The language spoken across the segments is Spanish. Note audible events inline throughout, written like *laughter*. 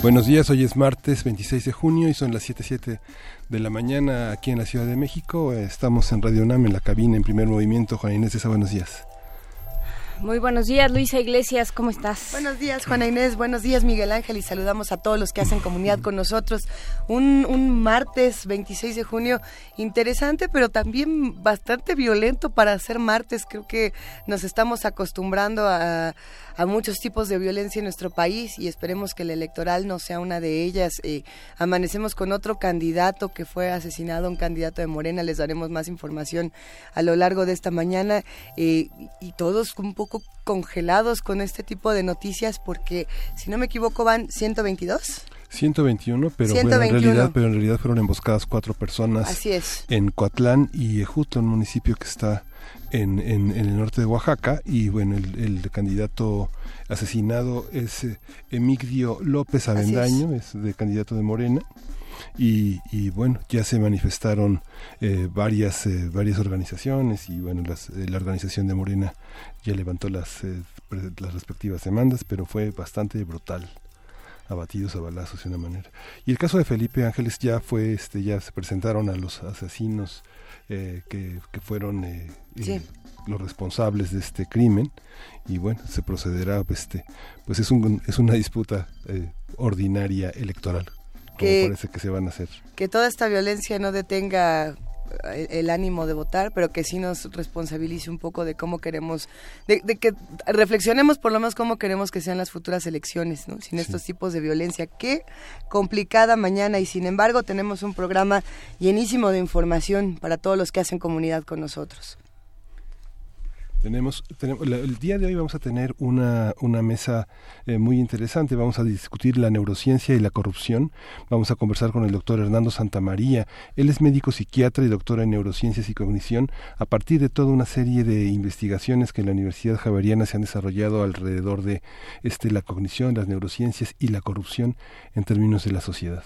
Buenos días, hoy es martes 26 de junio y son las 7.07 de la mañana aquí en la Ciudad de México. Estamos en Radio UNAM en la cabina en primer movimiento. Juan Inés Esa, buenos días. Muy buenos días, Luisa Iglesias, ¿cómo estás? Buenos días, Juana Inés, buenos días, Miguel Ángel, y saludamos a todos los que hacen comunidad con nosotros. Un, un martes 26 de junio interesante, pero también bastante violento para ser martes. Creo que nos estamos acostumbrando a a muchos tipos de violencia en nuestro país y esperemos que el electoral no sea una de ellas. Eh, amanecemos con otro candidato que fue asesinado, un candidato de Morena, les daremos más información a lo largo de esta mañana eh, y todos un poco congelados con este tipo de noticias porque, si no me equivoco, van 122. 121, pero en realidad, pero en realidad fueron emboscadas cuatro personas. Así es. En Coatlán y Ejuto, un municipio que está en, en, el norte de Oaxaca y bueno, el, candidato asesinado es eh, Emigdio López Avendaño, es. de candidato de Morena. Y, y, bueno ya se manifestaron eh, varias eh, varias organizaciones y bueno las, la organización de Morena ya levantó las las respectivas demandas pero fue bastante brutal abatidos a balazos de una manera y el caso de Felipe Ángeles ya fue este ya se presentaron a los asesinos eh, que, fueron eh, eh, los responsables de este crimen. Y bueno se procederá este pues es un, es una disputa ordinaria electoral que parece que se van a hacer. que toda esta violencia no detenga el ánimo de votar, pero que sí nos responsabilice un poco de cómo queremos, de, que reflexionemos por lo menos cómo queremos que sean las futuras elecciones, ¿no? sin estos tipos de violencia. Qué complicada mañana y sin embargo tenemos un programa llenísimo de información para todos los que hacen comunidad con nosotros. Tenemos, tenemos el día de hoy vamos a tener una, una mesa eh, muy interesante. Vamos a discutir la neurociencia y la corrupción. Vamos a conversar con el doctor Hernando Santamaría. Él es médico psiquiatra y doctor en neurociencias y cognición a partir de toda una serie de investigaciones que en la Universidad Javeriana se han desarrollado alrededor de este, la cognición, las neurociencias y la corrupción en términos de la sociedad.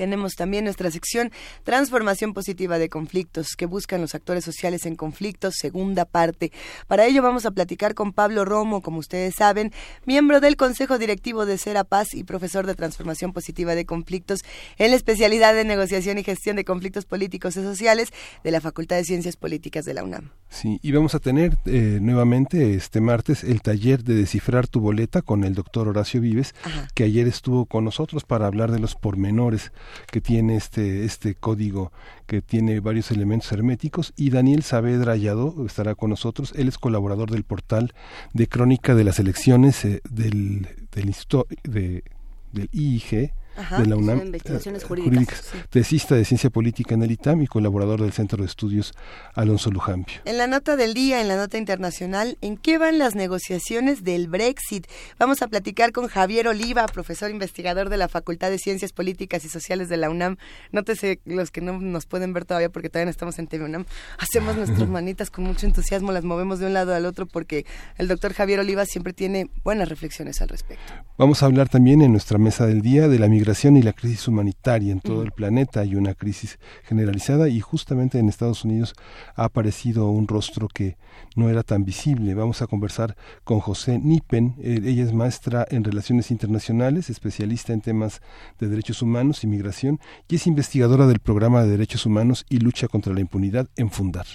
Tenemos también nuestra sección Transformación Positiva de Conflictos, que buscan los actores sociales en conflictos, segunda parte. Para ello vamos a platicar con Pablo Romo, como ustedes saben, miembro del Consejo Directivo de Cera Paz y profesor de Transformación Positiva de Conflictos en la especialidad de Negociación y Gestión de Conflictos Políticos y Sociales de la Facultad de Ciencias Políticas de la UNAM. Sí, y vamos a tener eh, nuevamente este martes el taller de descifrar tu boleta con el doctor Horacio Vives, que ayer estuvo con nosotros para hablar de los pormenores que tiene este, este código que tiene varios elementos herméticos y Daniel Saavedra Ayado estará con nosotros. Él es colaborador del portal de crónica de las elecciones eh, del, del, de, del IIG de la UNAM, investigaciones eh, jurídicas, tesista de ciencia política en el ITAM y colaborador del Centro de Estudios Alonso Lujambio. En la nota del día, en la nota internacional, ¿en qué van las negociaciones del Brexit? Vamos a platicar con Javier Oliva, profesor investigador de la Facultad de Ciencias Políticas y Sociales de la UNAM. Nótese los que no nos pueden ver todavía porque todavía no estamos en TV UNAM. Hacemos nuestras *laughs* manitas con mucho entusiasmo, las movemos de un lado al otro porque el doctor Javier Oliva siempre tiene buenas reflexiones al respecto. Vamos a hablar también en nuestra mesa del día de la migración y la crisis humanitaria en todo el planeta. Hay una crisis generalizada y justamente en Estados Unidos ha aparecido un rostro que no era tan visible. Vamos a conversar con José Nipen. Eh, ella es maestra en Relaciones Internacionales, especialista en temas de derechos humanos y migración y es investigadora del programa de derechos humanos y lucha contra la impunidad en Fundar.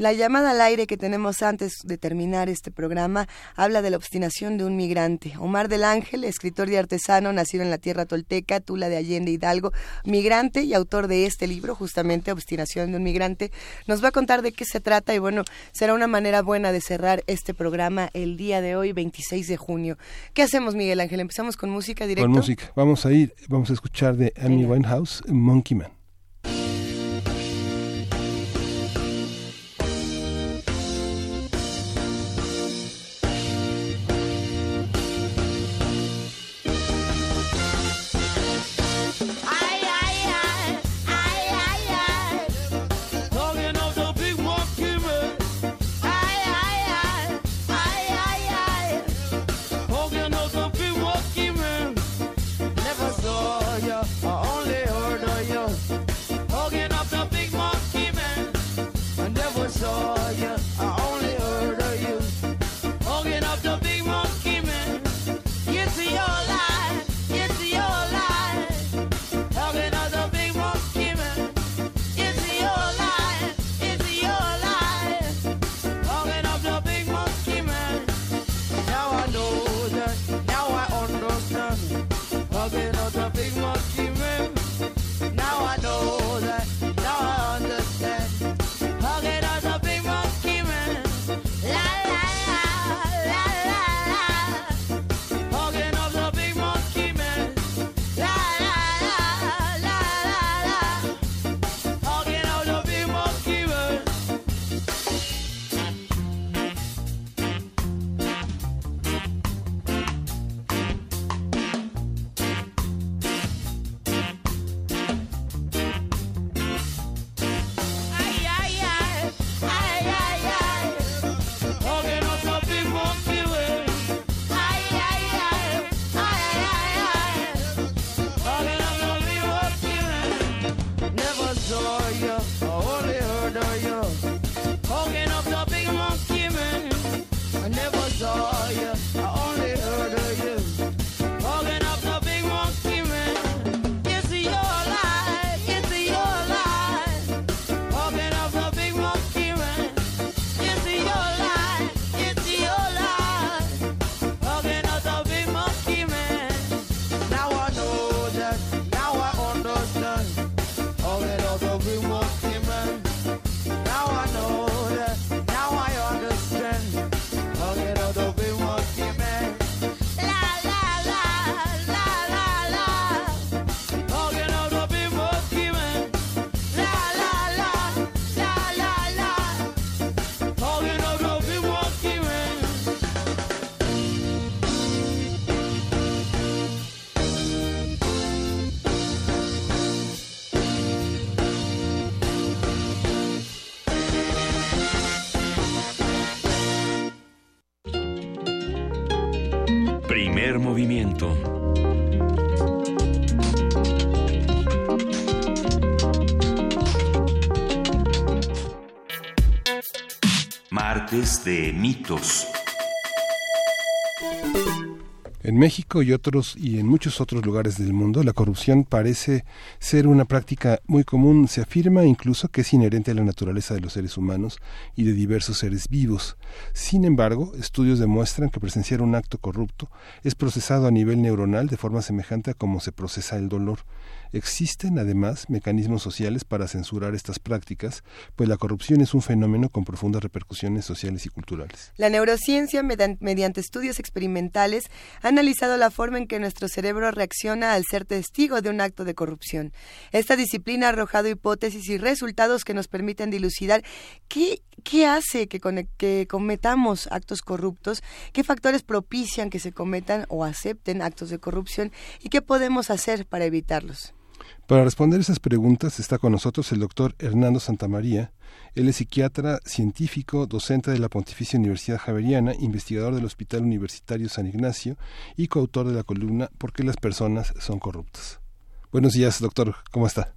La llamada al aire que tenemos antes de terminar este programa habla de la obstinación de un migrante. Omar del Ángel, escritor y artesano, nacido en la tierra tolteca, Tula de Allende Hidalgo, migrante y autor de este libro, justamente Obstinación de un migrante, nos va a contar de qué se trata y bueno, será una manera buena de cerrar este programa el día de hoy, 26 de junio. ¿Qué hacemos, Miguel Ángel? ¿Empezamos con música directa? Con música. Vamos a ir, vamos a escuchar de Amy Winehouse, Monkey Man. up. De mitos. En México y otros y en muchos otros lugares del mundo, la corrupción parece ser una práctica muy común. Se afirma incluso que es inherente a la naturaleza de los seres humanos y de diversos seres vivos. Sin embargo, estudios demuestran que presenciar un acto corrupto es procesado a nivel neuronal de forma semejante a cómo se procesa el dolor. Existen además mecanismos sociales para censurar estas prácticas, pues la corrupción es un fenómeno con profundas repercusiones sociales y culturales. La neurociencia, mediante estudios experimentales, ha analizado la forma en que nuestro cerebro reacciona al ser testigo de un acto de corrupción. Esta disciplina ha arrojado hipótesis y resultados que nos permiten dilucidar qué, hace que cometamos actos corruptos, qué factores propician que se cometan o acepten actos de corrupción y qué podemos hacer para evitarlos. Para responder esas preguntas está con nosotros el doctor Hernando Santamaría. Él es psiquiatra, científico, docente de la Pontificia Universidad Javeriana, investigador del Hospital Universitario San Ignacio y coautor de la columna ¿Por qué las personas son corruptas? Buenos días, doctor. ¿Cómo está?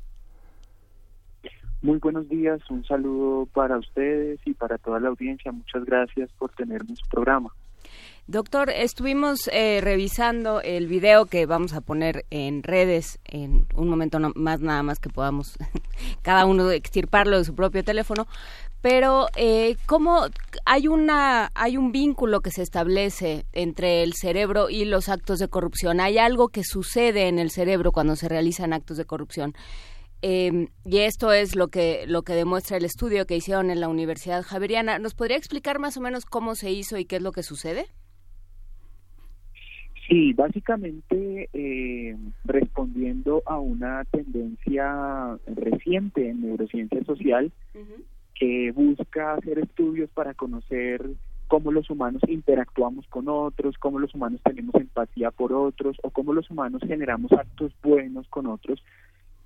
Muy buenos días. Un saludo para ustedes y para toda la audiencia. Muchas gracias por tenerme su programa. Doctor, estuvimos eh, revisando el video que vamos a poner en redes en un momento más nada más que podamos *laughs* cada uno extirparlo de su propio teléfono, pero eh, cómo hay una hay un vínculo que se establece entre el cerebro y los actos de corrupción. Hay algo que sucede en el cerebro cuando se realizan actos de corrupción. Em, y esto es lo que lo que demuestra el estudio que hicieron en la Universidad Javeriana. ¿Nos podría explicar más o menos cómo se hizo y qué es lo que sucede? Sí, básicamente eh, respondiendo a una tendencia reciente en neurociencia social que busca hacer estudios para conocer cómo los humanos interactuamos con otros, cómo los humanos tenemos empatía por otros o cómo los humanos generamos actos buenos con otros.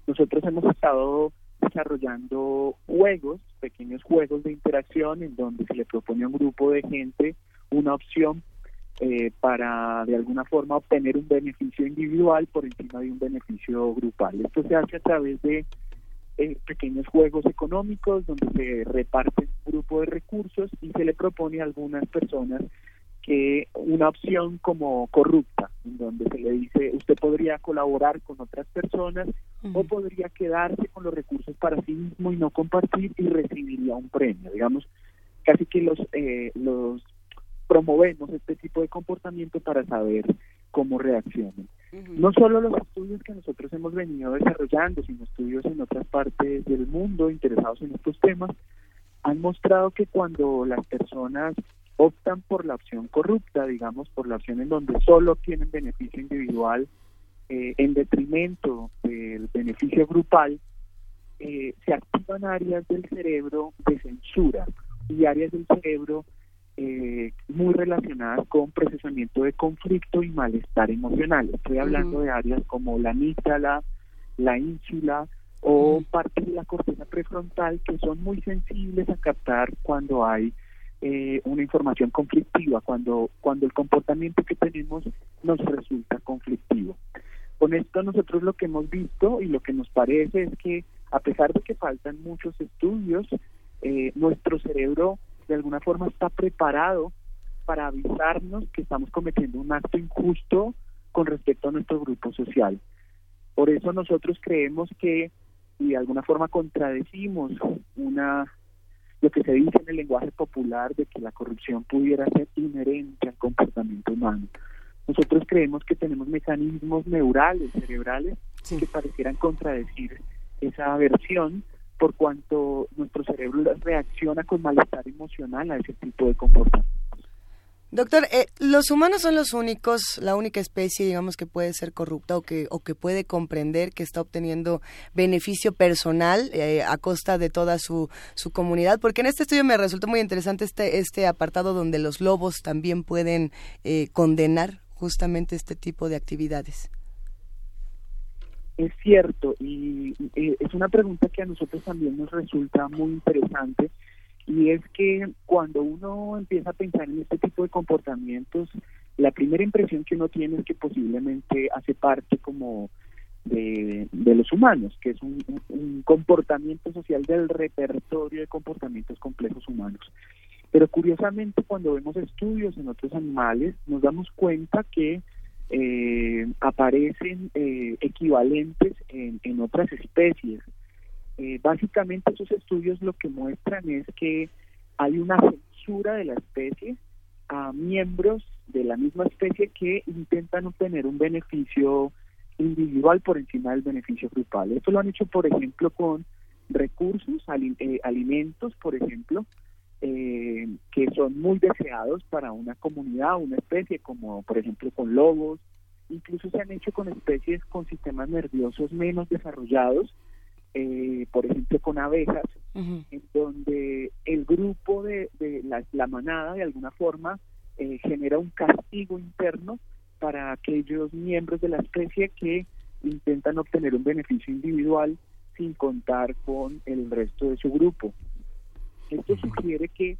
Nosotros hemos estado desarrollando juegos, pequeños juegos de interacción en donde se le propone a un grupo de gente una opción eh, para de alguna forma obtener un beneficio individual por encima de un beneficio grupal. Esto se hace a través de eh, pequeños juegos económicos donde se reparte un grupo de recursos y se le propone a algunas personas que una opción como corrupta, en donde se le dice usted podría colaborar con otras personas o podría quedarse con los recursos para sí mismo y no compartir y recibiría un premio. Digamos, casi que los, eh, los promovemos este tipo de comportamiento para saber cómo reaccionan. No solo los estudios que nosotros hemos venido desarrollando, sino estudios en otras partes del mundo interesados en estos temas, han mostrado que cuando las personas optan por la opción corrupta, digamos, por la opción en donde solo tienen beneficio individual eh, en detrimento del beneficio grupal, eh, se activan áreas del cerebro de censura y áreas del cerebro eh, muy relacionadas con procesamiento de conflicto y malestar emocional. Estoy hablando de áreas como la amígdala, la ínsula o parte de la corteza prefrontal que son muy sensibles a captar cuando hay eh, una información conflictiva, cuando, cuando el comportamiento que tenemos nos resulta conflictivo. Con esto nosotros lo que hemos visto y lo que nos parece es que a pesar de que faltan muchos estudios, eh, nuestro cerebro de alguna forma está preparado para avisarnos que estamos cometiendo un acto injusto con respecto a nuestro grupo social. Por eso nosotros creemos que y de alguna forma contradecimos una lo que se dice en el lenguaje popular de que la corrupción pudiera ser inherente al comportamiento humano. Nosotros creemos que tenemos mecanismos neurales, cerebrales, que parecieran contradecir esa versión por cuanto nuestro cerebro reacciona con malestar emocional a ese tipo de comportamientos. Doctor, eh, ¿los humanos son los únicos, la única especie, digamos, que puede ser corrupta o que, o que puede comprender que está obteniendo beneficio personal eh, a costa de toda su, su comunidad? Porque en este estudio me resultó muy interesante este, este apartado donde los lobos también pueden eh, condenar justamente este tipo de actividades. Es cierto, y, es una pregunta que a nosotros también nos resulta muy interesante, y es que cuando uno empieza a pensar en este tipo de comportamientos, la primera impresión que uno tiene es que posiblemente hace parte como de, los humanos, que es un, comportamiento social del repertorio de comportamientos complejos humanos. Pero curiosamente cuando vemos estudios en otros animales nos damos cuenta que eh, aparecen eh, equivalentes en, en, otras especies. Eh, básicamente esos estudios lo que muestran es que hay una censura de la especie a miembros de la misma especie que intentan obtener un beneficio individual por encima del beneficio grupal. Esto lo han hecho, por ejemplo, con recursos, eh, alimentos, por ejemplo, eh, que son muy deseados para una comunidad, una especie, como por ejemplo con lobos, incluso se han hecho con especies con sistemas nerviosos menos desarrollados, eh, por ejemplo con abejas, en donde el grupo de, la, manada de alguna forma genera un castigo interno para aquellos miembros de la especie que intentan obtener un beneficio individual sin contar con el resto de su grupo. Esto sugiere que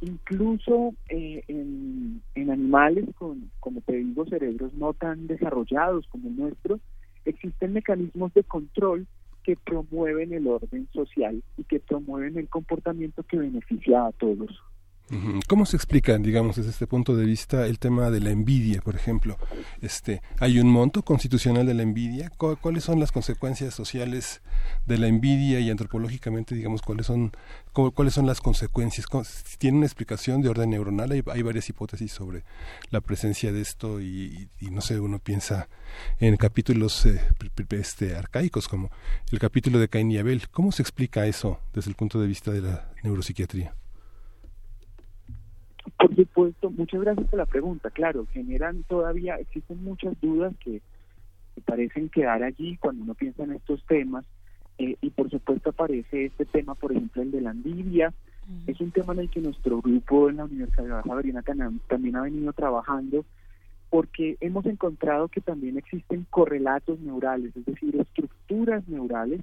incluso eh, en, animales con, como te digo, cerebros no tan desarrollados como el nuestro, existen mecanismos de control que promueven el orden social y que promueven el comportamiento que beneficia a todos. ¿Cómo se explica, digamos, desde este punto de vista el tema de la envidia, por ejemplo? Este, ¿Hay un monto constitucional de la envidia? ¿Cuáles son las consecuencias sociales de la envidia y antropológicamente, digamos, cuáles son, cuáles son las consecuencias? ¿Tiene una explicación de orden neuronal? Hay, varias hipótesis sobre la presencia de esto y, no sé, uno piensa en capítulos eh, este, arcaicos como el capítulo de Cain y Abel. ¿Cómo se explica eso desde el punto de vista de la neuropsiquiatría? Por supuesto, muchas gracias por la pregunta. Claro, generan todavía, existen muchas dudas que, parecen quedar allí cuando uno piensa en estos temas. Eh, y por supuesto aparece este tema, por ejemplo, el de la envidia. Es un tema en el que nuestro grupo en la Universidad Javeriana también ha venido trabajando porque hemos encontrado que también existen correlatos neurales, es decir, estructuras neurales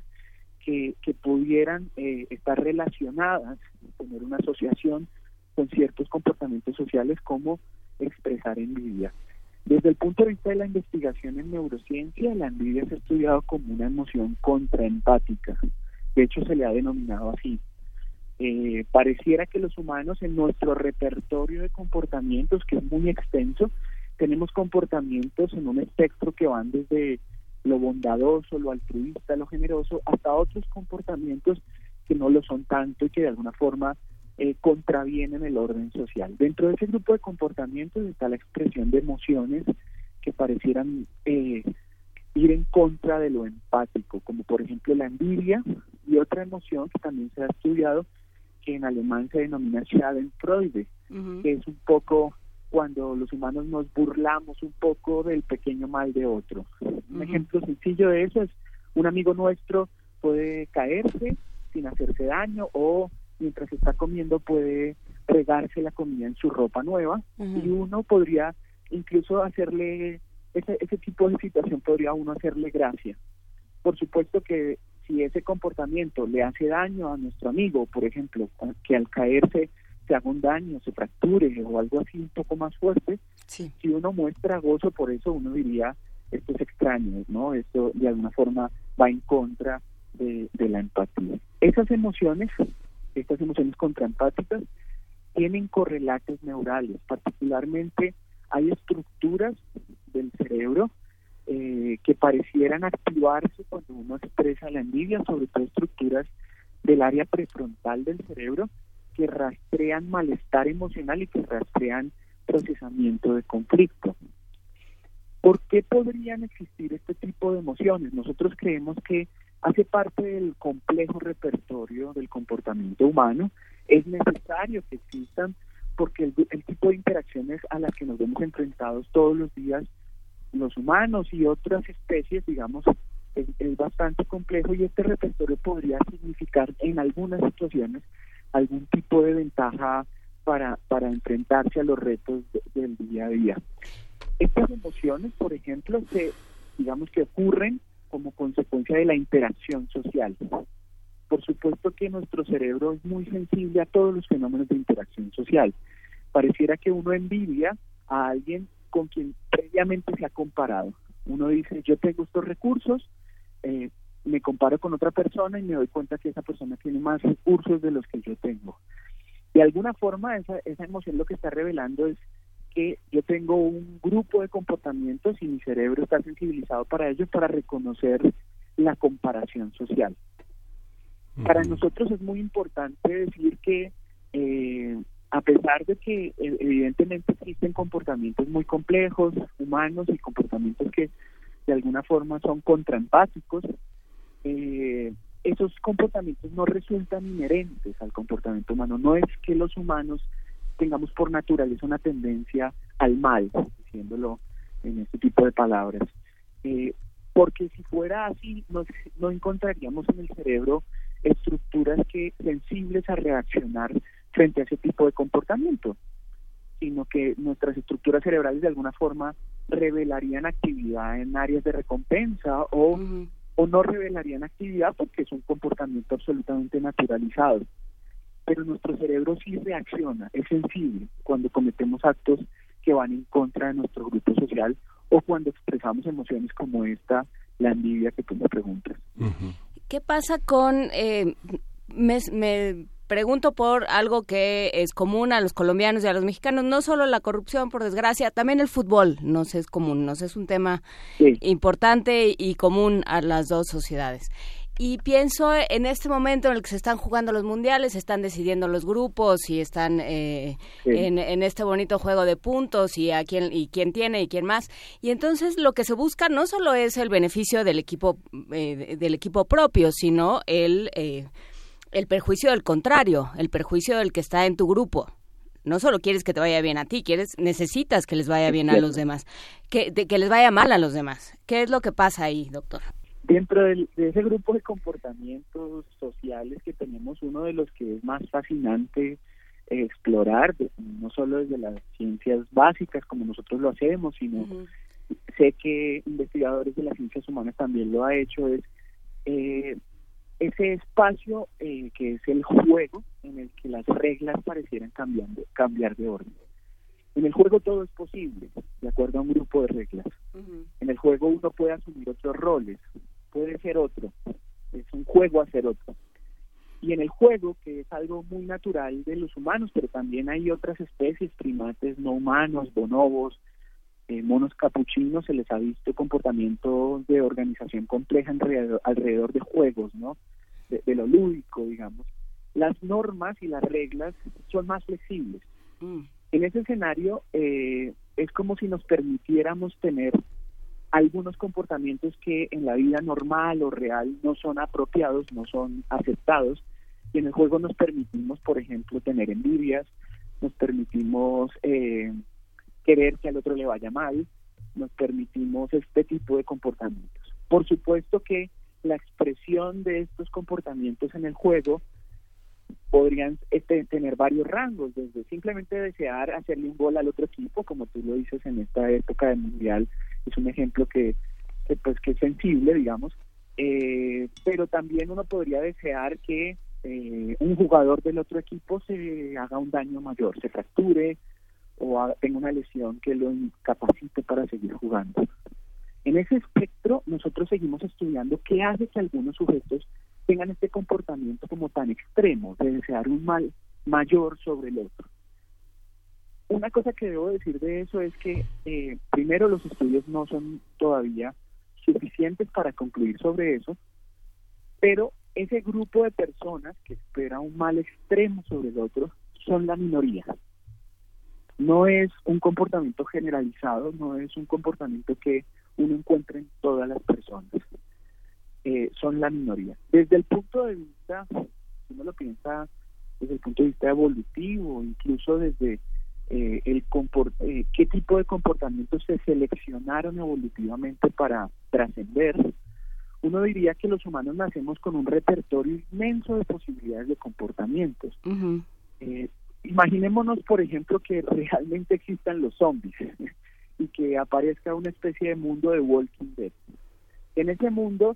que, que pudieran eh, estar relacionadas, tener una asociación con ciertos comportamientos sociales como expresar envidia. Desde el punto de vista de la investigación en neurociencia, la envidia se ha estudiado como una emoción contraempática. De hecho, se le ha denominado así. Eh, pareciera que los humanos en nuestro repertorio de comportamientos, que es muy extenso, tenemos comportamientos en un espectro que van desde lo bondadoso, lo altruista, lo generoso, hasta otros comportamientos que no lo son tanto y que de alguna forma eh, contravienen el orden social. Dentro de ese grupo de comportamientos está la expresión de emociones que parecieran eh, ir en contra de lo empático, como por ejemplo la envidia y otra emoción que también se ha estudiado, que en alemán se denomina Schadenfreude, que es un poco cuando los humanos nos burlamos un poco del pequeño mal de otro. Un ejemplo sencillo de eso es un amigo nuestro puede caerse sin hacerse daño o mientras está comiendo puede regarse la comida en su ropa nueva y uno podría incluso hacerle ese, ese tipo de situación podría uno hacerle gracia. Por supuesto que si ese comportamiento le hace daño a nuestro amigo, por ejemplo, que al caerse se haga un daño, se fracture o algo así un poco más fuerte, si uno muestra gozo por eso, uno diría, esto es extraño, ¿no? Esto de alguna forma va en contra de, de la empatía. Esas emociones estas emociones contraempáticas tienen correlatos neurales, particularmente hay estructuras del cerebro eh, que parecieran activarse cuando uno expresa la envidia, sobre todo estructuras del área prefrontal del cerebro que rastrean malestar emocional y que rastrean procesamiento de conflicto. ¿Por qué podrían existir este tipo de emociones? Nosotros creemos que hace parte del complejo repertorio del comportamiento humano. Es necesario que existan porque el, tipo de interacciones a las que nos vemos enfrentados todos los días los humanos y otras especies, digamos, es, bastante complejo y este repertorio podría significar en algunas situaciones algún tipo de ventaja para, para enfrentarse a los retos del día a día. Estas emociones, por ejemplo, se, digamos que ocurren como consecuencia de la interacción social. Por supuesto que nuestro cerebro es muy sensible a todos los fenómenos de interacción social. Pareciera que uno envidia a alguien con quien previamente se ha comparado. Uno dice, yo tengo estos recursos, eh, me comparo con otra persona y me doy cuenta que esa persona tiene más recursos de los que yo tengo. De alguna forma, esa, esa emoción lo que está revelando es que yo tengo un grupo de comportamientos y mi cerebro está sensibilizado para ello, para reconocer la comparación social. Para nosotros es muy importante decir que eh, a pesar de que eh, evidentemente existen comportamientos muy complejos, humanos y comportamientos que de alguna forma son contraempáticos, eh, esos comportamientos no resultan inherentes al comportamiento humano. No es que los humanos tengamos por naturaleza una tendencia al mal, diciéndolo en este tipo de palabras. Eh, porque si fuera así, no, no encontraríamos en el cerebro estructuras que sensibles a reaccionar frente a ese tipo de comportamiento, sino que nuestras estructuras cerebrales de alguna forma revelarían actividad en áreas de recompensa o, o no revelarían actividad porque es un comportamiento absolutamente naturalizado pero nuestro cerebro sí reacciona, es sensible cuando cometemos actos que van en contra de nuestro grupo social o cuando expresamos emociones como esta, la envidia que tú me preguntas. ¿Qué pasa con... Eh, me, me pregunto por algo que es común a los colombianos y a los mexicanos, no solo la corrupción, por desgracia, también el fútbol nos es común, nos es un tema importante y común a las dos sociedades y pienso en este momento en el que se están jugando los mundiales, se están decidiendo los grupos y están eh, en, este bonito juego de puntos y a quién y quién tiene y quién más. Y entonces lo que se busca no solo es el beneficio del equipo eh, del equipo propio, sino el eh, el perjuicio del contrario, el perjuicio del que está en tu grupo. No solo quieres que te vaya bien a ti, quieres necesitas que les vaya bien a los demás, que que les vaya mal a los demás. ¿Qué es lo que pasa ahí, doctor? Dentro de ese grupo de comportamientos sociales que tenemos, uno de los que es más fascinante explorar, no solo desde las ciencias básicas como nosotros lo hacemos, sino sé que investigadores de las ciencias humanas también lo ha hecho, es eh, ese espacio eh, que es el juego en el que las reglas parecieran cambiando, cambiar de orden. En el juego todo es posible, de acuerdo a un grupo de reglas. En el juego uno puede asumir otros roles, puede ser otro, es un juego hacer otro. Y en el juego, que es algo muy natural de los humanos, pero también hay otras especies, primates no humanos, bonobos, eh, monos capuchinos, se les ha visto comportamientos de organización compleja alrededor, de juegos, ¿no? De, lo lúdico, digamos. Las normas y las reglas son más flexibles. Mm. En ese escenario eh, es como si nos permitiéramos tener algunos comportamientos que en la vida normal o real no son apropiados, no son aceptados. Y en el juego nos permitimos, por ejemplo, tener envidias, nos permitimos eh, querer que al otro le vaya mal, nos permitimos este tipo de comportamientos. Por supuesto que la expresión de estos comportamientos en el juego podrían este, tener varios rangos, desde simplemente desear hacerle un gol al otro equipo, como tú lo dices en esta época de mundial, es un ejemplo que, pues que es sensible, digamos, eh, pero también uno podría desear que eh, un jugador del otro equipo se haga un daño mayor, se fracture o tenga una lesión que lo incapacite para seguir jugando. En ese espectro, nosotros seguimos estudiando qué hace que algunos sujetos tengan este comportamiento como tan extremo de desear un mal mayor sobre el otro. Una cosa que debo decir de eso es que, eh, primero, los estudios no son todavía suficientes para concluir sobre eso, pero ese grupo de personas que espera un mal extremo sobre el otro son la minoría. No es un comportamiento generalizado, no es un comportamiento que uno encuentra en todas las personas. Eh, son la minoría. Desde el punto de vista, si uno lo piensa desde el punto de vista evolutivo, incluso desde eh, el eh, qué tipo de comportamientos se seleccionaron evolutivamente para trascender, uno diría que los humanos nacemos con un repertorio inmenso de posibilidades de comportamientos. Eh, imaginémonos, por ejemplo, que realmente existan los zombies *laughs* y que aparezca una especie de mundo de Walking Dead. En ese mundo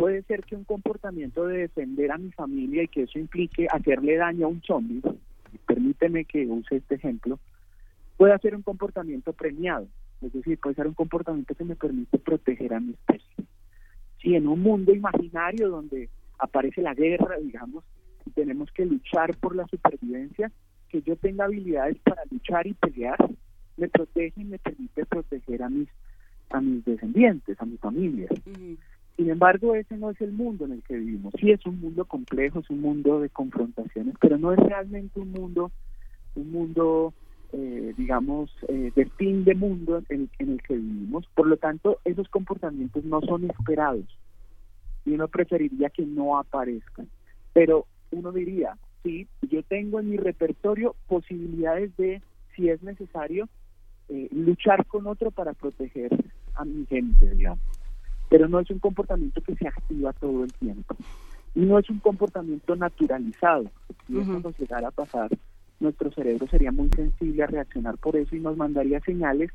puede ser que un comportamiento de defender a mi familia y que eso implique hacerle daño a un zombie, permíteme que use este ejemplo, Puede ser un comportamiento premiado, es decir, puede ser un comportamiento que me permite proteger a mi especie. Si en un mundo imaginario donde aparece la guerra, digamos, y tenemos que luchar por la supervivencia, que yo tenga habilidades para luchar y pelear, me protege y me permite proteger a mis a mis descendientes, a mi familia. Sin embargo, ese no es el mundo en el que vivimos. Sí es un mundo complejo, es un mundo de confrontaciones, pero no es realmente un mundo, un mundo, eh, digamos, eh, de fin de mundo en, el que vivimos. Por lo tanto, esos comportamientos no son esperados y uno preferiría que no aparezcan. Pero uno diría, sí, yo tengo en mi repertorio posibilidades de, si es necesario, eh, luchar con otro para proteger a mi gente, digamos. Pero no es un comportamiento que se activa todo el tiempo. Y no es un comportamiento naturalizado. Si eso nos llegara a pasar, nuestro cerebro sería muy sensible a reaccionar por eso y nos mandaría señales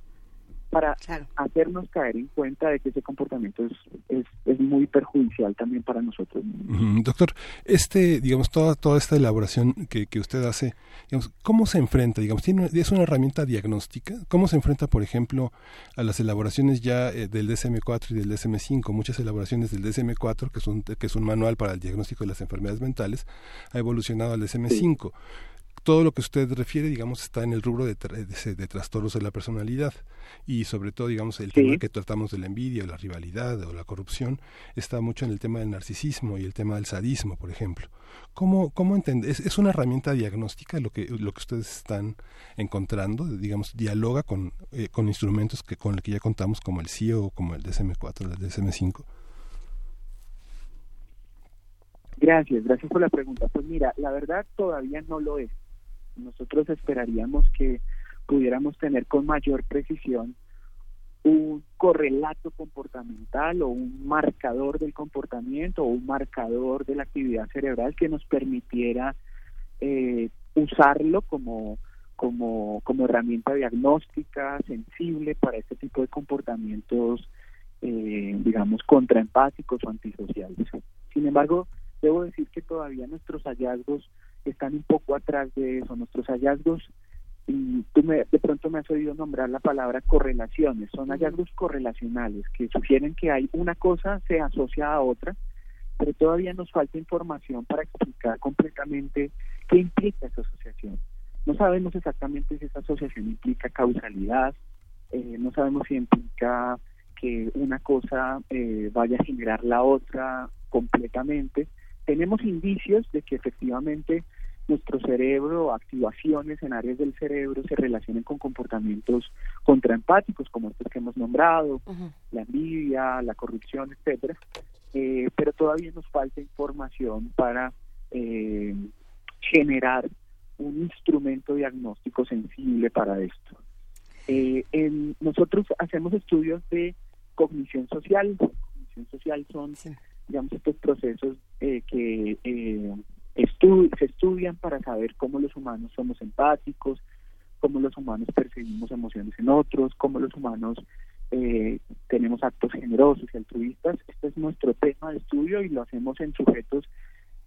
para hacernos caer en cuenta de que ese comportamiento es, es, es muy perjudicial también para nosotros. Doctor, este, digamos, toda, toda esta elaboración que, que usted hace, digamos, ¿cómo se enfrenta? Digamos, ¿tiene, ¿Es una herramienta diagnóstica? ¿Cómo se enfrenta, por ejemplo, a las elaboraciones ya eh, del DSM-4 y del DSM-5? Muchas elaboraciones del DSM-4, que es, un, que es un manual para el diagnóstico de las enfermedades mentales, ha evolucionado al DSM-5 todo lo que usted refiere, digamos, está en el rubro de, de, trastornos de la personalidad y sobre todo, digamos, el tema que tratamos de la envidia, o la rivalidad o la corrupción está mucho en el tema del narcisismo y el tema del sadismo, por ejemplo. ¿Cómo, cómo entender? ¿Es, una herramienta diagnóstica lo que, lo que ustedes están encontrando? Digamos, dialoga con, eh, con instrumentos que, con los que ya contamos como el CIO, como el DSM-4, el DSM-5. Gracias, gracias por la pregunta. Pues mira, la verdad todavía no lo es. Nosotros esperaríamos que pudiéramos tener con mayor precisión un correlato comportamental o un marcador del comportamiento o un marcador de la actividad cerebral que nos permitiera eh, usarlo como, como, como herramienta diagnóstica sensible para este tipo de comportamientos, eh, digamos, contraempáticos o antisociales. Sin embargo, debo decir que todavía nuestros hallazgos están un poco atrás de eso. Nuestros hallazgos, y tú me, de pronto me has oído nombrar la palabra correlaciones, son hallazgos correlacionales que sugieren que hay una cosa se asocia a otra, pero todavía nos falta información para explicar completamente qué implica esa asociación. No sabemos exactamente si esa asociación implica causalidad, eh, no sabemos si implica que una cosa eh, vaya a generar la otra completamente. Tenemos indicios de que efectivamente nuestro cerebro, activaciones en áreas del cerebro se relacionen con comportamientos contraempáticos como estos que hemos nombrado, la envidia, la corrupción, etcétera. Eh, pero todavía nos falta información para eh, generar un instrumento diagnóstico sensible para esto. Eh, nosotros hacemos estudios de cognición social. Cognición social son, digamos, estos procesos que se estudian para saber cómo los humanos somos empáticos, cómo los humanos percibimos emociones en otros, cómo los humanos eh, tenemos actos generosos y altruistas. Este es nuestro tema de estudio y lo hacemos en sujetos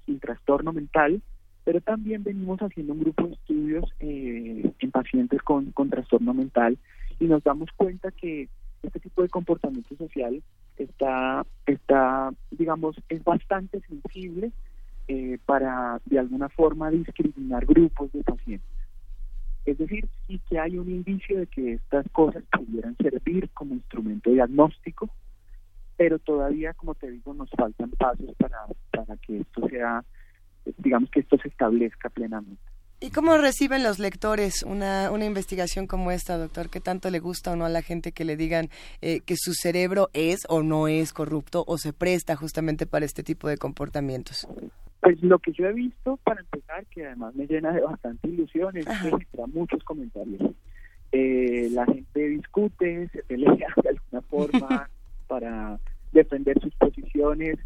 sin trastorno mental, pero también venimos haciendo un grupo de estudios eh, en pacientes con, con trastorno mental y nos damos cuenta que este tipo de comportamiento social está, está digamos, es bastante sensible eh, para de alguna forma discriminar grupos de pacientes. Es decir, sí que hay un indicio de que estas cosas pudieran servir como instrumento diagnóstico, pero todavía, como te digo, nos faltan pasos para, para que esto sea, digamos que esto se establezca plenamente. ¿Y cómo reciben los lectores una, una investigación como esta, doctor? ¿Qué tanto le gusta o no a la gente que le digan eh, que su cerebro es o no es corrupto o se presta justamente para este tipo de comportamientos? Pues lo que yo he visto, para empezar, que además me llena de bastante ilusión, es que muchos comentarios. Eh, la gente discute, se pelea de alguna forma *laughs* para defender sus posiciones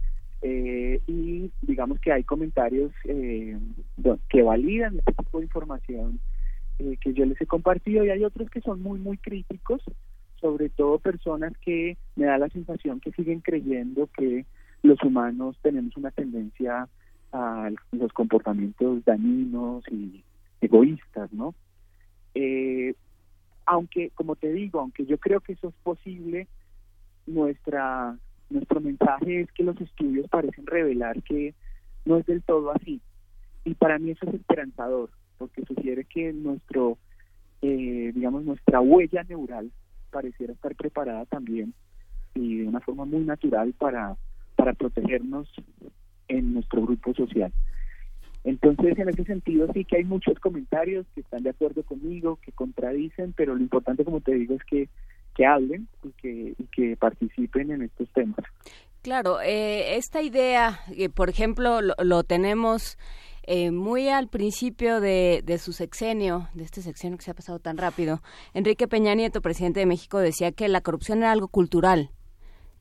eh, y digamos que hay comentarios eh, que validan este tipo de información que yo les he compartido y hay otros que son muy, muy críticos, sobre todo personas que me da la sensación que siguen creyendo que los humanos tenemos una tendencia a los comportamientos dañinos y egoístas, ¿no? Eh, aunque, como te digo, aunque yo creo que eso es posible, nuestra nuestro mensaje es que los estudios parecen revelar que no es del todo así. Y para mí eso es esperanzador, porque sugiere que nuestro, eh, digamos, nuestra huella neural pareciera estar preparada también y de una forma muy natural para, para protegernos en nuestro grupo social. Entonces, en ese sentido, sí que hay muchos comentarios que están de acuerdo conmigo, que contradicen, pero lo importante, como te digo, es que, que hablen y que, y que participen en estos temas. Claro, eh, esta idea, eh, por ejemplo, lo, tenemos eh, muy al principio de, de, su sexenio, de este sexenio que se ha pasado tan rápido. Enrique Peña Nieto, presidente de México, decía que la corrupción era algo cultural,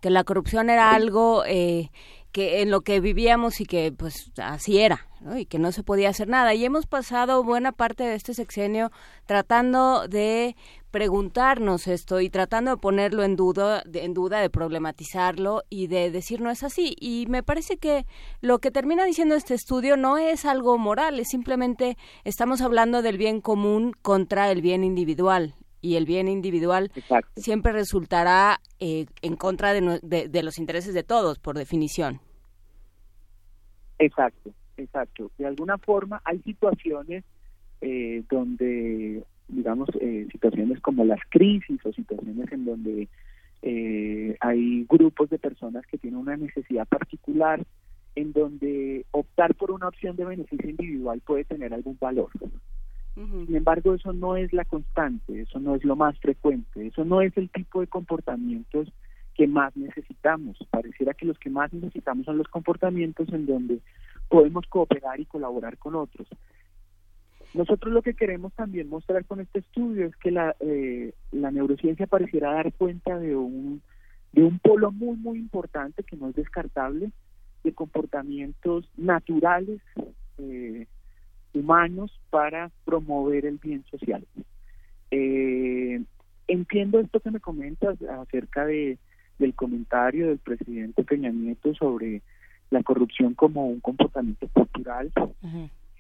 que la corrupción era algo eh, que en lo que vivíamos y que pues así era y que no se podía hacer nada. Y hemos pasado buena parte de este sexenio tratando de preguntarnos esto y tratando de ponerlo en duda en duda de problematizarlo y de decir no es así y me parece que lo que termina diciendo este estudio no es algo moral es simplemente estamos hablando del bien común contra el bien individual y el bien individual siempre resultará eh, en contra de, de, los intereses de todos, por definición. Exacto, exacto. De alguna forma hay situaciones eh, donde, digamos, eh, situaciones como las crisis o situaciones en donde hay grupos de personas que tienen una necesidad particular, en donde optar por una opción de beneficio individual puede tener algún valor. Sin embargo, eso no es la constante, eso no es lo más frecuente, eso no es el tipo de comportamientos que más necesitamos. Pareciera que los que más necesitamos son los comportamientos en donde podemos cooperar y colaborar con otros. Nosotros lo que queremos también mostrar con este estudio es que la, eh, la neurociencia pareciera dar cuenta de un, de un polo muy, muy importante que no es descartable, de comportamientos naturales eh, humanos para promover el bien social. Eh, entiendo esto que me comentas acerca de del comentario del presidente Peña Nieto sobre la corrupción como un comportamiento cultural.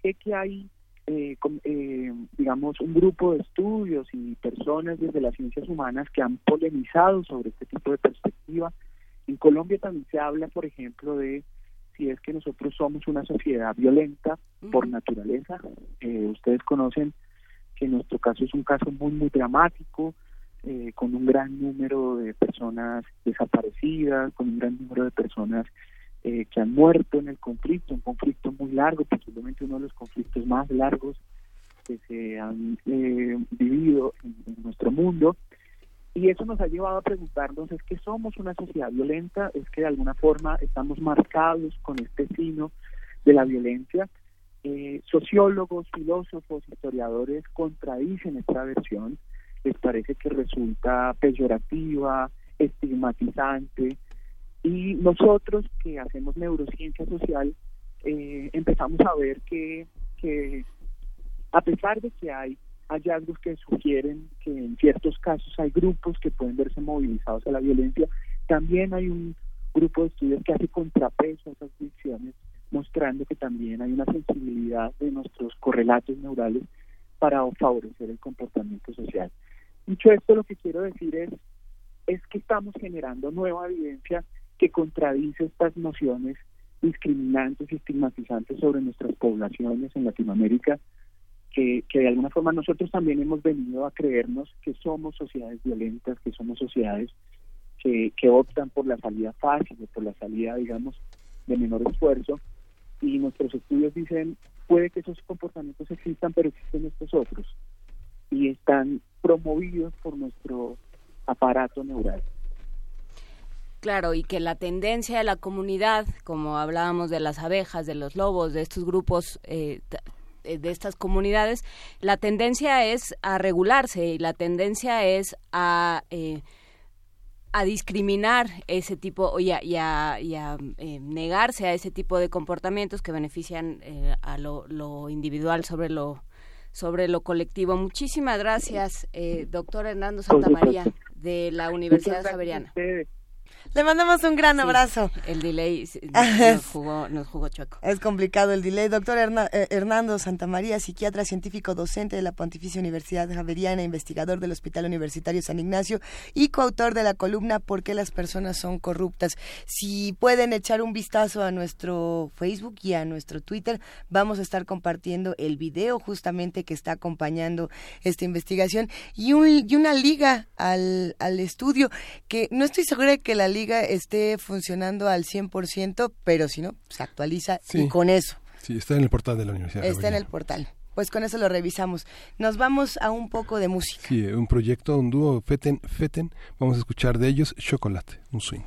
Sé que hay, eh, eh, digamos, un grupo de estudios y personas desde las ciencias humanas que han polemizado sobre este tipo de perspectiva. En Colombia también se habla, por ejemplo, de y es que nosotros somos una sociedad violenta por naturaleza. Eh, ustedes conocen que nuestro caso es un caso muy, muy dramático, eh, con un gran número de personas desaparecidas, con un gran número de personas eh, que han muerto en el conflicto, un conflicto muy largo, posiblemente uno de los conflictos más largos que se han vivido en, nuestro mundo. Y eso nos ha llevado a preguntarnos, ¿es que somos una sociedad violenta? ¿Es que de alguna forma estamos marcados con este signo de la violencia? Eh, sociólogos, filósofos, historiadores contradicen esta versión. Les parece que resulta peyorativa, estigmatizante. Y nosotros que hacemos neurociencia social, eh, empezamos a ver que, que a pesar de que hay hallazgos que sugieren que en ciertos casos hay grupos que pueden verse movilizados a la violencia. También hay un grupo de estudios que hace contrapeso a esas visiones, mostrando que también hay una sensibilidad de nuestros correlatos neurales para favorecer el comportamiento social. Dicho esto, lo que quiero decir es, es que estamos generando nueva evidencia que contradice estas nociones discriminantes y estigmatizantes sobre nuestras poblaciones en Latinoamérica que, de alguna forma nosotros también hemos venido a creernos que somos sociedades violentas, que somos sociedades que, que optan por la salida fácil por la salida, digamos, de menor esfuerzo. Y nuestros estudios dicen, puede que esos comportamientos existan, pero existen estos otros. Y están promovidos por nuestro aparato neural. Claro, y que la tendencia de la comunidad, como hablábamos de las abejas, de los lobos, de estos grupos eh, de estas comunidades, la tendencia es a regularse y la tendencia es a, eh, a discriminar ese tipo y a, y a, eh, negarse a ese tipo de comportamientos que benefician a lo, individual sobre lo sobre lo colectivo. Muchísimas gracias, doctor Hernando Santamaría de la Universidad Javeriana. Le mandamos un gran abrazo. El delay *laughs* nos jugó, nos jugó chueco. Es complicado el delay. Doctor eh, Hernando Santamaría, psiquiatra científico docente de la Pontificia Universidad Javeriana, investigador del Hospital Universitario San Ignacio y coautor de la columna ¿Por qué las personas son corruptas? Si pueden echar un vistazo a nuestro Facebook y a nuestro Twitter, vamos a estar compartiendo el video justamente que está acompañando esta investigación y, y una liga al, al estudio que no estoy segura de que la liga esté funcionando al 100%, pero si no, se actualiza y con eso. Sí, está en el portal de la Universidad. Está en el portal. Pues con eso lo revisamos. Nos vamos a un poco de música. Sí, un proyecto, un dúo, Feten, Feten. Vamos a escuchar de ellos Chocolate, un swing.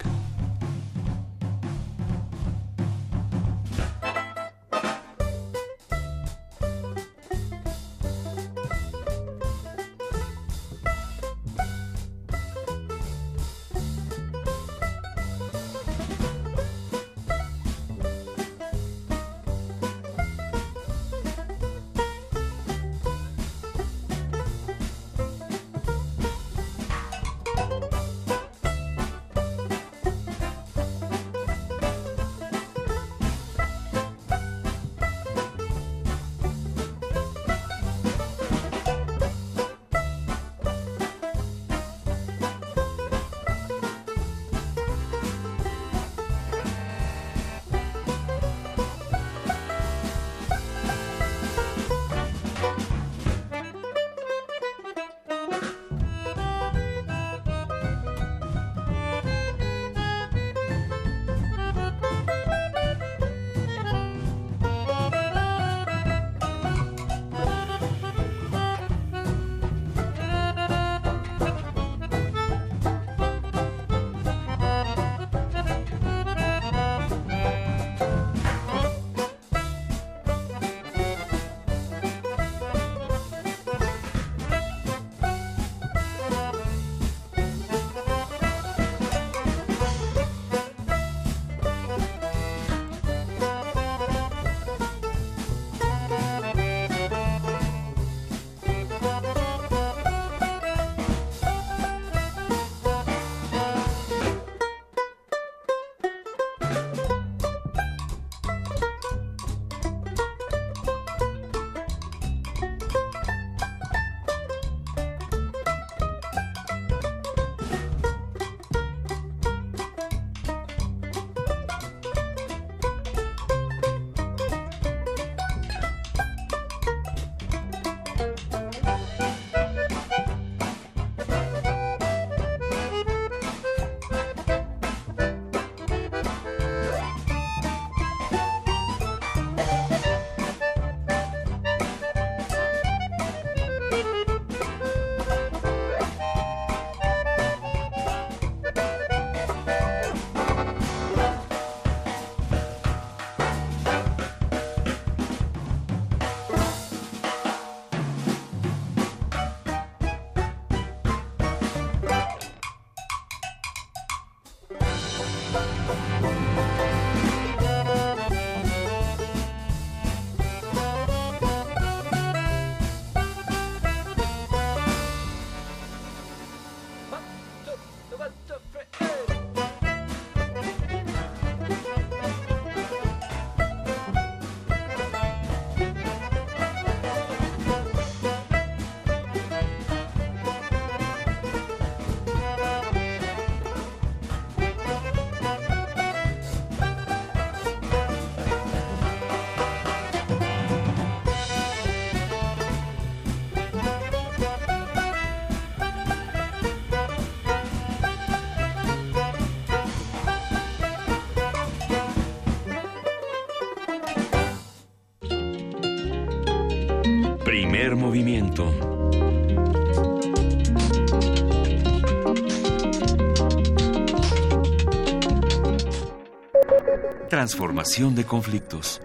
Transformación de conflictos.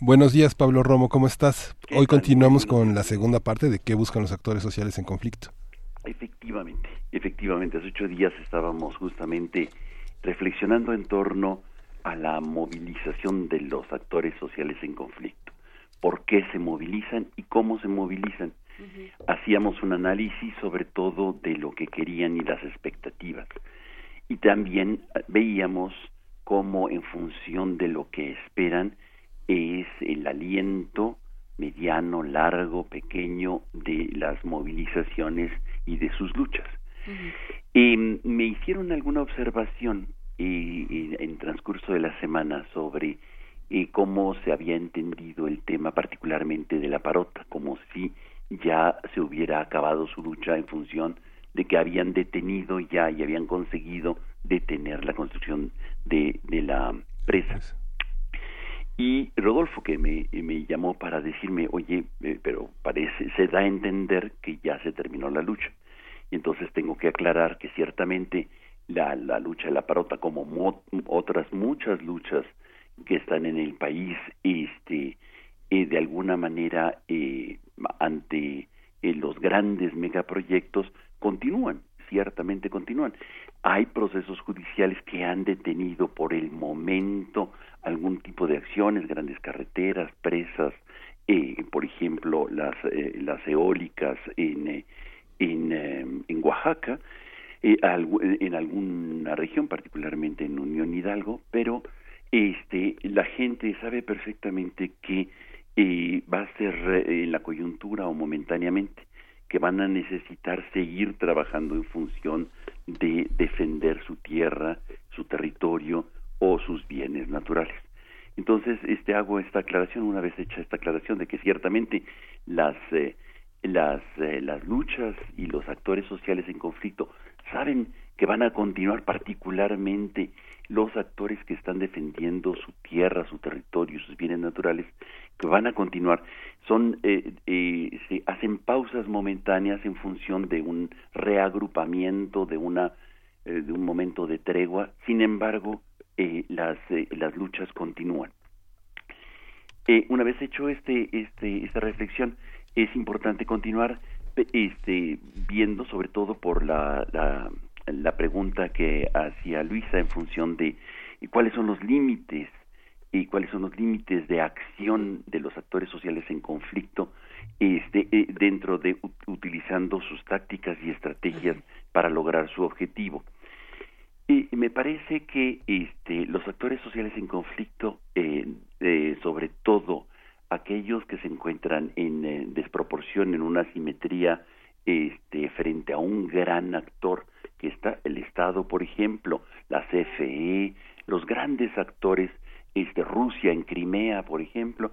Buenos días, Pablo Romo, ¿cómo estás? Hoy continuamos con la segunda parte de qué buscan los actores sociales en conflicto. Efectivamente, efectivamente, hace ocho días estábamos justamente reflexionando en torno a la movilización de los actores sociales en conflicto por qué se movilizan y cómo se movilizan. Hacíamos un análisis sobre todo de lo que querían y las expectativas. Y también veíamos cómo en función de lo que esperan es el aliento mediano, largo, pequeño de las movilizaciones y de sus luchas. Em, me hicieron alguna observación eh, en transcurso de la semana sobre eh, cómo se había entendido el tema particularmente de la parota, como si ya se hubiera acabado su lucha en función de que habían detenido ya y habían conseguido detener la construcción de, de la presa. Y Rodolfo, que me, me llamó para decirme, oye, eh, pero parece, se da a entender que ya se terminó la lucha. Y entonces tengo que aclarar que ciertamente la, la lucha de la parota, como otras muchas luchas que están en el país, este, eh, de alguna manera eh, ante eh, los grandes megaproyectos, continúan, ciertamente continúan. Hay procesos judiciales que han detenido por el momento algún tipo de acciones, grandes carreteras, presas, eh, por ejemplo, las, eh, las eólicas en, en, en Oaxaca, en alguna región, particularmente en Unión Hidalgo, pero este, la gente sabe perfectamente que va a ser en la coyuntura o momentáneamente que van a necesitar seguir trabajando en función de defender su tierra, su territorio o sus bienes naturales. Entonces, este hago esta aclaración una vez hecha esta aclaración de que ciertamente las eh, las eh, las luchas y los actores sociales en conflicto saben que van a continuar particularmente los actores que están defendiendo su tierra, su territorio, sus bienes naturales, que van a continuar. Son, eh, eh, se hacen pausas momentáneas en función de un reagrupamiento, de una, eh, de un momento de tregua. Sin embargo, las, las luchas continúan. una vez hecho este, este, esta reflexión, es importante continuar este, viendo sobre todo por la, la la pregunta que hacía Luisa en función de cuáles son los límites y cuáles son los límites de acción de los actores sociales en conflicto este, eh, dentro de utilizando sus tácticas y estrategias para lograr su objetivo. Y me parece que este, los actores sociales en conflicto, eh, eh, sobre todo aquellos que se encuentran en desproporción, en una simetría este, frente a un gran actor, que está el Estado, por ejemplo, la CFE, los grandes actores, este, Rusia en Crimea, por ejemplo,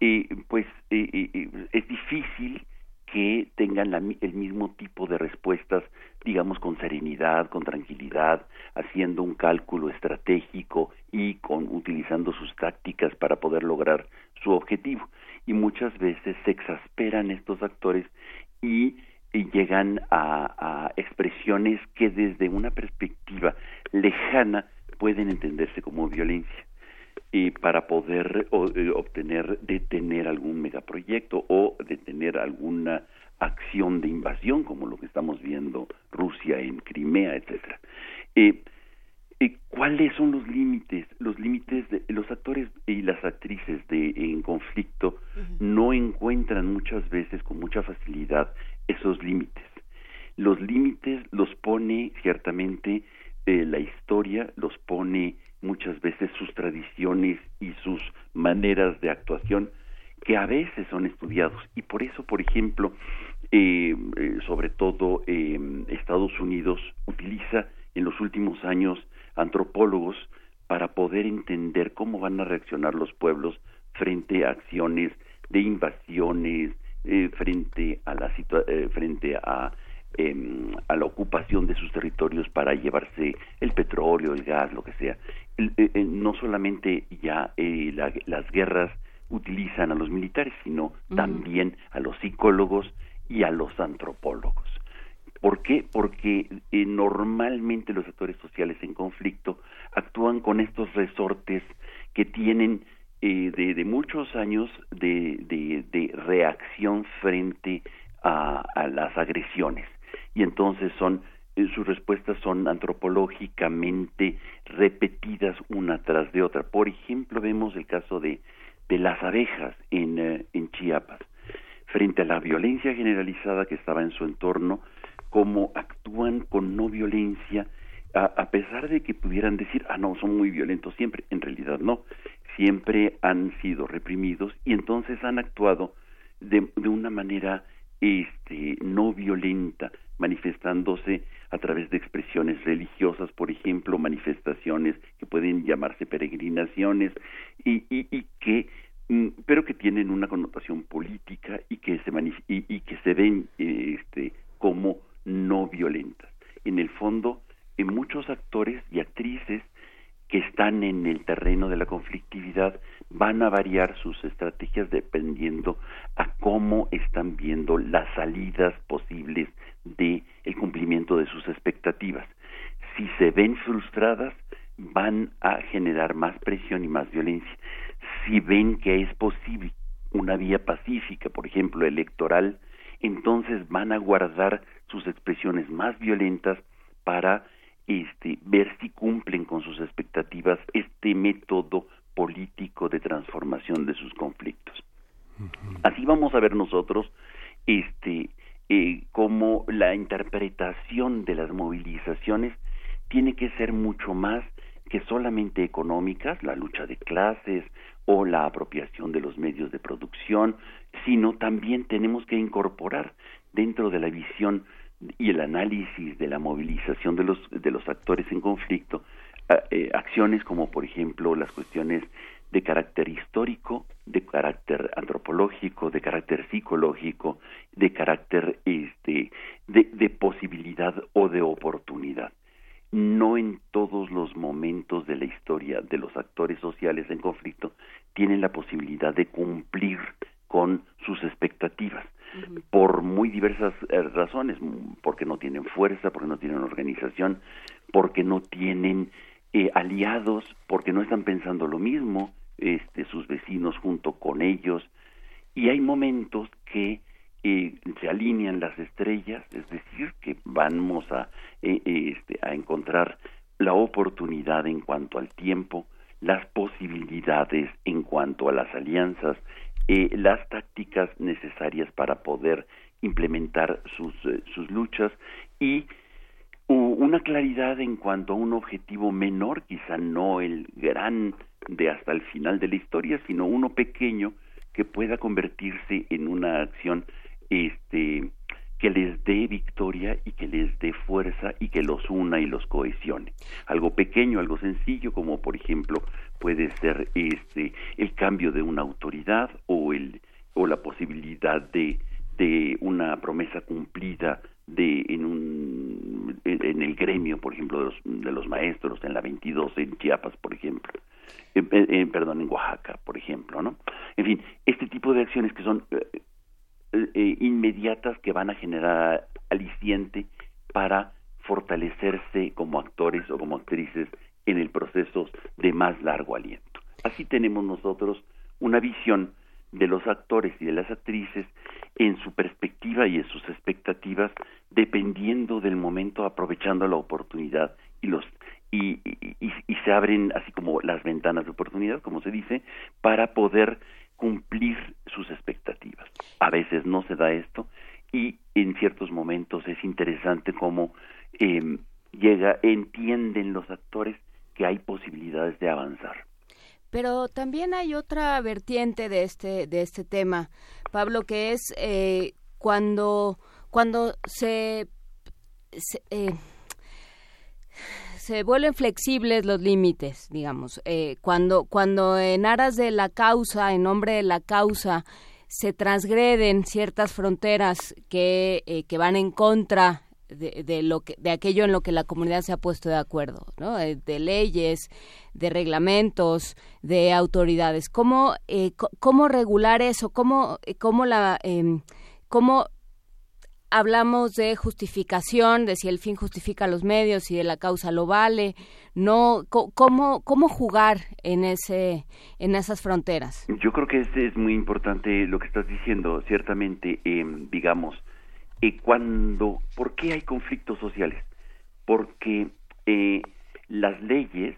eh, pues eh, es difícil que tengan el mismo tipo de respuestas, digamos, con serenidad, con tranquilidad, haciendo un cálculo estratégico y con utilizando sus tácticas para poder lograr su objetivo. Y muchas veces se exasperan estos actores y llegan a, expresiones que desde una perspectiva lejana pueden entenderse como violencia y para poder eh, obtener detener algún megaproyecto o detener alguna acción de invasión como lo que estamos viendo Rusia en Crimea etcétera eh, eh, ¿Cuáles son los límites? Los límites de los actores y las actrices de en conflicto no encuentran muchas veces con mucha facilidad esos límites. Los límites los pone ciertamente eh, la historia, los pone muchas veces sus tradiciones y sus maneras de actuación que a veces son estudiados. Y por eso, por ejemplo, eh, eh, sobre todo Estados Unidos utiliza en los últimos años antropólogos para poder entender cómo van a reaccionar los pueblos frente a acciones de invasiones, eh, frente a la eh, frente a em, a la ocupación de sus territorios para llevarse el petróleo, el gas, lo que sea. Eh, no solamente ya las guerras utilizan a los militares, sino también a los psicólogos y a los antropólogos. ¿Por qué? Porque normalmente los actores sociales en conflicto actúan con estos resortes que tienen eh, de, muchos años de, de, reacción frente a, las agresiones. Y entonces son eh, sus respuestas son antropológicamente repetidas una tras de otra. Por ejemplo, vemos el caso de, de las abejas en, eh, en Chiapas. frente a la violencia generalizada que estaba en su entorno, cómo actúan con no violencia, a, pesar de que pudieran decir, ah, no, son muy violentos siempre, en realidad no, siempre han sido reprimidos y entonces han actuado de, de una manera este, no violenta, manifestándose a través de expresiones religiosas, por ejemplo, manifestaciones que pueden llamarse peregrinaciones y, y, que mm, pero que tienen una connotación política y que se y, y, que se ven este, como no violentas. En el fondo, en muchos actores y actrices que están en el terreno de la conflictividad van a variar sus estrategias dependiendo a cómo están viendo las salidas posibles de el cumplimiento de sus expectativas. Si se ven frustradas, van a generar más presión y más violencia. Si ven que es posible una vía pacífica, por ejemplo, electoral, entonces van a guardar sus expresiones más violentas para este, ver si cumplen con sus expectativas este método político de transformación de sus conflictos. Así vamos a ver nosotros este, eh, cómo la interpretación de las movilizaciones tiene que ser mucho más que solamente económicas, la lucha de clases o la apropiación de los medios de producción, sino también tenemos que incorporar dentro de la visión y el análisis de la movilización de los, de los actores en conflicto, eh, acciones como por ejemplo las cuestiones de carácter histórico, de carácter antropológico, de carácter psicológico, de carácter este, de posibilidad o de oportunidad. No en todos los momentos de la historia de los actores sociales en conflicto tienen la posibilidad de cumplir con sus expectativas por muy diversas eh, razones, porque no tienen fuerza, porque no tienen organización, porque no tienen eh, aliados, porque no están pensando lo mismo, este, sus vecinos junto con ellos, y hay momentos que eh, se alinean las estrellas, es decir, que vamos a, este, a encontrar la oportunidad en cuanto al tiempo, las posibilidades en cuanto a las alianzas, eh, las tácticas necesarias para poder implementar sus, eh, sus luchas y una claridad en cuanto a un objetivo menor, quizá no el gran de hasta el final de la historia, sino uno pequeño que pueda convertirse en una acción este que les dé victoria y que les dé fuerza y que los una y los cohesione. Algo pequeño, algo sencillo, como por ejemplo puede ser este el cambio de una autoridad o el o la posibilidad de de una promesa cumplida de en un en el gremio por ejemplo de los, de los maestros en la 22 en Chiapas por ejemplo en, perdón en Oaxaca por ejemplo no en fin este tipo de acciones que son eh, eh, inmediatas que van a generar aliciente para fortalecerse como actores o como actrices en el proceso de más largo aliento. Así tenemos nosotros una visión de los actores y de las actrices en su perspectiva y en sus expectativas, dependiendo del momento, aprovechando la oportunidad y los y, y, se abren así como las ventanas de oportunidad, como se dice, para poder cumplir sus expectativas. A veces no se da esto y en ciertos momentos es interesante cómo em, llega, entienden los actores que hay posibilidades de avanzar. Pero también hay otra vertiente de este de este tema, Pablo, que es eh, cuando cuando se, se eh, se vuelven flexibles los límites, digamos. Eh, cuando, cuando en aras de la causa, en nombre de la causa, se transgreden ciertas fronteras que, eh, que van en contra de, de, lo que, de aquello en lo que la comunidad se ha puesto de acuerdo, ¿no? Eh, de leyes, de reglamentos, de autoridades. ¿Cómo, cómo regular eso? ¿Cómo, cómo la, em, cómo hablamos de justificación, de si el fin justifica los medios, si de la causa lo vale, no, cómo, cómo jugar en ese, en esas fronteras. Yo creo que es muy importante lo que estás diciendo, ciertamente, eh, digamos, eh, cuando, ¿por qué hay conflictos sociales? Porque eh, las leyes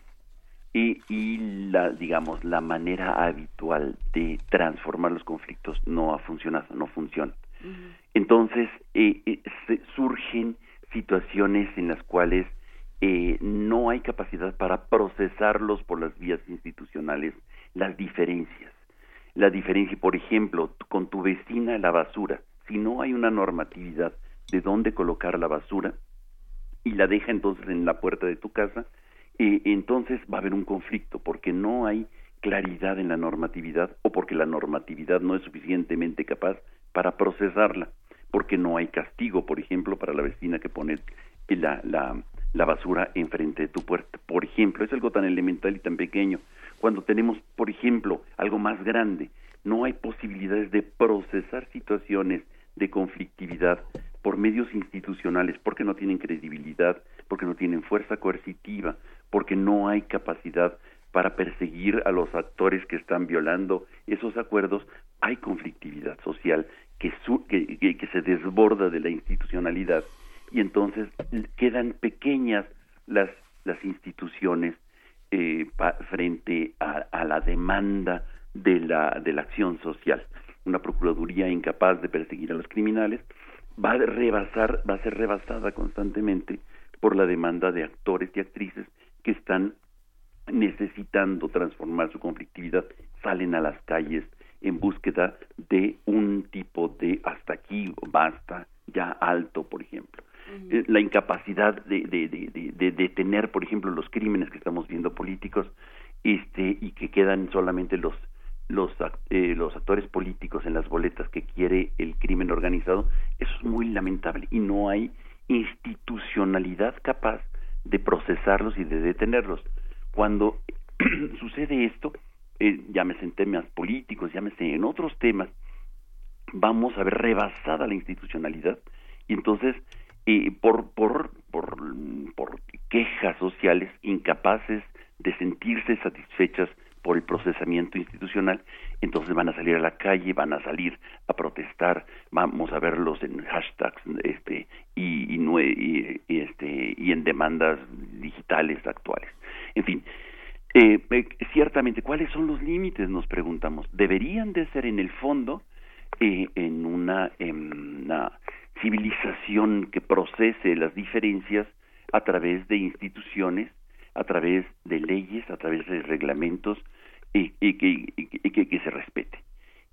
y, y, la digamos la manera habitual de transformar los conflictos no ha funcionado no funciona. Entonces eh, eh, surgen situaciones en las cuales eh, no hay capacidad para procesarlos por las vías institucionales las diferencias. La diferencia por ejemplo con tu vecina la basura si no hay una normatividad de dónde colocar la basura y la deja entonces en la puerta de tu casa entonces va a haber un conflicto porque no hay claridad en la normatividad o porque la normatividad no es suficientemente capaz para procesarla, porque no hay castigo, por ejemplo, para la vecina que pone la, la, la basura enfrente de tu puerta. Por ejemplo, es algo tan elemental y tan pequeño. Cuando tenemos, por ejemplo, algo más grande, no hay posibilidades de procesar situaciones de conflictividad por medios institucionales, porque no tienen credibilidad, porque no tienen fuerza coercitiva, porque no hay capacidad para perseguir a los actores que están violando esos acuerdos, hay conflictividad social que, que, se desborda de la institucionalidad y entonces quedan pequeñas las, las instituciones eh, frente a, a, la demanda de la, de la acción social. Una procuraduría incapaz de perseguir a los criminales va a rebasar, va a ser rebasada constantemente por la demanda de actores y actrices que están necesitando transformar su conflictividad, salen a las calles en búsqueda de un tipo de hasta aquí, basta, ya alto, por ejemplo. Eh, la incapacidad de, de, de, de, detener, por ejemplo, los crímenes que estamos viendo políticos este, y que quedan solamente los, los, eh, los actores políticos en las boletas que quiere el crimen organizado, eso es muy lamentable y no hay institucionalidad capaz de procesarlos y de detenerlos. Cuando *clears throat* sucede esto, eh, llámese en temas políticos, llámese en otros temas, vamos a ver rebasada la institucionalidad y entonces eh, por, por, por, por quejas sociales incapaces de sentirse satisfechas por el procesamiento institucional, entonces van a salir a la calle, van a salir a protestar, vamos a verlos en hashtags este, y, y, este, y en demandas digitales actuales. En fin, eh, eh, ciertamente, ¿cuáles son los límites? Nos preguntamos. Deberían de ser en el fondo eh, en, una, en una civilización que procese las diferencias a través de instituciones, a través de leyes, a través de reglamentos y, que, que, se respete.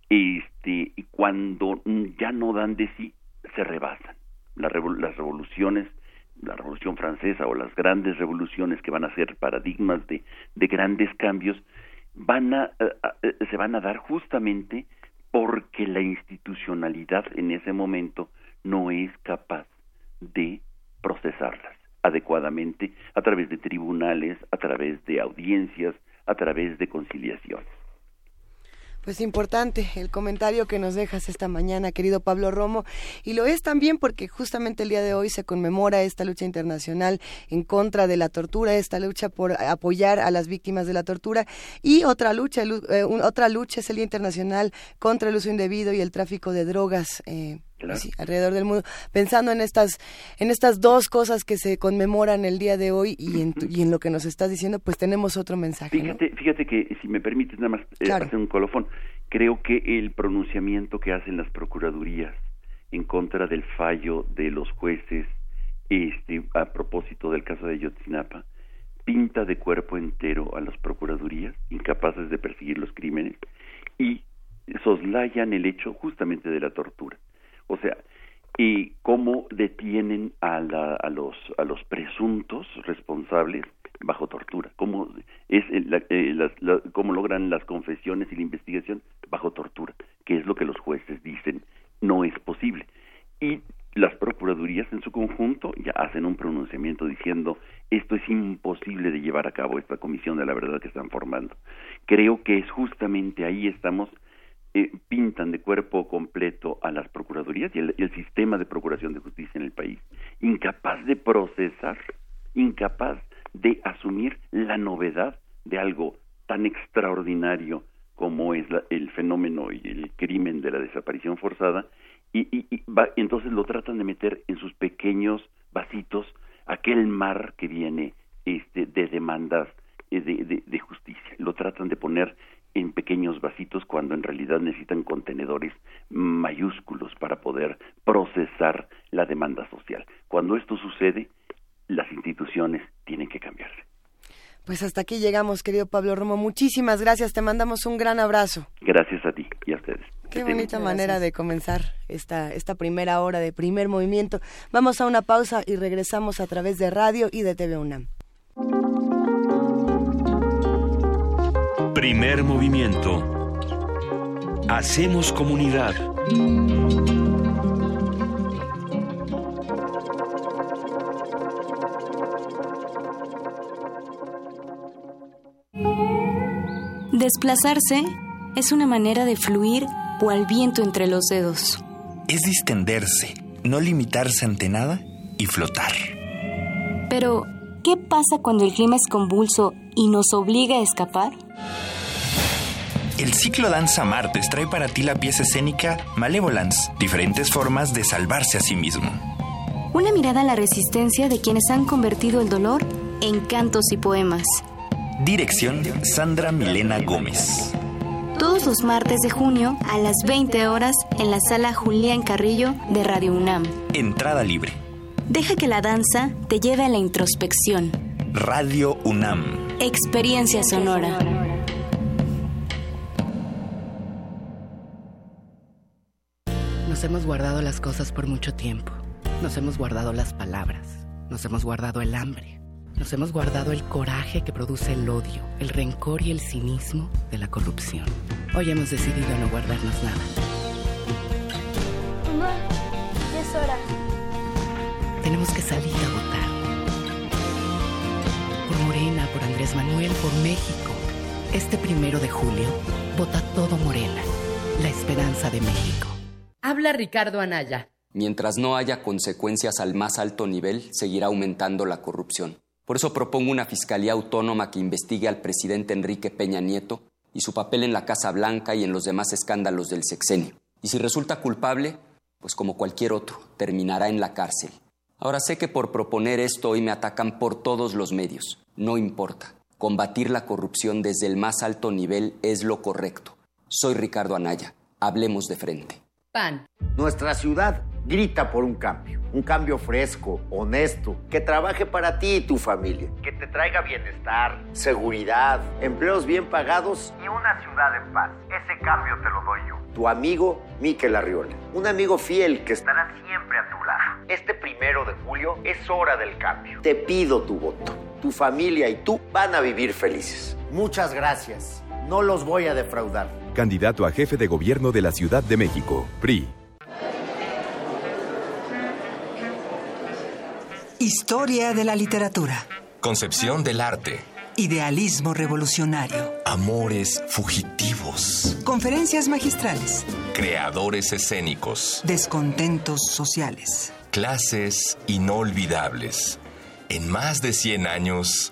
Este, y cuando ya no dan de sí, se rebasan. las revoluciones la Revolución Francesa o las grandes revoluciones que van a ser paradigmas de, de grandes cambios, van a, eh, eh, se van a dar justamente porque la institucionalidad en ese momento no es capaz de procesarlas adecuadamente a través de tribunales, a través de audiencias, a través de conciliaciones. Pues importante el comentario que nos dejas esta mañana, querido Pablo Romo, y lo es también porque justamente el día de hoy se conmemora esta lucha internacional en contra de la tortura, esta lucha por apoyar a las víctimas de la tortura y otra lucha, eh, otra lucha es el Día Internacional contra el uso indebido y el tráfico de drogas. Eh, alrededor del mundo, pensando en estas, en estas dos cosas que se conmemoran el día de hoy y en, y en lo que nos estás diciendo, pues tenemos otro mensaje. Fíjate, fíjate que, si me permites nada más eh, hacer un colofón, creo que el pronunciamiento que hacen las procuradurías en contra del fallo de los jueces este, a propósito del caso de Ayotzinapa, pinta de cuerpo entero a las procuradurías, incapaces de perseguir los crímenes, y soslayan el hecho justamente de la tortura. O sea, y cómo detienen a, la, a, los, a los presuntos responsables bajo tortura, cómo, es eh, cómo logran las confesiones y la investigación bajo tortura, que es lo que los jueces dicen no es posible. Y las procuradurías en su conjunto ya hacen un pronunciamiento diciendo esto es imposible de llevar a cabo esta comisión de la verdad que están formando. Creo que es justamente ahí estamos eh, pintan de cuerpo completo a las procuradurías y el, sistema de procuración de justicia en el país, incapaz de procesar, incapaz de asumir la novedad de algo tan extraordinario como es el fenómeno y el crimen de la desaparición forzada, y, y, entonces lo tratan de meter en sus pequeños vasitos aquel mar que viene este, de demandas eh, de, de, justicia. Lo tratan de poner en pequeños vasitos cuando en realidad necesitan contenedores mayúsculos para poder procesar la demanda social. Cuando esto sucede, las instituciones tienen que cambiarse. Pues hasta aquí llegamos, querido Pablo Romo. Muchísimas gracias, te mandamos un gran abrazo. Gracias a ti y a ustedes. Qué bonita manera de comenzar esta, esta primera hora de primer movimiento. Vamos a una pausa y regresamos a través de radio y de TV UNAM. Primer movimiento. Hacemos comunidad. Desplazarse es una manera de fluir al viento entre los dedos. Es distenderse, no limitarse ante nada y flotar. Pero, ¿qué pasa cuando el clima es convulso y nos obliga a escapar? El ciclo Danza Martes trae para ti la pieza escénica Malevolence, diferentes formas de salvarse a sí mismo. Una mirada a la resistencia de quienes han convertido el dolor en cantos y poemas. Dirección Sandra Milena Gómez todos los martes de junio a las 20 horas en la sala Julián Carrillo de Radio UNAM. Entrada libre. Deja que la danza te lleve a la introspección. Radio UNAM. Experiencia sonora. Nos hemos guardado las cosas por mucho tiempo. Nos hemos guardado las palabras. Nos hemos guardado el hambre nos hemos guardado el coraje que produce el odio, el rencor y el cinismo de la corrupción. Hoy hemos decidido no guardarnos nada. Mamá, ya es hora. Tenemos que salir a votar. Por Morena, por Andrés Manuel, por México. Este primero de julio, vota todo Morena, la esperanza de México. Habla Ricardo Anaya. Mientras no haya consecuencias al más alto nivel, seguirá aumentando la corrupción. Por eso propongo una fiscalía autónoma que investigue al presidente Enrique Peña Nieto y su papel en la Casa Blanca y en los demás escándalos del sexenio. Y si resulta culpable, pues como cualquier otro, terminará en la cárcel. Ahora sé que por proponer esto hoy me atacan por todos los medios. No importa. Combatir la corrupción desde el más alto nivel es lo correcto. Soy Ricardo Anaya. Hablemos de frente. PAN. Nuestra ciudad grita por un cambio, un cambio fresco, honesto, que trabaje para ti y tu familia, que te traiga bienestar, seguridad, empleos bien pagados y una ciudad en paz. Ese cambio te lo doy yo. Tu amigo Miquel Arriola, un amigo fiel que estará siempre a tu lado. Este primero de julio es hora del cambio. Te pido tu voto. Tu familia y tú van a vivir felices. Muchas gracias. No los voy a defraudar. Candidato a jefe de gobierno de la Ciudad de México, PRI. Historia de la literatura. Concepción del arte. Idealismo revolucionario. Amores fugitivos. Conferencias magistrales. Creadores escénicos. Descontentos sociales. Clases inolvidables. En más de 100 años.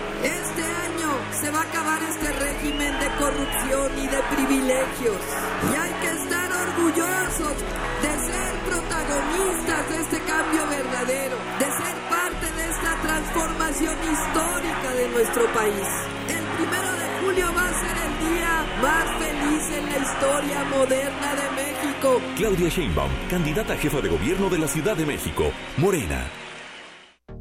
Y de privilegios. Y hay que estar orgullosos de ser protagonistas de este cambio verdadero, de ser parte de esta transformación histórica de nuestro país. El primero de julio va a ser el día más feliz en la historia moderna de México. Claudia Sheinbaum, candidata a jefa de gobierno de la Ciudad de México, Morena.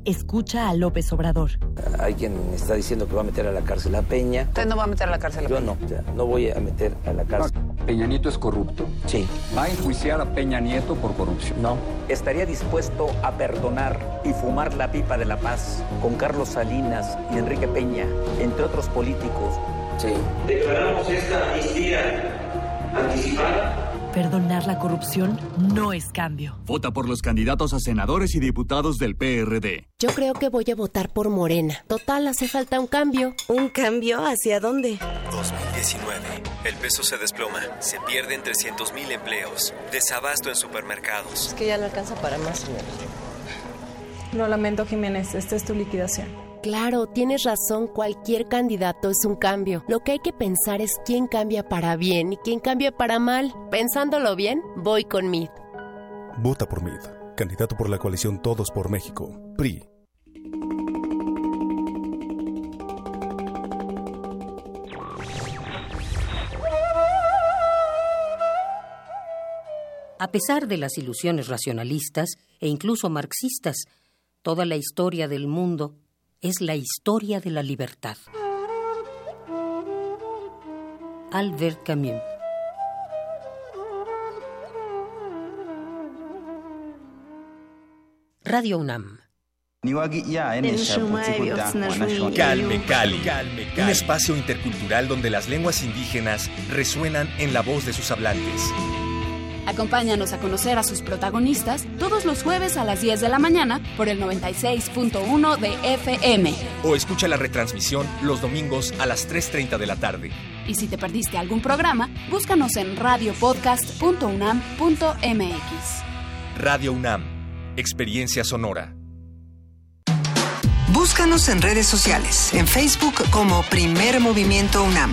Escucha a López Obrador. Hay quien está diciendo que va a meter a la cárcel a Peña. Usted no va a meter a la cárcel a Peña. Yo no, no voy a meter a la cárcel. Peña Nieto es corrupto. Sí. ¿Va a enjuiciar a Peña Nieto por corrupción? No. ¿Estaría dispuesto a perdonar y fumar la pipa de la paz con Carlos Salinas y Enrique Peña, entre otros políticos? Sí. Declaramos esta amnistía anticipada Perdonar la corrupción no es cambio. Vota por los candidatos a senadores y diputados del PRD. Yo creo que voy a votar por Morena. Total, hace falta un cambio. ¿Un cambio hacia dónde? 2010 COVID-19. El peso se desploma, se pierden 300.000 empleos, desabasto en supermercados. Es que ya no alcanza para más, señor. Lo lamento, Jiménez, esta es tu liquidación. Claro, tienes razón, cualquier candidato es un cambio. Lo que hay que pensar es quién cambia para bien y quién cambia para mal. Pensándolo bien, voy con MID. Vota por MID, candidato por la coalición Todos por México, PRI. A pesar de las ilusiones racionalistas e incluso marxistas, toda la historia del mundo es la historia de la libertad. Albert Camus Radio UNAM Calme Cali, un espacio intercultural donde las lenguas indígenas resuenan en la voz de sus hablantes. Acompáñanos a conocer a sus protagonistas todos los jueves a las 10 de la mañana por el 96.1 de FM. O escucha la retransmisión los domingos a las 3.30 de la tarde. Y si te perdiste algún programa, búscanos en radiopodcast.unam.mx. Radio UNAM, experiencia sonora. Búscanos en redes sociales, en Facebook como Primer Movimiento UNAM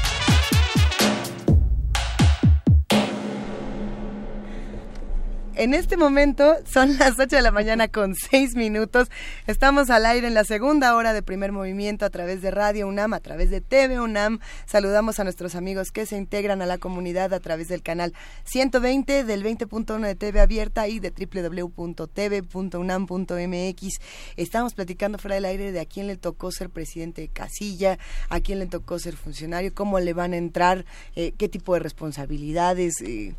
En este momento son *laughs* las 8 de la mañana con 6 minutos. Estamos al aire en la segunda hora de primer movimiento a través de Radio UNAM, a través de TV UNAM. Saludamos a nuestros amigos que se integran a la comunidad a través del canal 120 del 20.1 de TV abierta y de www.tv.unam.mx. Estamos platicando fuera del aire de a quién le tocó ser presidente de casilla, a quién le tocó ser funcionario, cómo le van a entrar, eh, qué tipo de responsabilidades. Eh,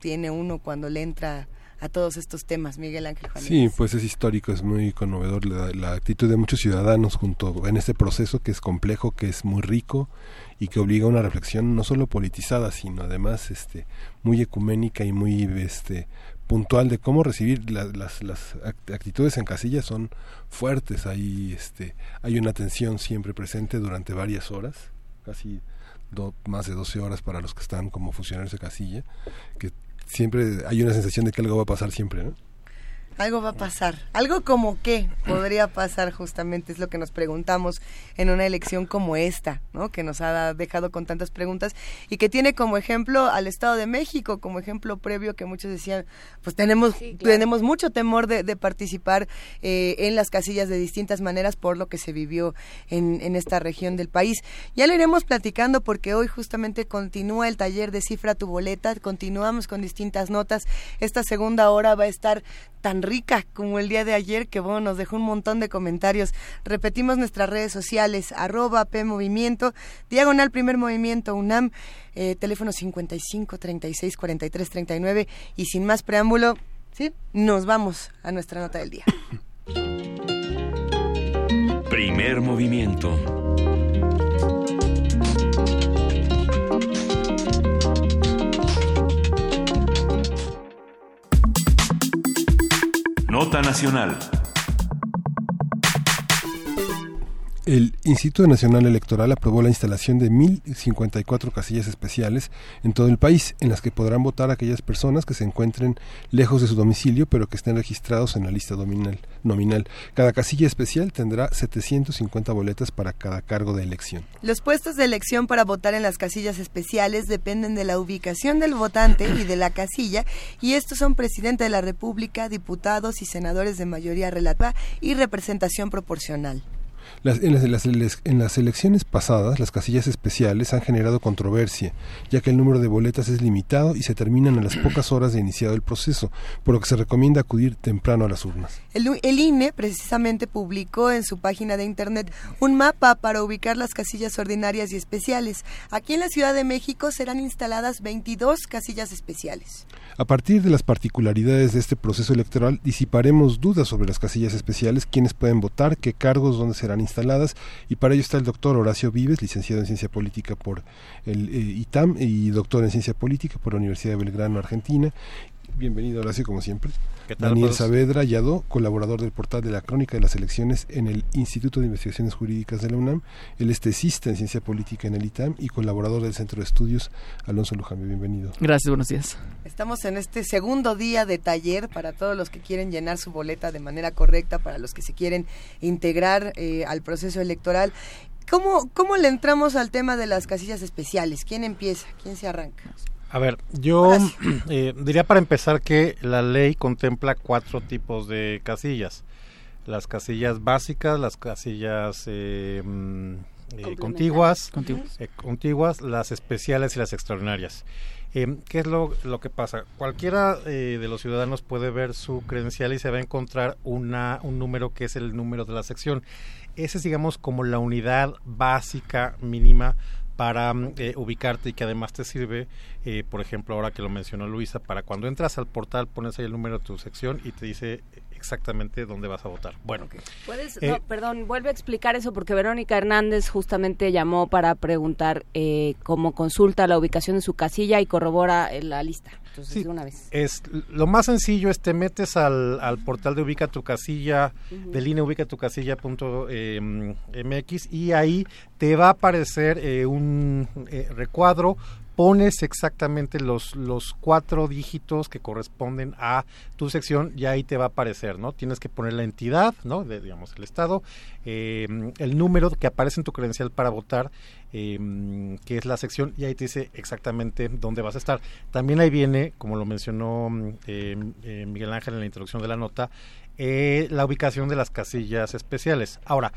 tiene uno cuando le entra a todos estos temas, Miguel Ángel Juan. Sí, pues es histórico, es muy conmovedor la, la, actitud de muchos ciudadanos junto en este proceso que es complejo, que es muy rico y que obliga a una reflexión no solo politizada, sino además este muy ecuménica y muy este puntual de cómo recibir la, las, las actitudes en casilla son fuertes, hay este hay una tensión siempre presente durante varias horas, casi do, más de 12 horas para los que están como funcionarios de casilla, que siempre hay una sensación de que algo va a pasar siempre, ¿no? Algo va a pasar. Algo como qué podría pasar justamente es lo que nos preguntamos en una elección como esta, ¿no? Que nos ha dejado con tantas preguntas y que tiene como ejemplo al Estado de México, como ejemplo previo que muchos decían, pues tenemos sí, claro. tenemos mucho temor de, de participar eh, en las casillas de distintas maneras por lo que se vivió en, en esta región del país. Ya lo iremos platicando porque hoy justamente continúa el taller de Cifra tu boleta, continuamos con distintas notas. Esta segunda hora va a estar tan rica como el día de ayer, que bueno, nos dejó un montón de comentarios. Repetimos nuestras redes sociales, arroba P Movimiento, diagonal primer movimiento UNAM, eh, teléfono 55 36 43 39 y sin más preámbulo, ¿sí? Nos vamos a nuestra nota del día. Primer movimiento. Nota Nacional. El Instituto Nacional Electoral aprobó la instalación de 1.054 casillas especiales en todo el país, en las que podrán votar aquellas personas que se encuentren lejos de su domicilio, pero que estén registrados en la lista nominal. nominal. Cada casilla especial tendrá 750 boletas para cada cargo de elección. Los puestos de elección para votar en las casillas especiales dependen de la ubicación del votante y de la casilla, y estos son presidente de la República, diputados y senadores de mayoría relativa y representación proporcional. Las, en, las, en, las, elecciones pasadas, las casillas especiales han generado controversia, ya que el número de boletas es limitado y se terminan a las *clears throat* pocas horas de iniciado el proceso, por lo que se recomienda acudir temprano a las urnas. El, el INE precisamente publicó en su página de internet un mapa para ubicar las casillas ordinarias y especiales. Aquí en la Ciudad de México serán instaladas 22 casillas especiales. A partir de las particularidades de este proceso electoral, disiparemos dudas sobre las casillas especiales, quiénes pueden votar, qué cargos, dónde serán instaladas, y para ello está el doctor Horacio Vives, licenciado en Ciencia Política por el eh, ITAM y doctor en Ciencia Política por la Universidad de Belgrano, Argentina. Bienvenido, Horacio, como siempre. Daniel? Saavedra Yadó, colaborador del portal de la Crónica de las Elecciones en el Instituto de Investigaciones Jurídicas de la UNAM. Él es tesista en Ciencia Política en el ITAM y colaborador del Centro de Estudios. Alonso Luján, bienvenido. Gracias, buenos días. Estamos en este segundo día de taller para todos los que quieren llenar su boleta de manera correcta, para los que se quieren integrar eh, al proceso electoral. ¿Cómo, ¿Cómo le entramos al tema de las casillas especiales? ¿Quién empieza? ¿Quién se arranca? A ver, yo *clears throat* eh, diría para empezar que la ley contempla cuatro tipos de casillas. Las casillas básicas, las casillas eh, mm, eh, contiguas, Contiguas. eh, contiguas, las especiales y las extraordinarias. Eh, ¿Qué es lo, lo que pasa? Cualquiera eh, de los ciudadanos puede ver su credencial y se va a encontrar una, un número que es el número de la sección. Ese es, digamos, como la unidad básica mínima para mm, eh, ubicarte y que además te sirve, eh, por ejemplo, ahora que lo mencionó Luisa, para cuando entras al portal pones ahí el número de tu sección y te dice exactamente dónde vas a votar. Bueno, ¿Puedes, Eh, no, perdón, vuelve a explicar eso porque Verónica Hernández justamente llamó para preguntar eh, cómo consulta la ubicación de su casilla y corrobora eh, la lista. Entonces, Sí, de una vez. Es, lo más sencillo es te metes al, al portal de ubica tu casilla, del INE ubica tu casilla punto, eh, MX y ahí te va a aparecer eh, un eh, recuadro pones exactamente los, los cuatro dígitos que corresponden a tu sección y ahí te va a aparecer, ¿no? Tienes que poner la entidad, ¿no? Digamos, el estado, eh, el número que aparece en tu credencial para votar, eh, que es la sección, y ahí te dice exactamente dónde vas a estar. También ahí viene, como lo mencionó eh, eh, Miguel Ángel en la introducción de la nota, eh, la ubicación de las casillas especiales. Ahora,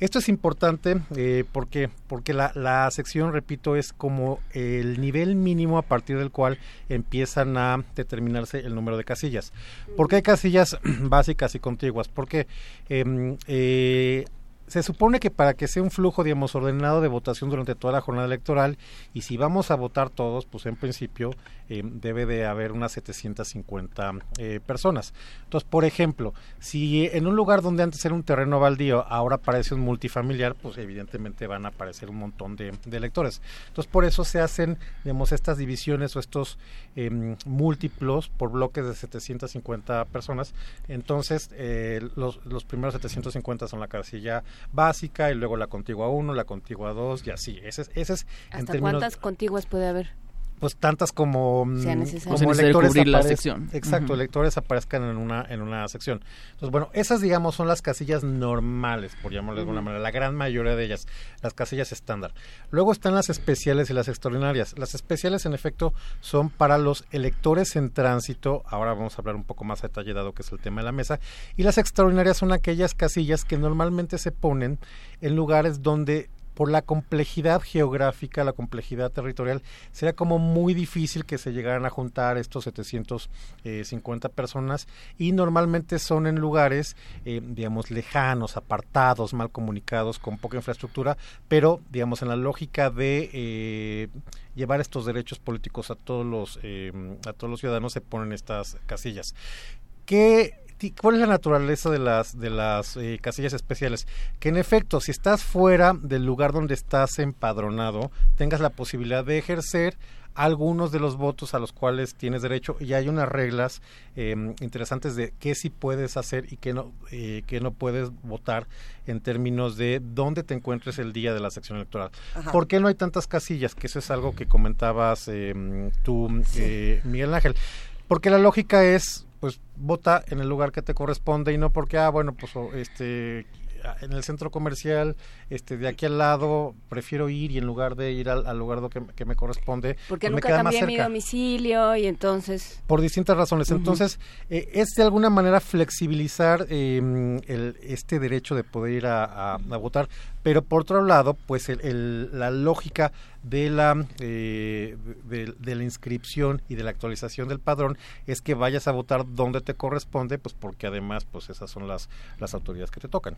esto es importante eh, porque, porque la, la sección, repito, es como el nivel mínimo a partir del cual empiezan a determinarse el número de casillas. ¿Por qué hay casillas *clears throat* básicas y contiguas? Porque em, eh, se supone que para que sea un flujo, digamos, ordenado de votación durante toda la jornada electoral, y si vamos a votar todos, pues en principio eh, debe de haber unas 750 eh, personas. Entonces, por ejemplo, si en un lugar donde antes era un terreno baldío, ahora aparece un multifamiliar, pues evidentemente van a aparecer un montón de, de electores. Entonces, por eso se hacen, digamos, estas divisiones o estos em, múltiplos por bloques de 750 personas. Entonces, eh, los, los primeros 750 son la casilla básica y luego la contigua 1, la contigua 2 y así. Ese es, ese es en ¿Hasta términos cuántas contiguas puede haber? Pues tantas como, mm, como electores cubrir la sección. exacto electores aparezcan en una en una sección. Entonces bueno esas digamos son las casillas normales por llamarlo de alguna manera. La gran mayoría de ellas las casillas estándar. Luego están las especiales y las extraordinarias. Las especiales en efecto son para los electores en tránsito. Ahora vamos a hablar un poco más a detalle dado que es el tema de la mesa. Y las extraordinarias son aquellas casillas que normalmente se ponen en lugares donde por la complejidad geográfica, la complejidad territorial, sería como muy difícil que se llegaran a juntar estos 750 personas y normalmente son en lugares, eh, digamos, lejanos, apartados, mal comunicados, con poca infraestructura, pero, digamos, en la lógica de eh, llevar estos derechos políticos a todos los, eh, a todos los ciudadanos, se ponen estas casillas. ¿Qué, ¿Cuál es la naturaleza de las, de las eh, casillas especiales? Que en efecto, si estás fuera del lugar donde estás empadronado, tengas la posibilidad de ejercer algunos de los votos a los cuales tienes derecho y hay unas reglas eh, interesantes de qué sí puedes hacer y qué no, eh, qué no puedes votar en términos de dónde te encuentres el día de la sección electoral. Ajá. ¿Por qué no hay tantas casillas? Que eso es algo que comentabas eh, tú, eh, Miguel Ángel. Porque la lógica es, pues, vota en el lugar que te corresponde y no porque, ah, bueno, pues, este, en el centro comercial, este, de aquí al lado, prefiero ir y en lugar de ir al, al lugar que, que me corresponde, Porque pues, me nunca más cambié mi domicilio y entonces... por distintas razones. Entonces, eh, es de alguna manera flexibilizar eh, el, este derecho de poder ir a, a- a votar, pero por otro lado, pues el- el- la lógica de la eh, de, de la inscripción y de la actualización del padrón es que vayas a votar donde te corresponde, pues porque además, pues esas son las las autoridades que te tocan.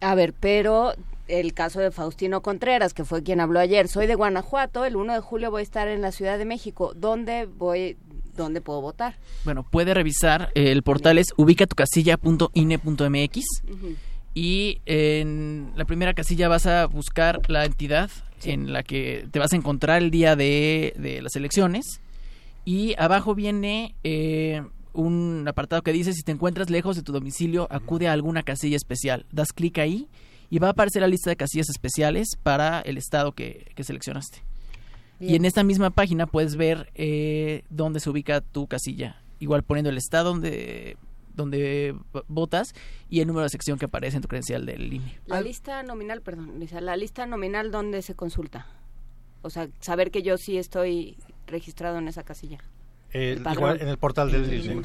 A ver, pero el caso de Faustino Contreras, que fue quien habló ayer, soy de Guanajuato, el 1 de julio voy a estar en la Ciudad de México. ¿Dónde voy, dónde puedo votar? Bueno, puede revisar, eh, el portal es ubicatucasilla.ine.mx Ujú. Y en la primera casilla vas a buscar la entidad en la que te vas a encontrar el día de, de las elecciones y abajo viene eh, un apartado que dice si te encuentras lejos de tu domicilio, acude a alguna casilla especial. Das clic ahí y va a aparecer la lista de casillas especiales para el estado que, que seleccionaste. Y en esta misma página puedes ver eh, dónde se ubica tu casilla. Igual poniendo el estado donde donde votas y el número de sección que aparece en tu credencial del INE. La lista nominal, perdón, Lisa, la lista nominal dónde se consulta. O sea, saber que yo sí estoy registrado en esa casilla. Eh, igual en el portal del INE.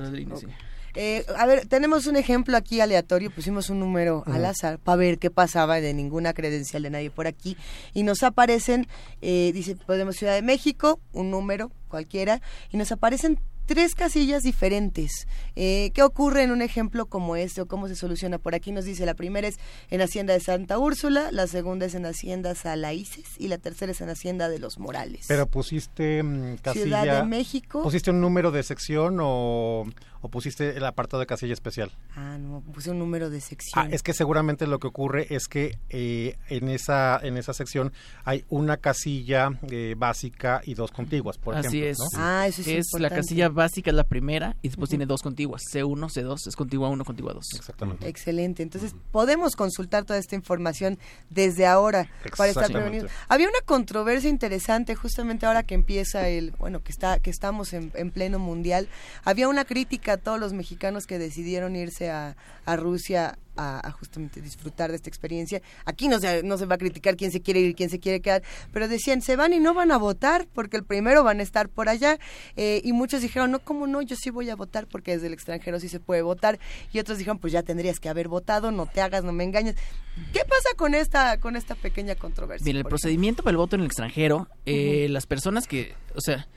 Eh, a ver, tenemos un ejemplo aquí aleatorio, pusimos un número al azar para ver qué pasaba de ninguna credencial de nadie por aquí y nos aparecen, eh, dice, podemos Ciudad de México, un número cualquiera, y nos aparecen tres casillas diferentes. Eh, ¿Qué ocurre en un ejemplo como este o cómo se soluciona? Por aquí nos dice, la primera es en Hacienda de Santa Úrsula, la segunda es en Hacienda Salaices y la tercera es en Hacienda de los Morales. Pero pusiste mm, casilla... Ciudad de México. ¿Pusiste un número de sección o, o pusiste el apartado de casilla especial? Ah, no, puse un número de sección. Ah, es que seguramente lo que ocurre es que eh, en, esa, en esa sección hay una casilla eh, básica y dos contiguas, por Así ejemplo. es. ¿no? Ah, eso es Es la casilla básica, es la primera, y después tiene dos contiguas. C1, C2, es contigua 1, contigua 2. Exactamente. Excelente. Entonces, podemos consultar toda esta información desde ahora para estar prevenidos. Había una controversia interesante justamente ahora que empieza el, bueno, que está que estamos en, en pleno mundial. Había una crítica a todos los mexicanos que decidieron irse a, a Rusia a, a justamente disfrutar de esta experiencia. Aquí no se, no se va a criticar quién se quiere ir, quién se quiere quedar, pero decían, se van y no van a votar porque el primero van a estar por allá. Eh, y muchos dijeron, no, ¿cómo no? Yo sí voy a votar porque desde el extranjero sí se puede votar. Y otros dijeron, pues ya tendrías que haber votado, no te hagas, no me engañes. ¿Qué pasa con esta, con esta pequeña controversia? Bien, el procedimiento para el voto en el extranjero, eh, las personas que, o sea,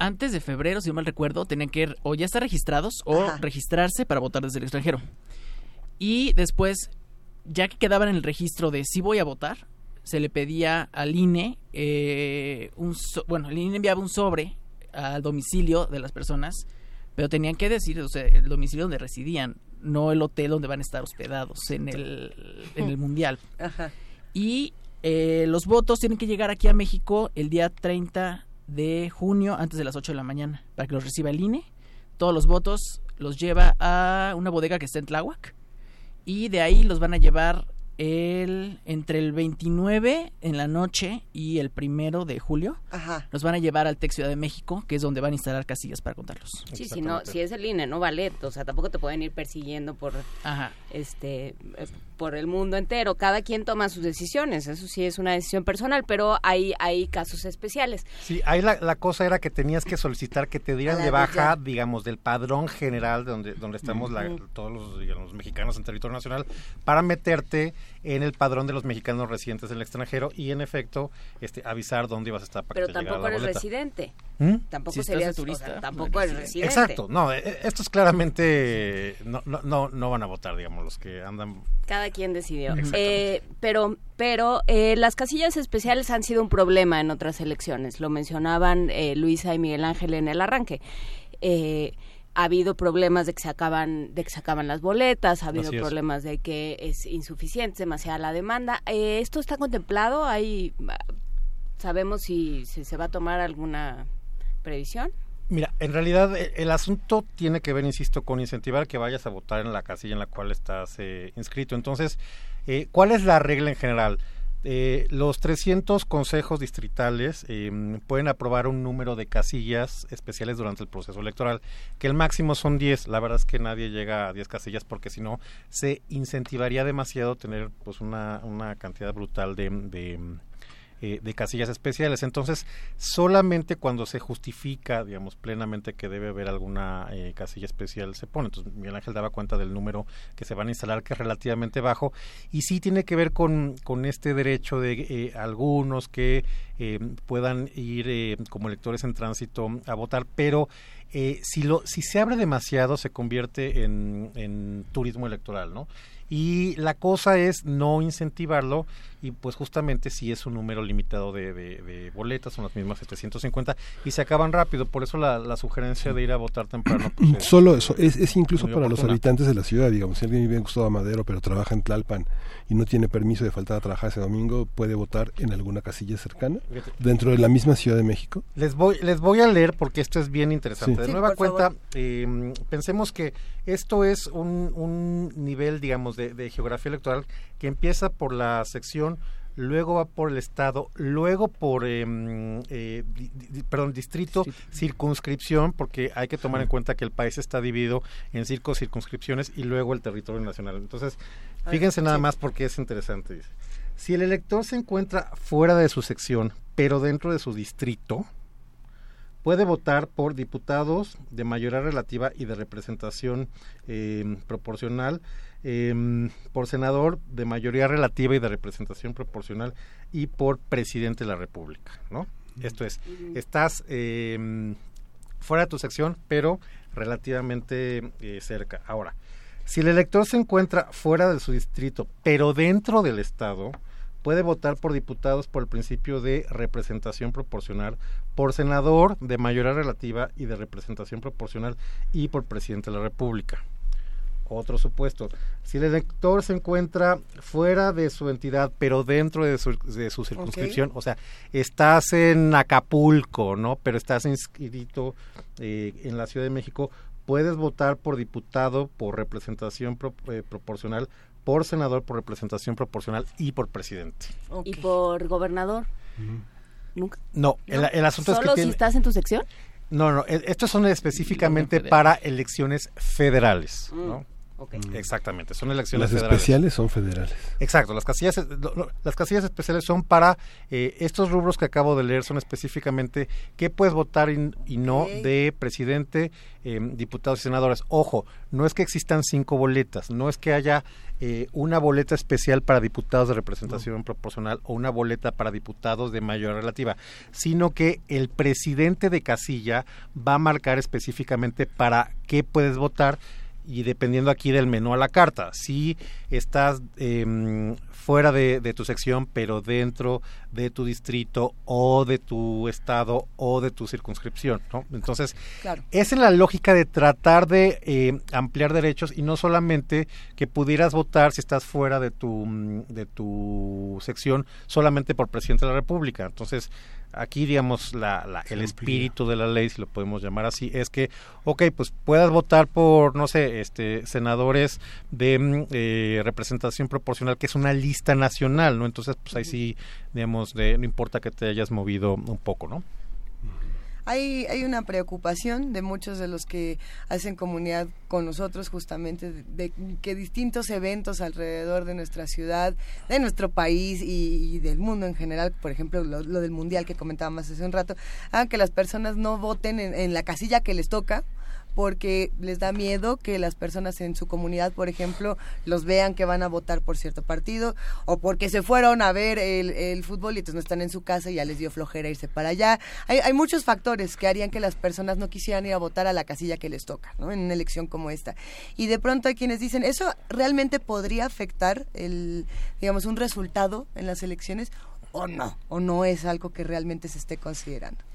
antes de febrero, si no mal recuerdo, tenían que o ya estar registrados o Ajá. registrarse para votar desde el extranjero. Y después, ya que quedaban en el registro de si voy a votar, se le pedía al INE, eh, un so- bueno, el INE enviaba un sobre al domicilio de las personas, pero tenían que decir, o sea, el domicilio donde residían, no el hotel donde van a estar hospedados en el, en el mundial. Ajá. Y eh, los votos tienen que llegar aquí a México el día 30 de junio antes de las 8 de la mañana para que los reciba el INE. Todos los votos los lleva a una bodega que está en Tláhuac y de ahí los van a llevar el entre el 29 en la noche y el primero de julio. Ajá. Los van a llevar al TEC Ciudad de México, que es donde van a instalar casillas para contarlos. Sí, si no, si es el INE, no vale, o sea, tampoco te pueden ir persiguiendo por Ajá. este eh, por el mundo entero. Cada quien toma sus decisiones, eso sí es una decisión personal, pero hay hay casos especiales. Sí, ahí la, la cosa era que tenías que solicitar que te dieran de baja, digamos, del padrón general de donde, donde estamos la- todos los, digamos, mexicanos en territorio nacional para meterte en el padrón de los mexicanos residentes en el extranjero y, en efecto, este, avisar dónde ibas a estar para Pero que te llegara tampoco la eres boleta. residente. ¿Mm? Tampoco Si o sea, turista, tampoco eres residente. Exacto, no, eh, estos claramente no, no, no, no van a votar, digamos, los que andan... Cada quien decidió. Eh, pero pero eh, las casillas especiales han sido un problema en otras elecciones. Lo mencionaban eh, Luisa y Miguel Ángel en el arranque. Eh, ha habido problemas de que se acaban de que se acaban las boletas, ha habido problemas de que es insuficiente, demasiada la demanda. Eh, ¿Esto está contemplado? ¿Hay, ¿Sabemos si, si se va a tomar alguna Mira, en realidad eh, el asunto tiene que ver, insisto, con incentivar que vayas a votar en la casilla en la cual estás eh, inscrito. Entonces, eh, ¿cuál es la regla en general? Eh, los 300 consejos distritales eh, pueden aprobar un número de casillas especiales durante el proceso electoral, que el máximo son 10. La verdad es que nadie llega a 10 casillas porque si no se incentivaría demasiado tener pues una, una cantidad brutal de, eh, de casillas especiales. Entonces, solamente cuando se justifica, digamos, plenamente que debe haber alguna eh, casilla especial se pone. Entonces, Miguel Ángel daba cuenta del número que se van a instalar, que es relativamente bajo, y sí tiene que ver con, con este derecho de eh, algunos que eh, puedan ir como electores en tránsito a votar, pero si, lo, si se abre demasiado se convierte en, en turismo electoral, ¿no? Y la cosa es no incentivarlo y pues justamente si es un número limitado de, de, de, boletas, son las mismas 750 y se acaban rápido, por eso la, la sugerencia de ir a votar temprano. Pues, es, Solo eso, es, es incluso para los habitantes de la ciudad, digamos, si alguien vive en Gustavo Madero pero trabaja en Tlalpan y no tiene permiso de faltar a trabajar ese domingo, puede votar en alguna casilla cercana dentro de la misma Ciudad de México. Les voy, les voy a leer porque esto es bien interesante. Sí. De Sí, nueva cuenta, eh, pensemos que esto es un, un nivel, digamos, de, de geografía electoral que empieza por la sección luego va por el estado, luego por, eh, eh, di, di, perdón, distrito, circunscripción, porque hay que tomar en cuenta que el país está dividido en circos, circunscripciones y luego el territorio nacional. Entonces, fíjense nada más porque es interesante. Dice. Si el elector se encuentra fuera de su sección, pero dentro de su distrito, puede votar por diputados de mayoría relativa y de representación eh, proporcional, eh, por senador de mayoría relativa y de representación proporcional y por presidente de la República, ¿no? Esto es, estás eh, fuera de tu sección, pero relativamente eh, cerca. Ahora, si el elector se encuentra fuera de su distrito, pero dentro del estado, puede votar por diputados por el principio de representación proporcional, por senador de mayoría relativa y de representación proporcional y por presidente de la República. Otro supuesto, si el elector se encuentra fuera de su entidad, pero dentro de su, de su circunscripción, okay. o sea, estás en Acapulco, ¿no? Pero estás inscrito eh, en la Ciudad de México, puedes votar por diputado por representación pro, eh, proporcional por senador por representación proporcional y por presidente. Okay. ¿Y por gobernador? ¿Nunca? No, el, el asunto ¿Solo es que... si tiene... estás en tu sección? No, no, estos son específicamente para elecciones federales, Mm. ¿no? Okay. Exactamente, son elecciones las federales. especiales son federales. Exacto, las casillas, lo, las casillas especiales son para eh, estos rubros que acabo de leer, son específicamente qué puedes votar y, y no okay. de presidente, eh, diputados y senadores. Ojo, no es que existan cinco boletas, no es que haya eh, una boleta especial para diputados de representación no. proporcional o una boleta para diputados de mayor relativa, sino que el presidente de casilla va a marcar específicamente para qué puedes votar y dependiendo aquí del menú a la carta. Si estás eh, fuera de, de, tu sección, pero dentro de tu distrito o de tu estado o de tu circunscripción, ¿no? Entonces, claro. esa es la lógica de tratar de eh, ampliar derechos y no solamente que pudieras votar si estás fuera de tu, de tu sección solamente por presidente de la República. Entonces, aquí digamos la, la, el espíritu de la ley si lo podemos llamar así es que ok pues puedas votar por no sé este senadores de eh, representación proporcional que es una lista nacional no entonces pues ahí sí digamos de no importa que te hayas movido un poco no hay, hay una preocupación de muchos de los que hacen comunidad con nosotros justamente de, que distintos eventos alrededor de nuestra ciudad, de nuestro país y, y del mundo en general, por ejemplo lo, lo, del mundial que comentábamos hace un rato, hagan que las personas no voten en, en la casilla que les toca porque les da miedo que las personas en su comunidad, por ejemplo, los vean que van a votar por cierto partido o porque se fueron a ver el, fútbol y entonces no están en su casa y ya les dio flojera irse para allá. Hay, hay, muchos factores que harían que las personas no quisieran ir a votar a la casilla que les toca, ¿no? En una elección como esta. Y de pronto hay quienes dicen, ¿eso realmente podría afectar el, digamos, un resultado en las elecciones o no? ¿O no es algo que realmente se esté considerando?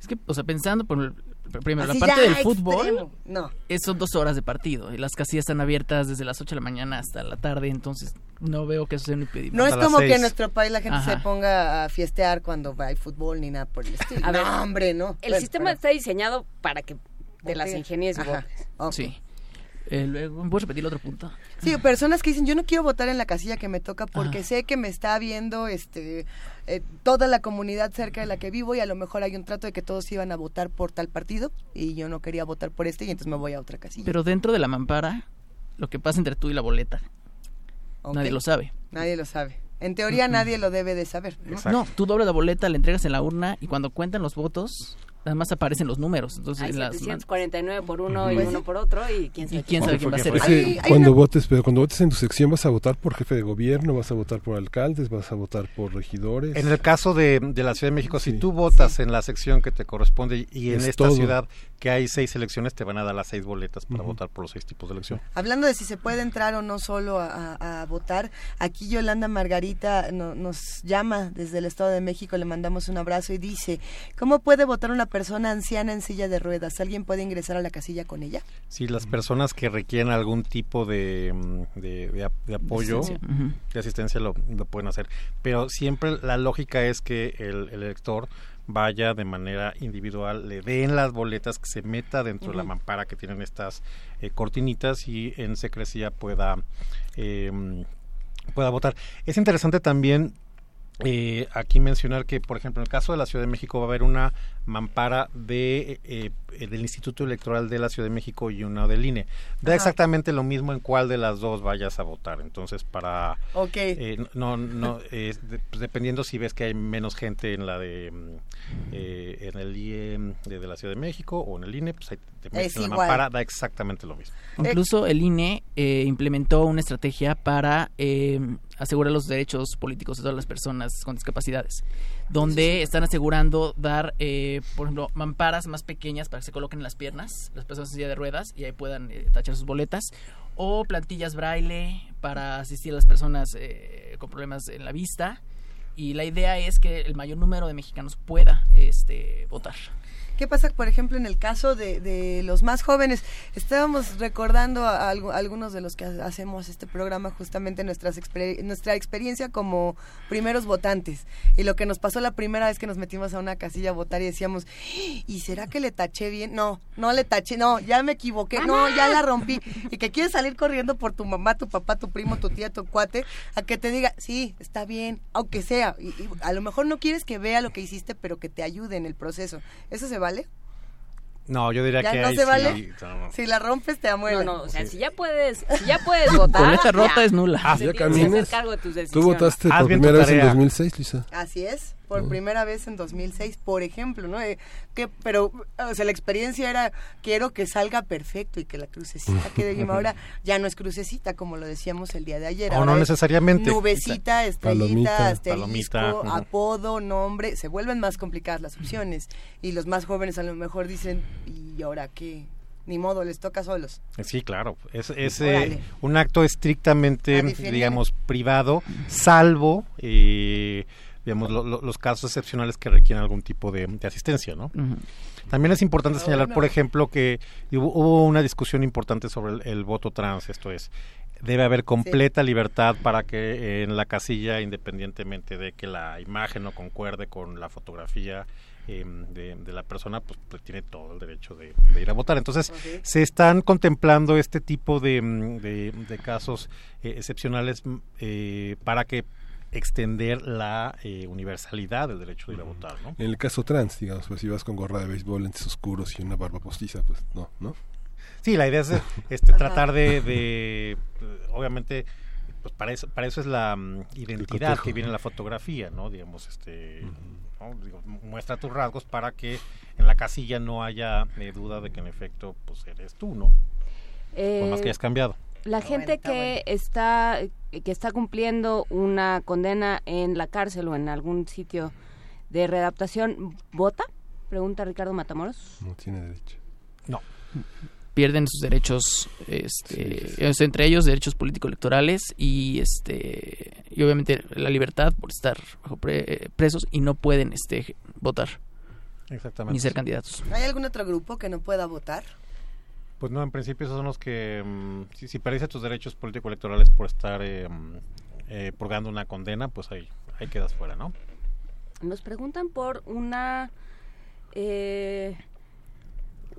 Es que, o sea, pensando por primero, Así la parte del fútbol no. es, son dos horas de partido y las casillas están abiertas desde las 8 de la mañana hasta la tarde, entonces no veo que eso sea un impedimento. No es como que en nuestro país la gente Ajá. se ponga a fiestear cuando hay fútbol ni nada por el estilo. A ver, no, hombre, no. El bueno, sistema pero... está diseñado para que de las ingenies okay. Sí. Eh, luego, ¿Puedes repetir el otro punto? Sí, personas que dicen, yo no quiero votar en la casilla que me toca porque Ajá. sé que me está viendo este, eh, toda la comunidad cerca de la que vivo y a lo mejor hay un trato de que todos iban a votar por tal partido y yo no quería votar por este y entonces me voy a otra casilla. Pero dentro de la mampara, lo que pasa entre tú y la boleta, okay. nadie lo sabe. Nadie lo sabe. En teoría uh -huh. nadie lo debe de saber. ¿no? no, tú doblas la boleta, la entregas en la urna y cuando cuentan los votos, nada más aparecen los números. Entonces, Hay en las man- 749 por uno y Pues uno por otro y quién sabe, ¿Y quién sabe quién va a ser? Es que cuando votes, pero cuando votes en tu sección vas a votar por jefe de gobierno, vas a votar por alcaldes, vas a votar por regidores. En el caso de, de la Ciudad de México, si tú votas en la sección que te corresponde y en Es esta todo. ciudad que hay seis elecciones, te van a dar las seis boletas para votar por los seis tipos de elección. Hablando de si se puede entrar o no solo a, a- a votar, aquí Yolanda Margarita no- nos llama desde el Estado de México, le mandamos un abrazo y dice, ¿cómo puede votar una persona anciana en silla de ruedas? ¿Alguien puede ingresar a la casilla con ella? Si las personas que requieren algún tipo de, mm, de, de ap- de apoyo, de asistencia, lo, lo pueden hacer. Pero siempre la lógica es que el, el elector vaya de manera individual, le den las boletas, que se meta dentro de la mampara que tienen estas eh, cortinitas y en secrecía pueda, eh, pueda votar. Es interesante también eh, aquí mencionar que, por ejemplo, en el caso de la Ciudad de México va a haber una mampara de, eh, eh, del Instituto Electoral de la Ciudad de México y una del INE. Da Ajá. exactamente lo mismo en cuál de las dos vayas a votar. Entonces, para... Ok. eh, no, no, eh, de- pues, dependiendo si ves que hay menos gente en la de... mm, eh, en el IE de, de la Ciudad de México o en el INE, pues ahí te metes Es en la mampara, da exactamente lo mismo. Incluso el INE eh, implementó una estrategia para eh, asegurar los derechos políticos de todas las personas con discapacidades, donde están asegurando dar, eh, por ejemplo, mamparas más pequeñas para que se coloquen en las piernas, las personas en silla de ruedas, y ahí puedan eh, tachar sus boletas, o plantillas braille para asistir a las personas eh, con problemas en la vista. Y la idea es que el mayor número de mexicanos pueda este, votar. ¿Qué pasa, por ejemplo, en el caso de, los más jóvenes? Estábamos recordando a, algu- algunos de los que ha- hacemos este programa justamente nuestras exper- nuestra experiencia como primeros votantes y lo que nos pasó la primera vez que nos metimos a una casilla a votar y decíamos, ¿y será que le taché bien? No, no le taché, no, ya me equivoqué, no, ya la rompí. Y que quieres salir corriendo por tu mamá, tu papá, tu primo, tu tía, tu cuate, a que te diga, sí, está bien, aunque sea. Y, a lo mejor no quieres que vea lo que hiciste, pero que te ayude en el proceso. ¿Eso se vale? No, yo diría ¿Ya que no ahí se sí, vale? no, no. Si la rompes, te amuela. No, no, o sea, si ya puedes, si ya puedes *laughs* votar. Boleta rota ya. es nula. Ah, ya caminas. cargo de tus Tú decisiones. votaste Haz por primera vez en tarea. 2006, Lisa. Así es, por primera vez en 2006, por ejemplo, ¿no? Eh, que, pero, o sea, la experiencia era, quiero que salga perfecto y que la crucecita quede bien. *laughs* Ahora ya no es crucecita, como lo decíamos el día de ayer. O no es necesariamente. Nubecita, estrellita, Palomita, asterisco, palomita, ujú. apodo, nombre. Se vuelven más complicadas las opciones. Y los más jóvenes a lo mejor dicen, ¿y ahora qué? Ni modo, les toca solos. Sí, claro. Es, es eh, un acto estrictamente, digamos, privado, salvo, eh, digamos, lo- lo- los casos excepcionales que requieren algún tipo de, de asistencia, ¿no? También es importante señalar, bueno. por ejemplo, que hubo, hubo una discusión importante sobre el, el voto trans, esto es, debe haber completa libertad para que eh, en la casilla, independientemente de que la imagen no concuerde con la fotografía eh, de, de la persona, pues, pues tiene todo el derecho de, de ir a votar. Entonces, se están contemplando este tipo de, de- de casos eh, excepcionales eh, para que extender la eh, universalidad del derecho de ir a votar, ¿no? En el caso trans, digamos, pues si vas con gorra de béisbol, lentes oscuros y una barba postiza, pues no, ¿no? Sí, la idea es *laughs* este, tratar de, de, eh, obviamente, pues para eso, para eso es la mm, identidad que viene en la fotografía, ¿no? Digamos, este, ¿no? Digo, mu- muestra tus rasgos para que en la casilla no haya eh, duda de que en efecto, pues eres tú, ¿no? Por más Eh, que hayas cambiado. La gente bueno, está que está que está cumpliendo una condena en la cárcel o en algún sitio de readaptación, ¿vota? Pregunta Ricardo Matamoros. No tiene derecho. No. pierden sus derechos este es entre ellos derechos político electorales y este y obviamente la libertad por estar bajo pre- presos y no pueden este votar Exactamente. ni ser candidatos ¿Hay algún otro grupo que no pueda votar? Pues no, en principio esos son los que, mm, si, si perdiste tus derechos político-electorales por estar eh, mm, eh, purgando una condena, pues ahí, ahí quedas fuera, ¿no? Nos preguntan por una eh,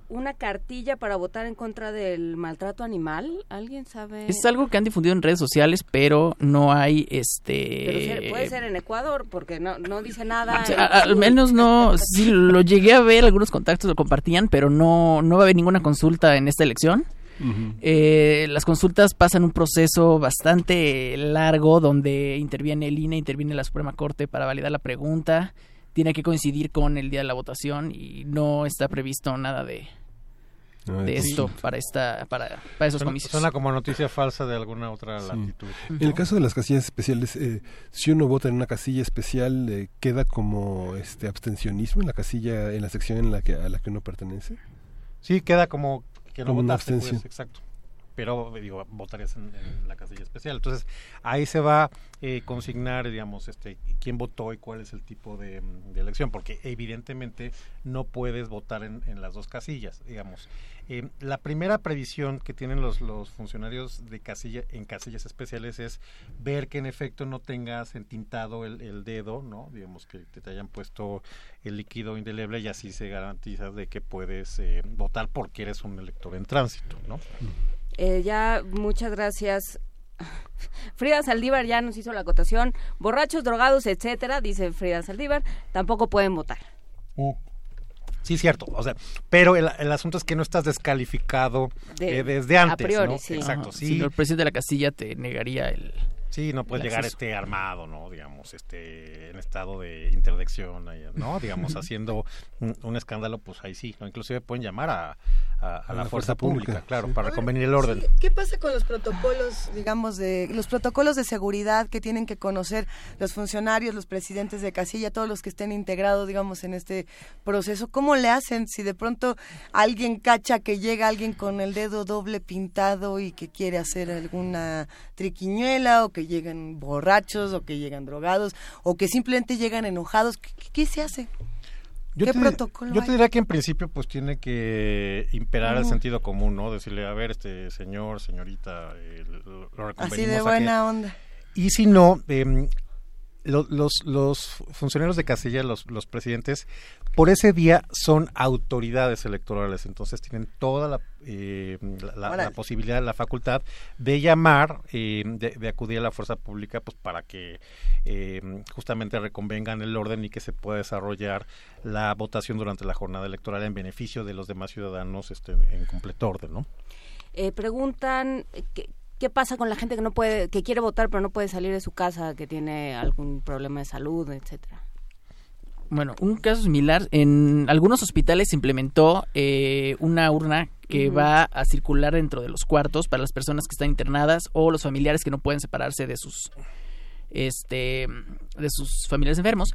una cartilla para votar en contra del maltrato animal. ¿Alguien sabe? es algo que han difundido en redes sociales pero no hay Pero este se- puede ser en Ecuador porque no no dice nada. O sea, a- al menos no, sí lo llegué a ver, algunos contactos lo compartían, pero no, no va a haber ninguna consulta en esta elección. Eh, las consultas pasan un proceso bastante largo donde interviene el INE, interviene la Suprema Corte para validar la pregunta. Tiene que coincidir con el día de la votación y no está previsto nada de, sí. esto para esta para, para esos comicios. Suena como noticia falsa de alguna otra latitud. En el caso de las casillas especiales, eh, si uno vota en una casilla especial, eh, ¿queda como este abstencionismo en la casilla, en la sección en la que, a la que uno pertenece? Sí, queda como que no Como una pues, abstención. exacto. Pero, digo, votarías en, la casilla especial. Entonces, ahí se va eh, consignar, digamos, este, quién votó y cuál es el tipo de, mm, elección, porque evidentemente no puedes votar en, en las dos casillas, digamos. Eh, la primera previsión que tienen los, los funcionarios de casilla en casillas especiales es ver que en efecto no tengas entintado el, dedo, ¿no? Digamos que te, te hayan puesto el líquido indeleble y así se garantiza de que puedes eh, votar porque eres un elector en tránsito, ¿no? Eh, ya, muchas gracias. Frida Saldívar ya nos hizo la acotación. Borrachos, drogados, etcétera, dice Frida Saldívar, tampoco pueden votar. Sí, cierto. O sea, pero el, el asunto es que no estás descalificado De- eh, desde a antes, priori, ¿no? sí. Exacto, sí. Si el presidente de la casilla te negaría el Sí, no puedes llegar este armado, ¿no? Digamos, este en estado de interdicción, ahí, ¿no? Digamos, *laughs* haciendo un, un escándalo, pues ahí sí, ¿no? Inclusive pueden llamar a, a- a la, fuerza, pública, claro, para reconvenir el orden. ¿Qué pasa con los protocolos, digamos, de los protocolos de seguridad que tienen que conocer los funcionarios, los presidentes de casilla, todos los que estén integrados, digamos, en este proceso? ¿Cómo le hacen si de pronto alguien cacha que llega alguien con el dedo doble pintado y que quiere hacer alguna triquiñuela o que llegan borrachos o que llegan drogados o que simplemente llegan enojados? ¿Qué, se hace? Yo ¿Qué te, protocolo yo hay? te diría que en principio pues tiene que imperar el sentido común, ¿no? Decirle, a ver, este señor, señorita, eh, lo, lo Así de que- buena onda. Y si no, em, lo- los, los funcionarios de casilla, los, los presidentes, por ese día son autoridades electorales, entonces tienen toda la, eh, la- la- posibilidad, la facultad de llamar, eh, de, de acudir a la fuerza pública, pues para que eh, justamente reconvengan el orden y que se pueda desarrollar la votación durante la jornada electoral en beneficio de los demás ciudadanos este, en completo orden, ¿no? Eh, preguntan eh, ¿qué, qué pasa con la gente que no puede, que quiere votar pero no puede salir de su casa, que tiene algún problema de salud, etcétera. Bueno, un caso similar, en algunos hospitales se implementó eh, una urna que va a circular dentro de los cuartos para las personas que están internadas o los familiares que no pueden separarse de sus este de sus familiares enfermos.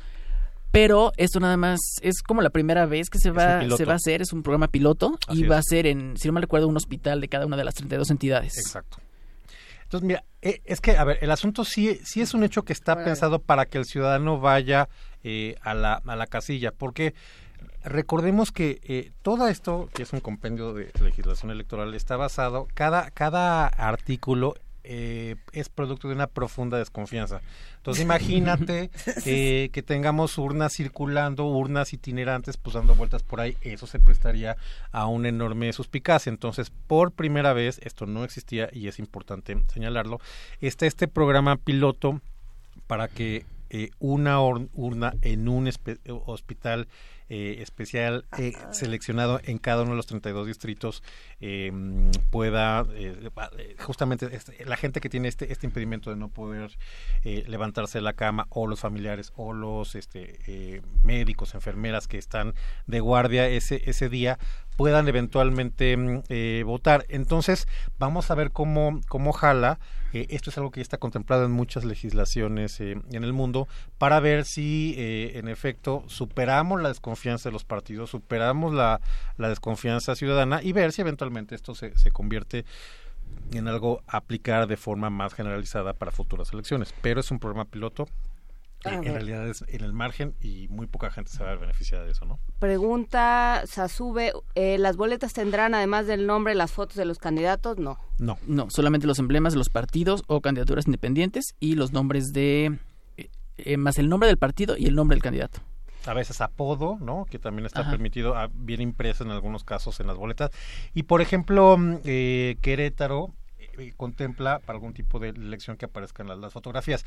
Pero esto nada más es como la primera vez que se va se va a hacer, es un programa piloto Así y va a ser en, si no mal recuerdo, un hospital de cada una de las 32 entidades. Exacto. Entonces, mira, eh, es que, a ver, el asunto sí, sí es un hecho que está pensado para que el ciudadano vaya eh, a, la, a la casilla, porque recordemos que eh, todo esto, que es un compendio de legislación electoral, está basado, cada, cada artículo eh, es producto de una profunda desconfianza. Entonces *laughs* imagínate eh, que tengamos urnas circulando, urnas itinerantes, pues dando vueltas por ahí, eso se prestaría a una enorme suspicacia. Entonces, por primera vez, esto no existía y es importante señalarlo, está este programa piloto para que eh, una urna en un hospital eh, especial eh, seleccionado en cada uno de los 32 distritos eh, pueda eh, va- eh, justamente este, la gente que tiene este este impedimento de no poder eh, levantarse de la cama o los familiares o los este eh, médicos enfermeras que están de guardia ese ese día puedan eventualmente mm, eh, votar entonces vamos a ver cómo cómo jala eh, esto es algo que ya está contemplado en muchas legislaciones eh, en el mundo para ver si en efecto superamos la desconfianza de los partidos, superamos la, la desconfianza ciudadana y ver si eventualmente esto se, se convierte en algo a aplicar de forma más generalizada para futuras elecciones. Pero es un programa piloto. En ver. realidad es en el margen y muy poca gente se va a beneficiar de eso, ¿no? Pregunta Sasube, eh, ¿las boletas tendrán además del nombre las fotos de los candidatos? No. No. No, solamente los emblemas de los partidos o candidaturas independientes y los nombres de eh, eh, más el nombre del partido y el nombre del candidato. a veces apodo, ¿no? Que también está Ajá. permitido, ah, bien impreso en algunos casos en las boletas. Y por ejemplo, mm, eh, Querétaro, eh, contempla para algún tipo de elección que aparezcan las, las fotografías.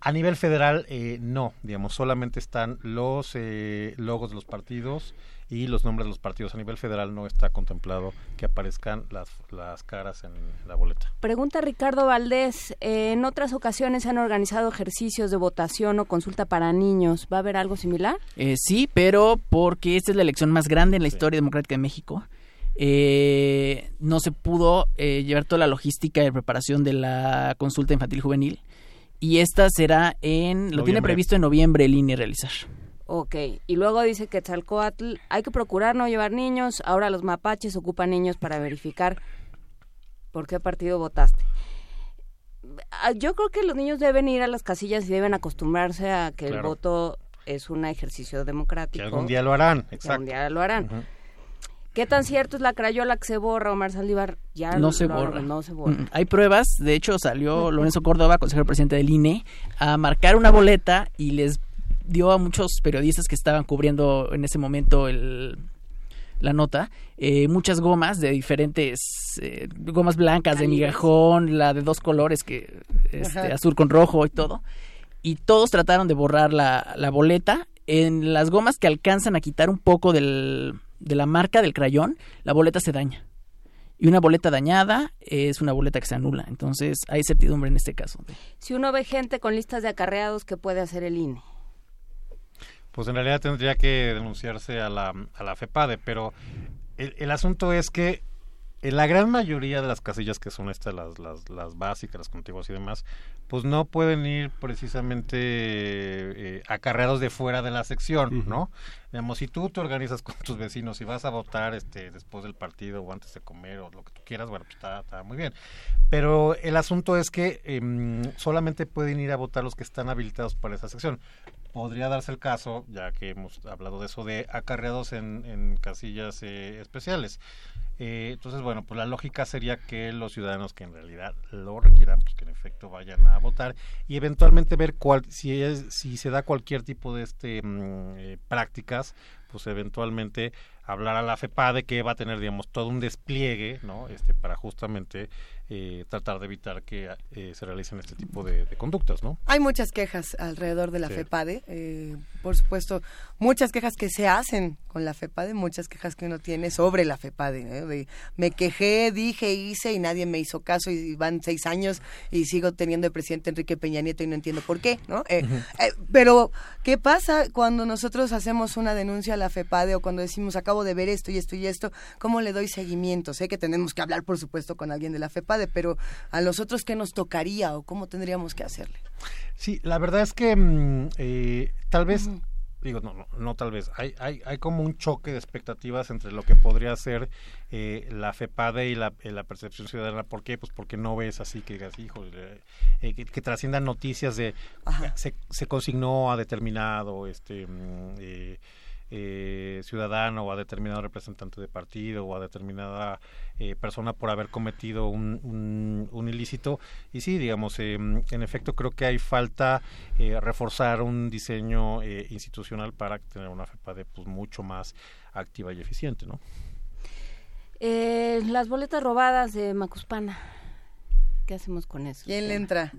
A nivel federal, eh, no, digamos, solamente están los eh, logos de los partidos y los nombres de los partidos. A nivel federal no está contemplado que aparezcan las, las caras en la boleta. Pregunta Ricardo Valdés, eh, en otras ocasiones se han organizado ejercicios de votación o consulta para niños. ¿Va a haber algo similar? Eh, sí, pero porque esta es la elección más grande en la historia democrática de México. Eh, no se pudo eh, llevar toda la logística de preparación de la consulta infantil juvenil y esta será en, lo tiene previsto en noviembre el INE realizar. Ok, y luego dice que Tzalcoatl, hay que procurar no llevar niños, ahora los mapaches ocupan niños para verificar por qué partido votaste. Ah, Yo creo que los niños deben ir a las casillas y deben acostumbrarse a que el voto es un ejercicio democrático. Que algún día lo harán, Que exacto. algún día lo harán. ¿Qué tan cierto es la crayola que se borra, Omar Saldívar? Ya no se lo- borra. No se borra. Mm, Hay pruebas, de hecho salió Lorenzo Córdoba, consejero presidente del INE, a marcar una boleta y les dio a muchos periodistas que estaban cubriendo en ese momento el, la nota, eh, muchas gomas de diferentes, eh, gomas blancas, de migajón, la de dos colores, que este, azul con rojo y todo. Y todos trataron de borrar la, la boleta. En las gomas que alcanzan a quitar un poco del, de la marca del crayón, la boleta se daña. Y una boleta dañada es una boleta que se anula. Entonces hay certidumbre en este caso. Si uno ve gente con listas de acarreados, ¿qué puede hacer el INE? Pues en realidad tendría que denunciarse a la, a la FEPADE, pero el, el asunto es que en la gran mayoría de las casillas que son estas, las, las, las básicas, las contiguas y demás, pues no pueden ir precisamente eh, acarreados de fuera de la sección, ¿no? Digamos, si tú te organizas con tus vecinos y vas a votar este después del partido o antes de comer o lo que tú quieras, bueno, pues está, está muy bien. Pero el asunto es que em, solamente pueden ir a votar los que están habilitados para esa sección. Podría darse el caso, ya que hemos hablado de eso, de acarreados en, en casillas eh, especiales. Eh, entonces, bueno, pues la lógica sería que los ciudadanos que en realidad lo requieran, pues que en efecto vayan a votar y eventualmente ver cuál, si, es, si se da cualquier tipo de este mm, eh, prácticas, pues eventualmente hablar a la FEPADE que va a tener, digamos, todo un despliegue, ¿no? Este, para justamente eh, tratar de evitar que eh, se realicen este tipo de, de conductas, ¿no? Hay muchas quejas alrededor de la Sí. FEPADE, eh, por supuesto, muchas quejas que se hacen con la FEPADE, muchas quejas que uno tiene sobre la FEPADE. ¿eh? De, me quejé, dije, hice y nadie me hizo caso y van seis años y sigo teniendo de presidente Enrique Peña Nieto y no entiendo por qué, ¿no? Pero, ¿qué pasa cuando nosotros hacemos una denuncia a la FEPADE o cuando decimos acabo de ver esto y esto y esto? ¿Cómo le doy seguimiento? Sé que tenemos que hablar, por supuesto, con alguien de la FEPADE, pero a los otros, ¿qué nos tocaría o cómo tendríamos que hacerle? Sí, la verdad es que mm, eh, tal vez, digo, no, no, no tal vez, hay, hay, hay como un choque de expectativas entre lo que podría ser eh, la FEPADE y la, eh, la percepción ciudadana. ¿Por qué? Pues porque no ves así que digas, híjole, eh, que, que trasciendan noticias de se, se consignó a determinado este mm, eh, ciudadano o a determinado representante de partido o a determinada eh, persona por haber cometido un, un, un ilícito y sí digamos eh, en efecto creo que hay falta eh, reforzar un diseño eh, institucional para tener una FEPADE pues mucho más activa y eficiente no Eh, las boletas robadas de Macuspana. ¿Qué hacemos con eso? ¿Quién le entra?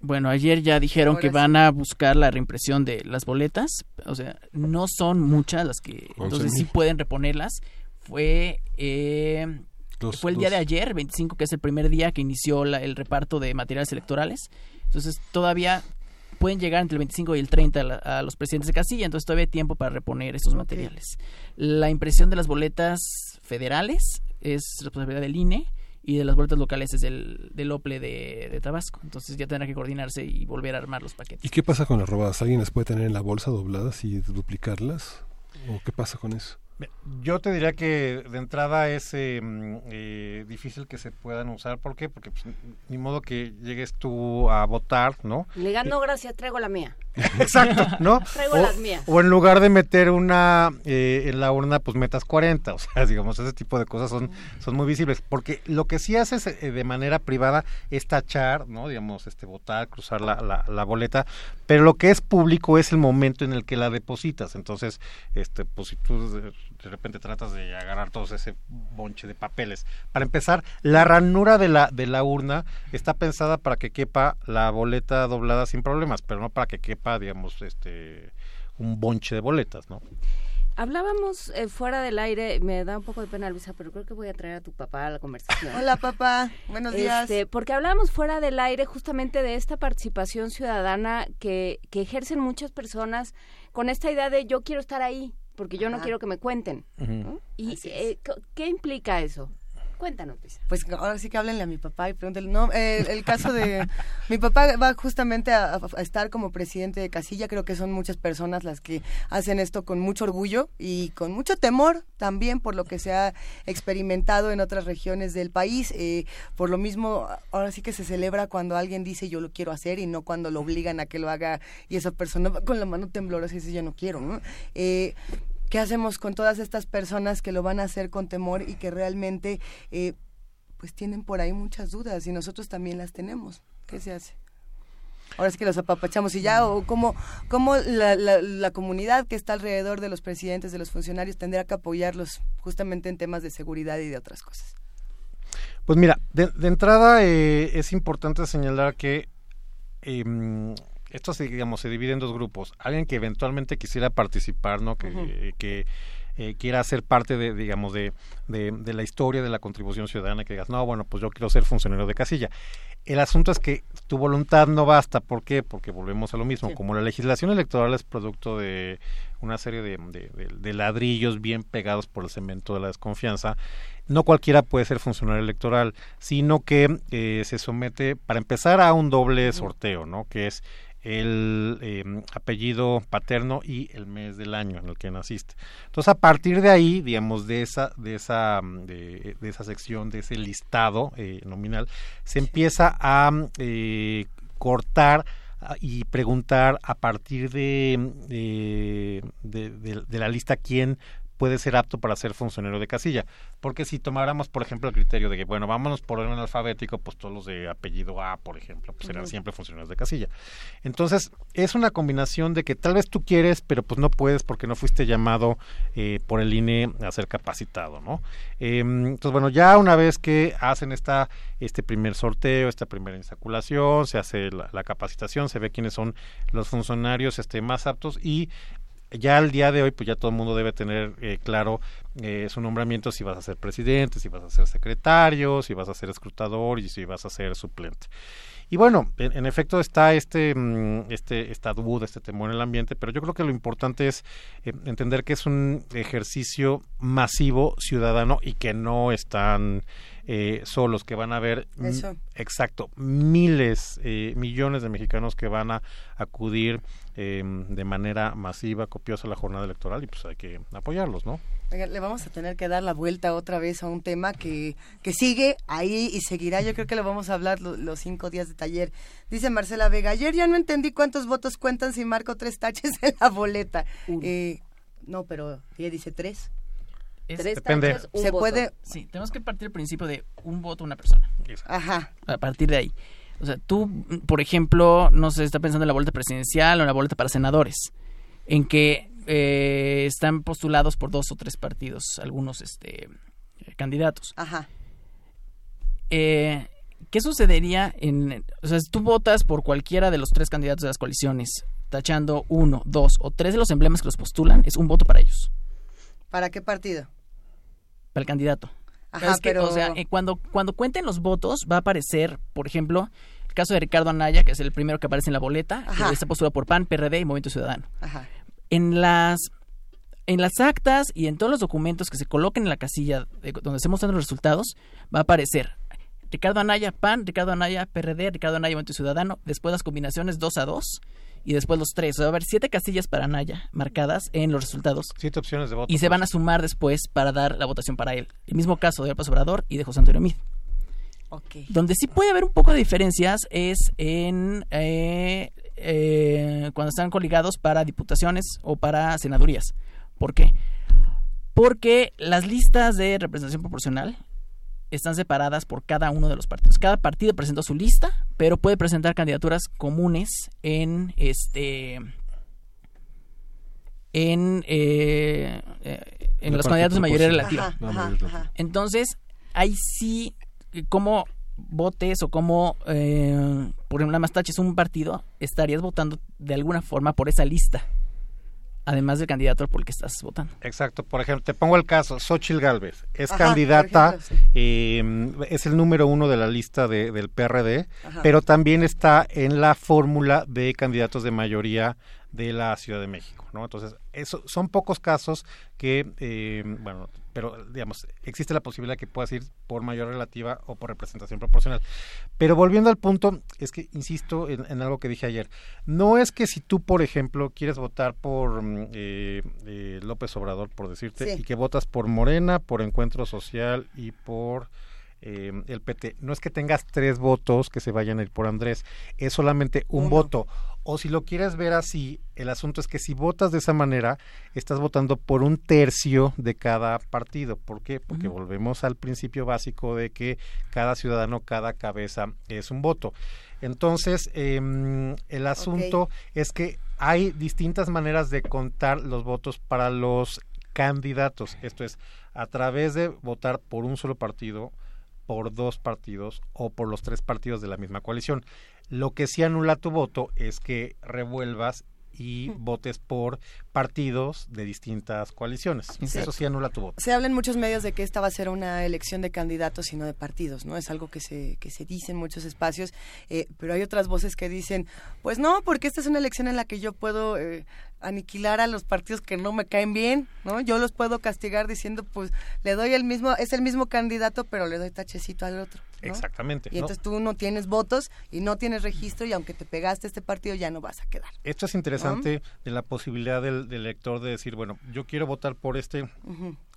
Bueno, ayer ya dijeron Ahora que sí. van a buscar la reimpresión de las boletas. O sea, no son muchas las que... Once Entonces sí pueden reponerlas. Fue... eh, Dos- fue el día de ayer, 25, que es el primer día que inició la- el reparto de materiales electorales. Entonces todavía pueden llegar entre el 25 y el 30 a, la- a los presidentes de casilla, entonces todavía hay tiempo para reponer esos materiales. La impresión de las boletas federales es responsabilidad del INE y de las boletas locales es del, del OPLE de, de Tabasco. Entonces ya tendrá que coordinarse y volver a armar los paquetes. ¿Y qué pasa con las robadas? ¿Alguien las puede tener en la bolsa dobladas y duplicarlas? ¿O qué pasa con eso? Yo te diría que de entrada es eh, mm, eh, difícil que se puedan usar. ¿Por qué? Porque pues, ni modo que llegues tú a votar, ¿no? Le digan, no, gracias, traigo la mía. *laughs* Exacto, ¿no? Traigo o, las mías. o en lugar de meter una eh, en la urna, pues metas 40. O sea, *laughs* digamos, ese tipo de cosas son, son muy visibles. Porque lo que sí haces eh, de manera privada es tachar, ¿no? Digamos, este votar, cruzar la, la, la boleta. Pero lo que es público es el momento en el que la depositas. Entonces, este, pues si tú de, repente tratas de agarrar todo ese bonche de papeles. Para empezar, la ranura de la, de la urna está pensada para que quepa la boleta doblada sin problemas, pero no para que quepa, digamos, este un bonche de boletas, ¿no? Hablábamos eh, fuera del aire, me da un poco de pena, Luisa, pero creo que voy a traer a tu papá a la conversación. Hola, papá. Buenos días. Este, porque hablábamos fuera del aire justamente de esta participación ciudadana que, que ejercen muchas personas con esta idea de yo quiero estar ahí, porque yo no quiero que me cuenten. ¿no? ¿Y eh, qué implica eso? Cuéntanos, Luisa. Pues ahora sí que háblenle a mi papá y pregúntenle. No, eh, el caso de. *laughs* mi papá va justamente a, a estar como presidente de casilla. Creo que son muchas personas las que hacen esto con mucho orgullo y con mucho temor también por lo que se ha experimentado en otras regiones del país. Eh, por lo mismo, ahora sí que se celebra cuando alguien dice yo lo quiero hacer y no cuando lo obligan a que lo haga y esa persona va con la mano temblorosa y dice yo no quiero. ¿no? Eh, ¿Qué hacemos con todas estas personas que lo van a hacer con temor y que realmente eh, pues tienen por ahí muchas dudas y nosotros también las tenemos? ¿Qué se hace? Ahora sí que los apapachamos y ya, o cómo, cómo la, comunidad que está alrededor de los presidentes, de los funcionarios, tendrá que apoyarlos justamente en temas de seguridad y de otras cosas. Pues mira, de, entrada eh, es importante señalar que eh, esto se, digamos, se divide en dos grupos. Alguien que eventualmente quisiera participar, ¿no? Que, que eh, quiera ser parte de, digamos, de, de, de la historia de la contribución ciudadana, que digas, no, bueno, pues yo quiero ser funcionario de casilla. El asunto es que tu voluntad no basta. ¿Por qué? Porque volvemos a lo mismo. Sí. Como la legislación electoral es producto de una serie de- de ladrillos bien pegados por el cemento de la desconfianza, no cualquiera puede ser funcionario electoral, sino que eh, se somete, para empezar, a un doble sorteo, ¿no? Que es el eh, apellido paterno y el mes del año en el que naciste. Entonces, a partir de ahí, digamos, de esa, de esa, mm, de, esa sección, de ese listado eh, nominal, se empieza a mm, eh, cortar ah, y preguntar a partir de, de- de- de la lista quién puede ser apto para ser funcionario de casilla. Porque si tomáramos, por ejemplo, el criterio de que, bueno, vámonos por orden alfabético, pues todos los de apellido A, por ejemplo, pues serán Ujú. siempre funcionarios de casilla. Entonces, es una combinación de que tal vez tú quieres, pero pues no puedes porque no fuiste llamado eh, por el INE a ser capacitado, ¿no? Eh, entonces, bueno, ya una vez que hacen esta, este primer sorteo, esta primera insaculación, se hace la, la capacitación, se ve quiénes son los funcionarios este, más aptos y ya al día de hoy, pues ya todo el mundo debe tener eh, claro eh, su nombramiento, si vas a ser presidente, si vas a ser secretario, si vas a ser escrutador y si vas a ser suplente. Y bueno, en, efecto está este, mm, este, esta duda, este temor en el ambiente, pero yo creo que lo importante es eh, entender que es un ejercicio masivo ciudadano y que no están eh, solos, que van a haber Eso. exacto miles, eh, millones de mexicanos que van a acudir eh, de manera masiva, copiosa a la jornada electoral y pues hay que apoyarlos, ¿no? Oiga, le vamos a tener que dar la vuelta otra vez a un tema que, que sigue ahí y seguirá. Yo creo que lo vamos a hablar lo- los cinco días de taller. Dice Marcela Vega, ayer ya no entendí cuántos votos cuentan si marco tres taches en la boleta. Eh, no, pero ella dice tres. Es- Tres Depende. un Se voto. puede... Sí, tenemos que partir del principio de un voto, una persona. Ajá. A partir de ahí. O sea, tú, por ejemplo, no sé, está pensando en la boleta presidencial o en la boleta para senadores, en que eh, están postulados por dos o tres partidos, algunos este, candidatos. Ajá. Eh, ¿Qué sucedería en... O sea, si tú votas por cualquiera de los tres candidatos de las coaliciones, tachando uno, dos o tres de los emblemas que los postulan, es un voto para ellos, ¿Para qué partido? Para el candidato. Ajá, Es que, pero... O sea, eh, cuando, cuando cuenten los votos, va a aparecer, por ejemplo, el caso de Ricardo Anaya, que es el primero que aparece en la boleta, que está postulado por PAN, PRD y Movimiento Ciudadano. Ajá. En las, en las actas y en todos los documentos que se coloquen en la casilla de- donde se mostrando los resultados, va a aparecer Ricardo Anaya, PAN, Ricardo Anaya, PRD, Ricardo Anaya, Movimiento Ciudadano, después las combinaciones 2 a 2 y después los tres. O sea, va a haber siete casillas para Anaya marcadas en los resultados. Siete opciones de voto. Y se van a sumar después para dar la votación para él. El mismo caso de López Obrador y de José Antonio Mid. Ok. Donde sí puede haber un poco de diferencias es en eh, eh, cuando están coligados para diputaciones o para senadurías. ¿Por qué? Porque las listas de representación proporcional están separadas por cada uno de los partidos. Cada partido presentó su lista, pero puede presentar candidaturas comunes en este en eh, eh, en los candidatos de mayoría relativa. Entonces, ahí sí, como votes o como, eh, por ejemplo, nada más taches un partido, estarías votando de alguna forma por esa lista. Además del candidato por el que estás votando. Exacto. Por ejemplo, te pongo el caso, Xochitl Galvez. Es candidata, eh, es el número uno de la lista de, del PRD, pero también está en la fórmula de candidatos de mayoría de la Ciudad de México, ¿no? Entonces, eso son pocos casos que, eh, bueno, pero digamos, existe la posibilidad que puedas ir por mayor relativa o por representación proporcional. Pero volviendo al punto, es que insisto en, algo que dije ayer, no es que si tú, por ejemplo, quieres votar por mm, eh, eh, López Obrador, por decirte, y que votas por Morena, por Encuentro Social y por eh, el PT. No es que tengas tres votos que se vayan a ir por Andrés, es solamente un voto. O si lo quieres ver así, el asunto es que si votas de esa manera, estás votando por un tercio de cada partido. ¿Por qué? Porque volvemos al principio básico de que cada ciudadano, cada cabeza es un voto. Entonces, em, el asunto es que hay distintas maneras de contar los votos para los candidatos. Esto es, a través de votar por un solo partido, por dos partidos o por los tres partidos de la misma coalición. Lo que sí anula tu voto es que revuelvas y votes por partidos de distintas coaliciones. Eso sí anula tu voto. Se habla en muchos medios de que esta va a ser una elección de candidatos y no de partidos, ¿no? Es algo que se, que se dice en muchos espacios, eh, pero hay otras voces que dicen, pues no, porque esta es una elección en la que yo puedo eh, aniquilar a los partidos que no me caen bien, ¿no? Yo los puedo castigar diciendo, pues le doy el mismo, es el mismo candidato, pero le doy tachecito al otro. Exactamente. Y entonces tú no tienes votos y no tienes registro y aunque te pegaste este partido ya no vas a quedar. Esto es interesante de la posibilidad del, elector de decir, bueno, yo quiero votar por este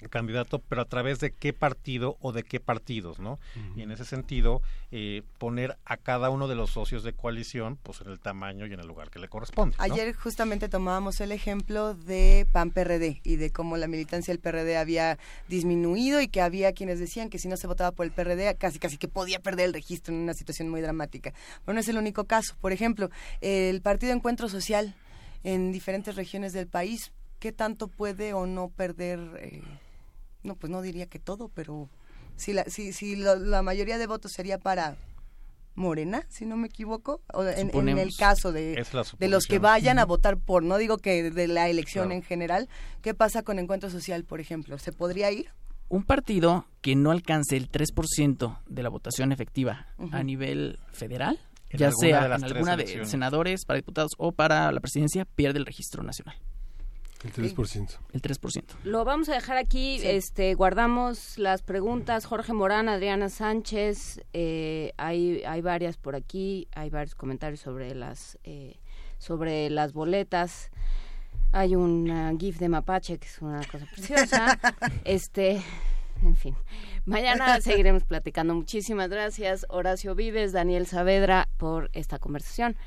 candidato, pero a través de qué partido o de qué partidos, ¿no? Y en ese sentido, eh, poner a cada uno de los socios de coalición, pues en el tamaño y en el lugar que le corresponde. Ayer justamente tomábamos el ejemplo de PAN-PRD y de cómo la militancia del PRD había disminuido y que había quienes decían que si no se votaba por el PRD, casi casi que podía perder el registro en una situación muy dramática. Pero no es el único caso. Por ejemplo, el Partido Encuentro Social en diferentes regiones del país, ¿qué tanto puede o no perder? Eh, no, pues no diría que todo, pero si la, si, si la mayoría de votos sería para Morena, si no me equivoco, o en, el caso de, de los que vayan a votar por, no digo que de la elección en general, ¿qué pasa con Encuentro Social, por ejemplo? ¿Se podría ir? Un partido que no alcance el 3% de la votación efectiva a nivel federal, ya sea en alguna de senadores, para diputados o para la presidencia, pierde el registro nacional. El 3%. El 3%. Lo vamos a dejar aquí, este, guardamos las preguntas. Jorge Morán, Adriana Sánchez, eh, hay, hay varias por aquí, hay varios comentarios sobre las, eh, sobre las boletas. Hay un GIF de Mapache, que es una cosa preciosa. *laughs* este, en fin. Mañana *laughs* seguiremos platicando. Muchísimas gracias, Horacio Vives, Daniel Saavedra, por esta conversación.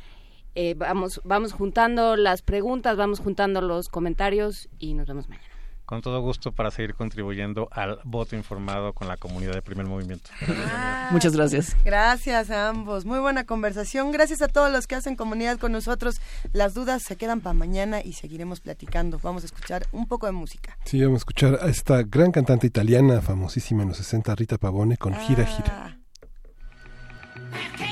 Eh, vamos, vamos juntando las preguntas, vamos juntando los comentarios y nos vemos mañana. Con todo gusto para seguir contribuyendo al voto informado con la comunidad de primer movimiento. Ah, Muchas gracias. Gracias a ambos. Muy buena conversación. Gracias a todos los que hacen comunidad con nosotros. Las dudas se quedan para mañana y seguiremos platicando. Vamos a escuchar un poco de música. Sí, vamos a escuchar a esta gran cantante italiana famosísima en los 60, Rita Pavone, con Gira Gira. Ah. Perché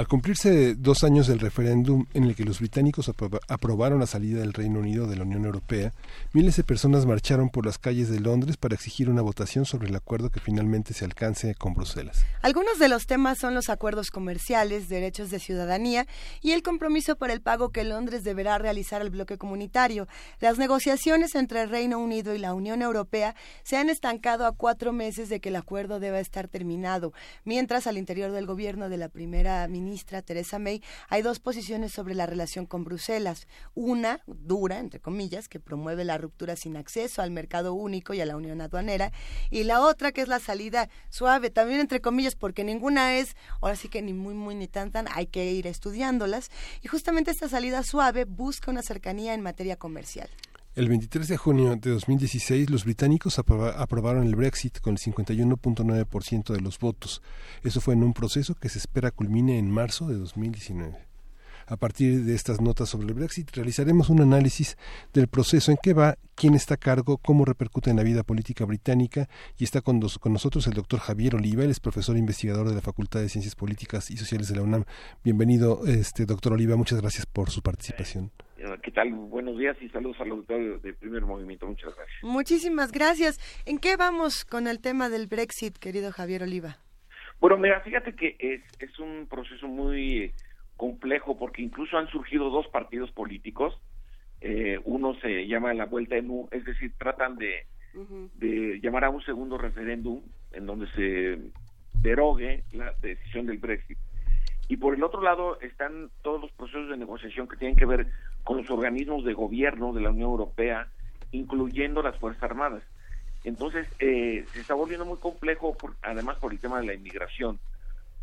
Al cumplirse dos años del referéndum en el que los británicos aprobaron la salida del Reino Unido de la Unión Europea, miles de personas marcharon por las calles de Londres para exigir una votación sobre el acuerdo que finalmente se alcance con Bruselas. Algunos de los temas son los acuerdos comerciales, derechos de ciudadanía y el compromiso por el pago que Londres deberá realizar al bloque comunitario. Las negociaciones entre el Reino Unido y la Unión Europea se han estancado a cuatro meses de que el acuerdo deba estar terminado, mientras al interior del gobierno de la primera ministra ministra Teresa May, hay dos posiciones sobre la relación con Bruselas. Una, dura, entre comillas, que promueve la ruptura sin acceso al mercado único y a la unión aduanera, y la otra, que es la salida suave, también entre comillas, porque ninguna es, ahora sí que ni muy, muy, ni tan, tan, hay que ir estudiándolas. Y justamente esta salida suave busca una cercanía en materia comercial. El 23 de junio de 2016, los británicos aprobaron el Brexit con el 51.9% de los votos. Eso fue en un proceso que se espera culmine en marzo de 2019. A partir de estas notas sobre el Brexit, realizaremos un análisis del proceso en qué va, quién está a cargo, cómo repercute en la vida política británica y está con, nosotros el doctor Javier Oliva, él es profesor investigador de la Facultad de Ciencias Políticas y Sociales de la UNAM. Bienvenido, este doctor Oliva, muchas gracias por su participación. ¿Qué tal? Buenos días y saludos al auditorio de Primer Movimiento. Muchas gracias. Muchísimas gracias. ¿En qué vamos con el tema del Brexit, querido Javier Oliva? Bueno, mira, fíjate que es, es un proceso muy complejo porque incluso han surgido dos partidos políticos. Eh, uno se llama la Vuelta en U, es decir, tratan de, de llamar a un segundo referéndum en donde se derogue la decisión del Brexit. Y por el otro lado están todos los procesos de negociación que tienen que ver con los organismos de gobierno de la Unión Europea, incluyendo las Fuerzas Armadas. Entonces, eh, se está volviendo muy complejo, además por el tema de la inmigración,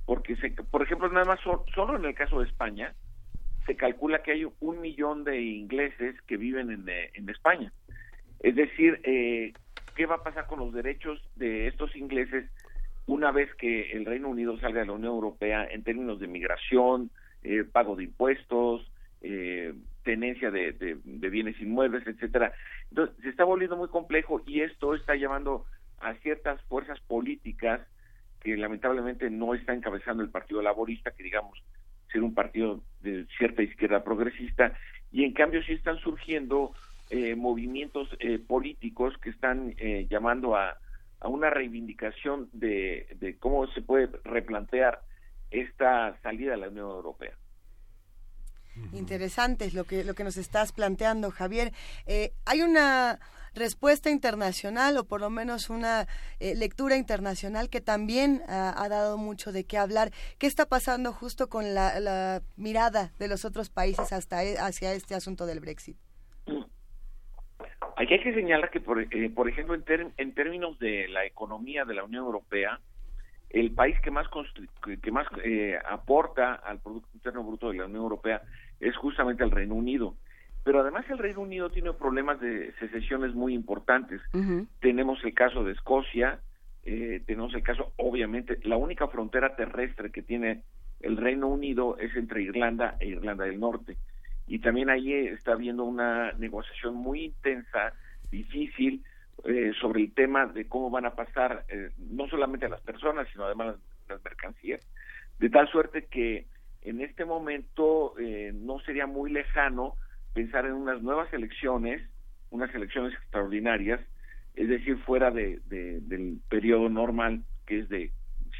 porque, se, por ejemplo, nada más solo en el caso de España, se calcula que hay un millón de ingleses que viven en, eh, en España. Es decir, eh, ¿qué va a pasar con los derechos de estos ingleses una vez que el Reino Unido salga de la Unión Europea en términos de migración, eh, pago de impuestos, eh, tenencia de, bienes inmuebles, etcétera. Entonces, se está volviendo muy complejo y esto está llevando a ciertas fuerzas políticas que lamentablemente no está encabezando el Partido Laborista, que digamos ser un partido de cierta izquierda progresista, y en cambio sí están surgiendo eh, movimientos eh, políticos que están llamando a a una reivindicación de, de cómo se puede replantear esta salida de la Unión Europea. Interesante es lo que, lo que nos estás planteando, Javier. Eh, hay una respuesta internacional o por lo menos una eh, lectura internacional que también ha dado mucho de qué hablar. ¿Qué está pasando justo con la, la mirada de los otros países hasta, e, hacia este asunto del Brexit? Aquí hay que señalar que, por, eh, por ejemplo, en, en términos de la economía de la Unión Europea, el país que más que más eh, aporta al Producto Interno Bruto de la Unión Europea es justamente el Reino Unido. Pero además el Reino Unido tiene problemas de secesiones muy importantes. Tenemos el caso de Escocia, eh, tenemos el caso, obviamente, la única frontera terrestre que tiene el Reino Unido es entre Irlanda e Irlanda del Norte y también ahí está habiendo una negociación muy intensa, difícil, eh, sobre el tema de cómo van a pasar eh, no solamente a las personas, sino además las mercancías, de tal suerte que en este momento eh, no sería muy lejano pensar en unas nuevas elecciones, unas elecciones extraordinarias, es decir, fuera de, del periodo normal, que es de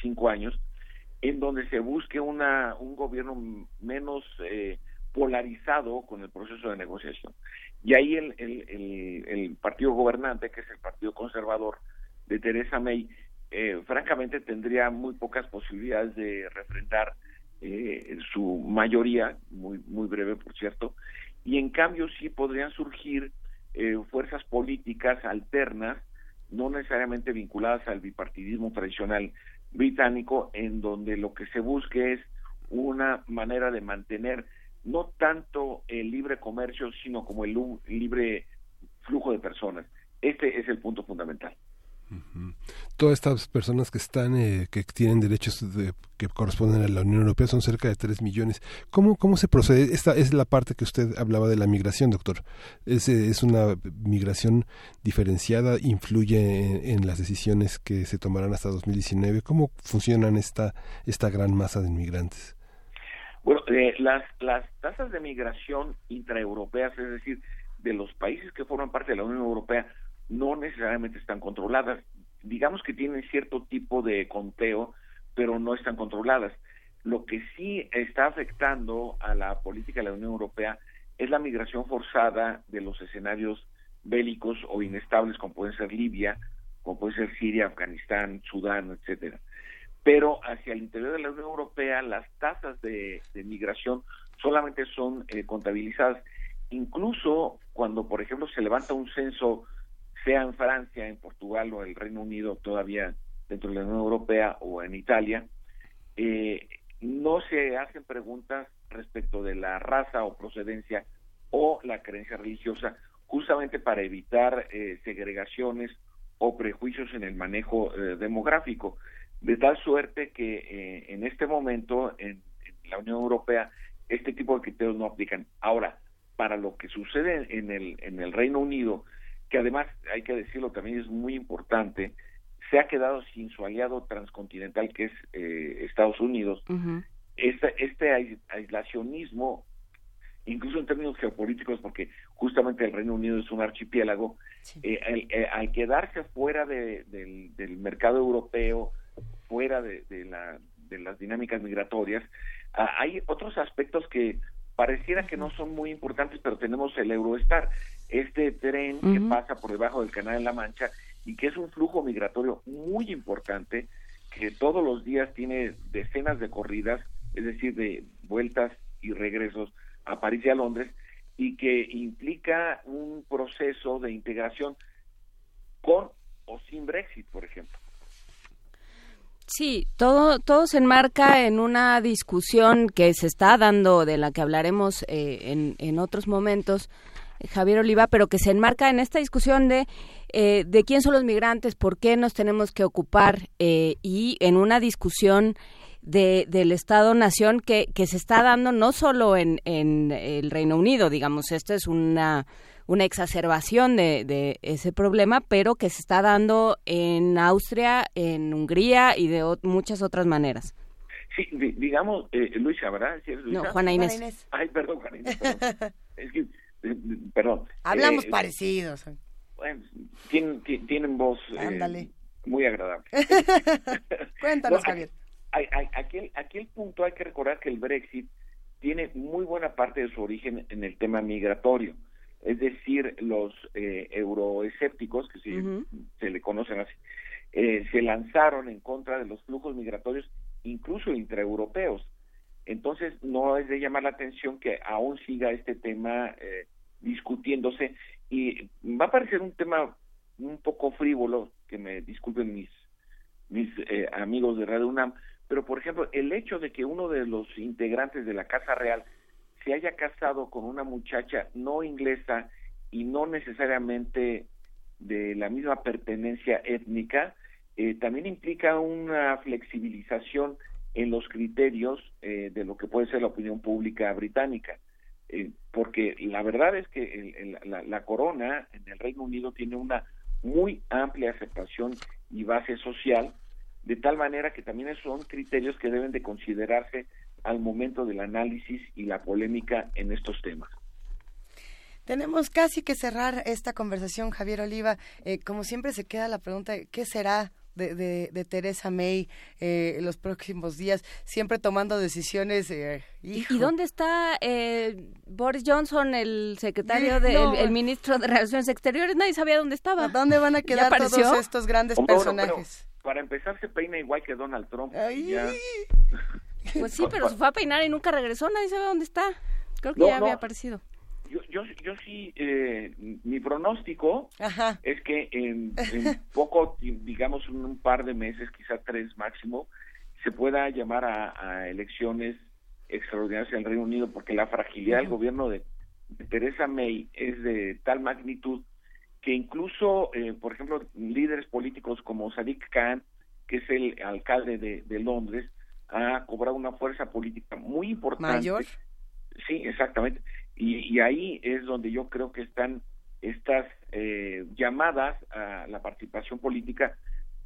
cinco años, en donde se busque una, un gobierno menos eh, polarizado con el proceso de negociación. Y ahí el, el, partido gobernante, que es el Partido Conservador de Teresa May, eh, francamente tendría muy pocas posibilidades de refrendar eh, su mayoría, muy, muy breve por cierto, y en cambio sí podrían surgir eh, fuerzas políticas alternas, no necesariamente vinculadas al bipartidismo tradicional británico, en donde lo que se busque es una manera de mantener no tanto el libre comercio, sino como el libre flujo de personas. Este es el punto fundamental. Todas estas personas que están, eh, que tienen derechos que corresponden a la Unión Europea son cerca de 3 millones. ¿Cómo, ¿Cómo se procede? Esta es la parte que usted hablaba de la migración, doctor. ¿Es, es una migración diferenciada? ¿Influye en, las decisiones que se tomarán hasta 2019? ¿Cómo funcionan esta, esta gran masa de inmigrantes? Bueno, eh, las, las tasas de migración intraeuropeas, es decir, de los países que forman parte de la Unión Europea, no necesariamente están controladas. Digamos que tienen cierto tipo de conteo, pero no están controladas. Lo que sí está afectando a la política de la Unión Europea es la migración forzada de los escenarios bélicos o inestables como pueden ser Libia, como puede ser Siria, Afganistán, Sudán, etcétera. Pero hacia el interior de la Unión Europea las tasas de, migración solamente son eh, contabilizadas. Incluso cuando, por ejemplo, se levanta un censo sea en Francia, en Portugal o el Reino Unido, todavía dentro de la Unión Europea o en Italia, eh, no se hacen preguntas respecto de la raza o procedencia o la creencia religiosa, justamente para evitar eh, segregaciones o prejuicios en el manejo eh, demográfico, de tal suerte que en este momento en, en, la Unión Europea este tipo de criterios no aplican. Ahora, para lo que sucede en el, en el Reino Unido, que además, hay que decirlo también, es muy importante, se ha quedado sin su aliado transcontinental que es eh, Estados Unidos. este, este aislacionismo, incluso en términos geopolíticos, porque justamente el Reino Unido es un archipiélago, eh, eh, al, quedarse fuera de, del, mercado europeo, fuera de, la, de las dinámicas migratorias, ah, hay otros aspectos que pareciera que no son muy importantes, pero tenemos el Eurostar, este tren que pasa por debajo del Canal de la Mancha y que es un flujo migratorio muy importante, que todos los días tiene decenas de corridas, es decir, de vueltas y regresos a París y a Londres, y que implica un proceso de integración con o sin Brexit, por ejemplo. Sí, todo, todo se enmarca en una discusión que se está dando, de la que hablaremos eh, en, en, otros momentos, eh, Javier Oliva, pero que se enmarca en esta discusión de, eh, de quién son los migrantes, por qué nos tenemos que ocupar y en una discusión de, del Estado-Nación que, que se está dando no solo en, en el Reino Unido, digamos, esta es una una exacerbación de, ese problema, pero que se está dando en Austria, en Hungría y de muchas otras maneras. Sí, digamos, eh, Luisa, ¿verdad? No, Juana Inés. Ay, perdón, Juana Inés. *laughs* es que, eh, perdón. Hablamos eh, parecidos. Bueno, tienen, tienen voz eh, muy agradable. *laughs* Cuéntanos, Javier. Aquí, aquí el punto hay que recordar que el Brexit tiene muy buena parte de su origen en el tema migratorio es decir, los eh, euroescépticos, que se le conocen así, eh, se lanzaron en contra de los flujos migratorios, incluso intraeuropeos. Entonces, no es de llamar la atención que aún siga este tema eh, discutiéndose y va a parecer un tema un poco frívolo, que me disculpen mis, mis eh, amigos de Radio UNAM, pero por ejemplo, el hecho de que uno de los integrantes de la Casa Real se haya casado con una muchacha no inglesa y no necesariamente de la misma pertenencia étnica, eh, también implica una flexibilización en los criterios eh, de lo que puede ser la opinión pública británica. Eh, porque la verdad es que la, la, corona en el Reino Unido tiene una muy amplia aceptación y base social, de tal manera que también son criterios que deben de considerarse al momento del análisis y la polémica en estos temas. Tenemos casi que cerrar esta conversación, Javier Oliva. Eh, como siempre se queda la pregunta, ¿qué será de, de, Teresa May eh, los próximos días, siempre tomando decisiones. Eh, ¿Y dónde está Boris Johnson, el secretario, del el ministro de Relaciones Exteriores? Nadie sabía dónde estaba. ¿Dónde van a quedar todos estos grandes personajes? para empezar, se peina igual que Donald Trump. *laughs* Pues sí, pero se fue a peinar y nunca regresó, nadie sabe dónde está. Creo que ya había aparecido. Yo, yo, yo sí, eh, mi pronóstico es que en, *laughs* poco, digamos un, par de meses, quizá tres máximo, se pueda llamar a, elecciones extraordinarias en el Reino Unido, porque la fragilidad del gobierno de, Teresa May es de tal magnitud que incluso, eh, por ejemplo, líderes políticos como Sadiq Khan, que es el alcalde de, de Londres, ha cobrado una fuerza política muy importante. Mayor. Sí, exactamente. Y, y ahí es donde yo creo que están estas eh, llamadas a la participación política,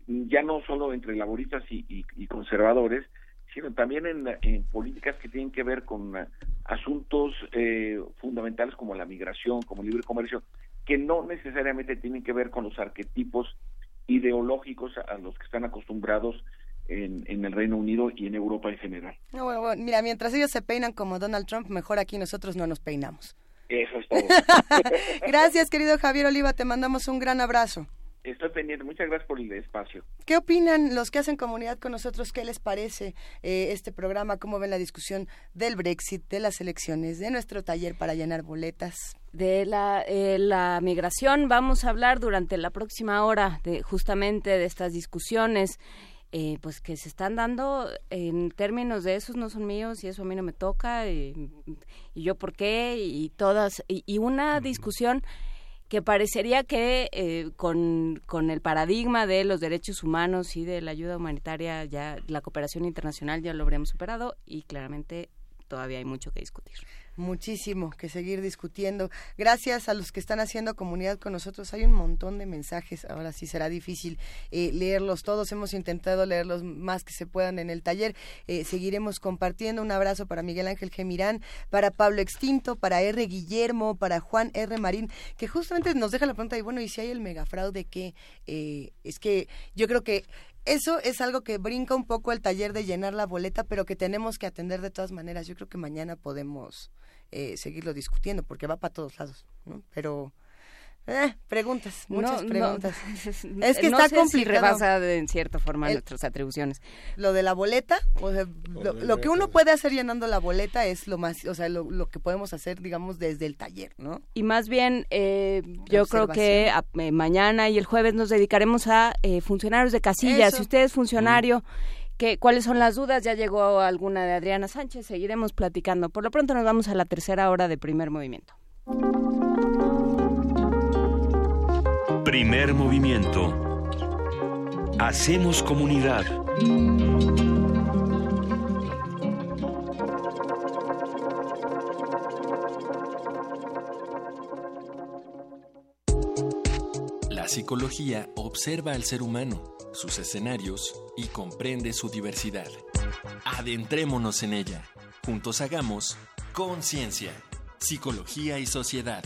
ya no solo entre laboristas y, y- y conservadores, sino también en, en políticas que tienen que ver con eh, asuntos eh, fundamentales como la migración, como el libre comercio, que no necesariamente tienen que ver con los arquetipos ideológicos a los que están acostumbrados en, en el Reino Unido y en Europa en general. No, bueno, bueno, mira, mientras ellos se peinan como Donald Trump, mejor aquí nosotros no nos peinamos. Eso es *laughs* todo. Gracias, querido Javier Oliva, te mandamos un gran abrazo. Estoy pendiente. Muchas gracias por el espacio. ¿Qué opinan los que hacen comunidad con nosotros? ¿Qué les parece eh, este programa? ¿Cómo ven la discusión del Brexit, de las elecciones, de nuestro taller para llenar boletas? De la, eh, la migración vamos a hablar durante la próxima hora de justamente de estas discusiones eh, pues que se están dando en términos de esos no son míos y eso a mí no me toca y, y yo por qué y todas y, y una discusión que parecería que eh, con, con el paradigma de los derechos humanos y de la ayuda humanitaria ya la cooperación internacional ya lo habríamos superado y claramente todavía hay mucho que discutir. Muchísimo que seguir discutiendo. Gracias a los que están haciendo comunidad con nosotros. Hay un montón de mensajes. Ahora sí será difícil eh, leerlos todos. Hemos intentado leerlos más que se puedan en el taller. Eh, seguiremos compartiendo. Un abrazo para Miguel Ángel Gemirán, para Pablo Extinto, para R. Guillermo, para Juan R. Marín, que justamente nos deja la pregunta y bueno, ¿y si hay el megafraude qué? Eh, es que yo creo que eso es algo que brinca un poco el taller de llenar la boleta, pero que tenemos que atender de todas maneras. Yo creo que mañana podemos eh, seguirlo discutiendo porque va para todos lados, ¿no? Pero eh, preguntas, muchas No, preguntas. *laughs* no es que sé está si complicado. rebasa de, en cierta forma El- nuestras atribuciones. Lo de la boleta, o sea, lo, lo que uno puede hacer llenando la boleta es lo más, o sea, lo, lo que podemos hacer, digamos, desde el taller, ¿no? Y más bien, eh, yo creo que a- eh, mañana y el jueves nos dedicaremos a eh, funcionarios de casilla. Eso. Si usted es funcionario, que, ¿cuáles son las dudas? Ya llegó alguna de Adriana Sánchez, seguiremos platicando. Por lo pronto nos vamos a la tercera hora de primer movimiento. Primer movimiento. Hacemos comunidad. La psicología observa al ser humano, sus escenarios y comprende su diversidad. Adentrémonos en ella. Juntos hagamos Conciencia, Psicología y Sociedad.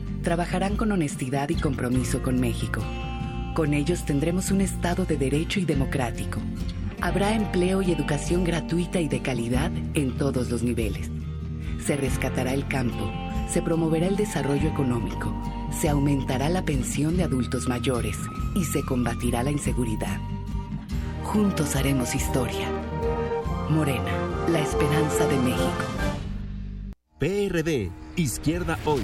trabajarán con honestidad y compromiso con México. Con ellos tendremos un Estado de derecho y democrático. Habrá empleo y educación gratuita y de calidad en todos los niveles. Se rescatará el campo, se promoverá el desarrollo económico, se aumentará la pensión de adultos mayores y se combatirá la inseguridad. Juntos haremos historia. Morena, la esperanza de México. PRD, Izquierda Hoy.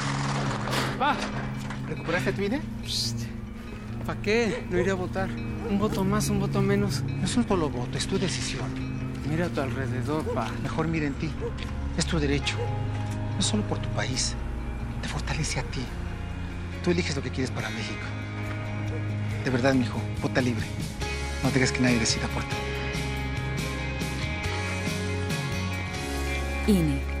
Pa, ¿recuperaste tu INE? ¿Para qué? No iré a votar. Un voto más, un voto menos. No es un solo voto, es tu decisión. Mira a tu alrededor, pa. Mejor mira en ti. Es tu derecho. No solo por tu país. Te fortalece a ti. Tú eliges lo que quieres para México. De verdad, mijo, vota libre. No dejes que nadie decida por ti. En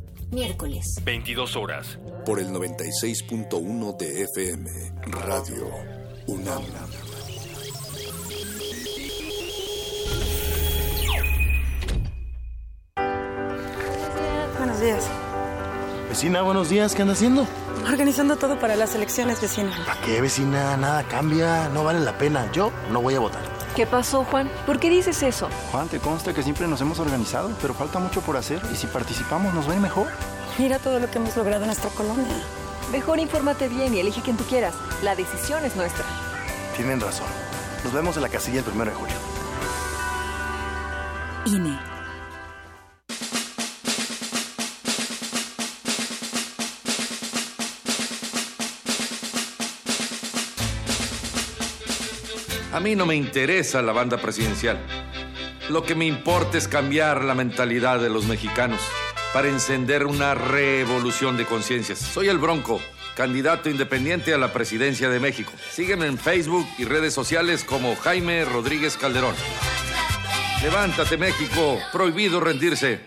Miércoles. 22 horas. Por el 96.1 de FM. Radio UNAM. Buenos días. Vecina, buenos días. ¿Qué anda haciendo? Organizando todo para las elecciones, vecina. ¿Para qué, vecina? Nada cambia. No vale la pena. Yo no voy a votar. ¿Qué pasó, Juan? ¿Por qué dices eso? Juan, te consta que siempre nos hemos organizado, pero falta mucho por hacer y si participamos nos va a ir mejor. Mira todo lo que hemos logrado en nuestra colonia. Mejor infórmate bien y elige quien tú quieras. La decisión es nuestra. Tienen razón. Nos vemos en la casilla el primero de julio. INE. A mí no me interesa la banda presidencial. Lo que me importa es cambiar la mentalidad de los mexicanos para encender una revolución de conciencias. Soy el Bronco, candidato independiente a la presidencia de México. Sígueme en Facebook y redes sociales como Jaime Rodríguez Calderón. Levántate México, prohibido rendirse.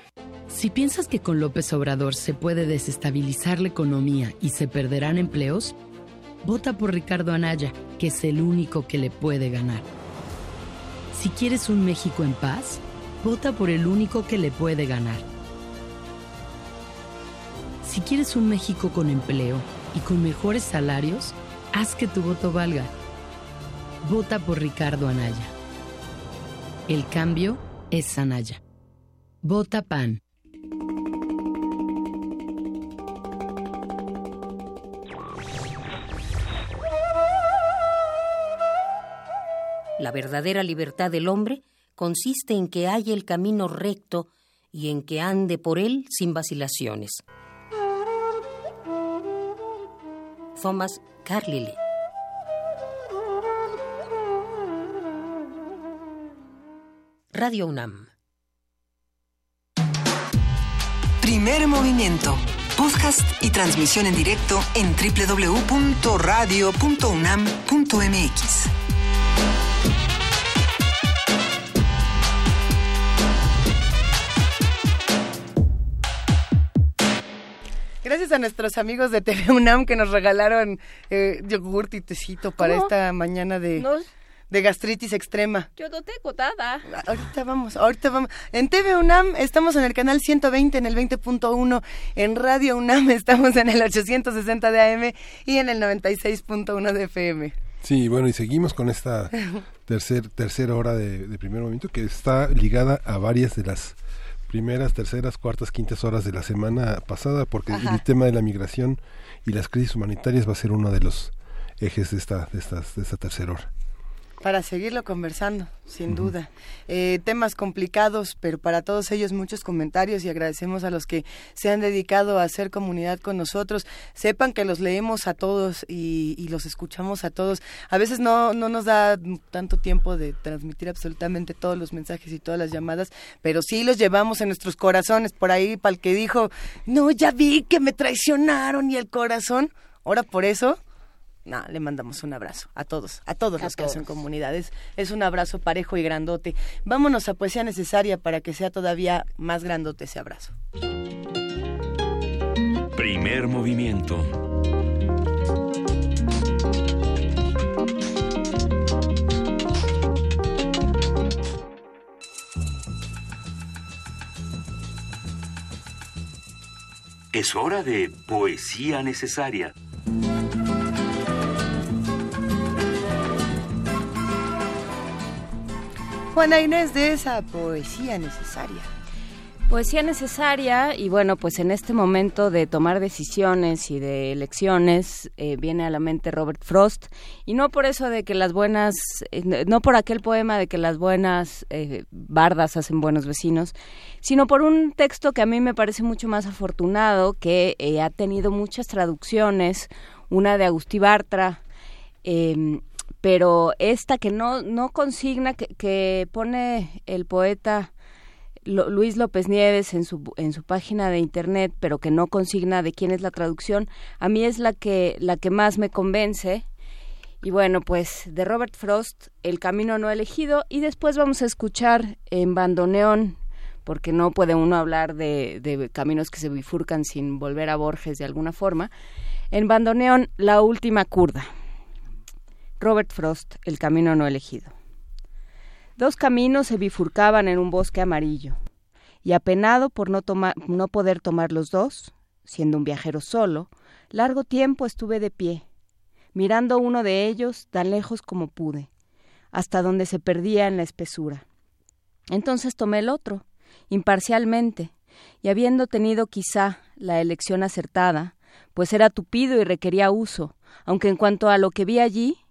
Si piensas que con López Obrador se puede desestabilizar la economía y se perderán empleos, vota por Ricardo Anaya, que es el único que le puede ganar. Si quieres un México en paz, vota por el único que le puede ganar. Si quieres un México con empleo y con mejores salarios, haz que tu voto valga. Vota por Ricardo Anaya. El cambio es Anaya. Vota PAN. La verdadera libertad del hombre consiste en que haya el camino recto y en que ande por él sin vacilaciones. Thomas Carlyle Radio UNAM Primer movimiento. Podcast y transmisión en directo en www.radio.unam.mx. Gracias a nuestros amigos de TV UNAM que nos regalaron eh, yogurt y tecito para ¿Cómo? esta mañana de, No. de gastritis extrema. Yo no tengo nada. Ahorita vamos, ahorita vamos. En TV UNAM estamos en el canal 120, en el 20.1. En Radio UNAM estamos en el 860 de AM y en el 96.1 de FM. Sí, bueno, y seguimos con esta *laughs* tercer, tercera hora de, de primer momento que está ligada a varias de las primeras, terceras, cuartas, quintas horas de la semana pasada, porque Ajá. el tema de la migración y las crisis humanitarias va a ser uno de los ejes de esta, de estas, de esta tercera hora. Para seguirlo conversando, sin duda. Eh, temas complicados, pero para todos ellos muchos comentarios y agradecemos a los que se han dedicado a hacer comunidad con nosotros. Sepan que los leemos a todos y, y los escuchamos a todos. A veces no, no nos da tanto tiempo de transmitir absolutamente todos los mensajes y todas las llamadas, pero sí los llevamos en nuestros corazones. Por ahí, para el que dijo, no, ya vi que me traicionaron y el corazón. Ahora por eso no, le mandamos un abrazo a todos, a todos A los que hacen comunidades. Es un abrazo parejo y grandote. Vámonos a poesía necesaria para que sea todavía más grandote ese abrazo. Primer movimiento. Es hora de poesía necesaria. Juana Inés de esa poesía necesaria. Poesía necesaria y bueno, pues en este momento de tomar decisiones y de elecciones eh, viene a la mente Robert Frost y no por eso de que las buenas, eh, no por aquel poema de que las buenas eh, bardas hacen buenos vecinos, sino por un texto que a mí me parece mucho más afortunado, que ha tenido muchas traducciones, una de Agustí Bartra, em, pero esta que no, no consigna, que, que pone el poeta Luis López Nieves en su, en su página de internet, pero que no consigna de quién es la traducción, a mí es la que, la que más me convence. Y bueno, pues de Robert Frost, El Camino No Elegido, y después vamos a escuchar en bandoneón, porque no puede uno hablar de, de caminos que se bifurcan sin volver a Borges de alguna forma. En bandoneón, La Última Curda. Robert Frost, El Camino No Elegido. Dos caminos se bifurcaban en un bosque amarillo, y apenado por no, no poder tomar los dos, siendo un viajero solo, largo tiempo estuve de pie, mirando uno de ellos tan lejos como pude, hasta donde se perdía en la espesura. Entonces tomé el otro, imparcialmente, y habiendo tenido quizá la elección acertada, pues era tupido y requería uso, aunque en cuanto a lo que vi allí,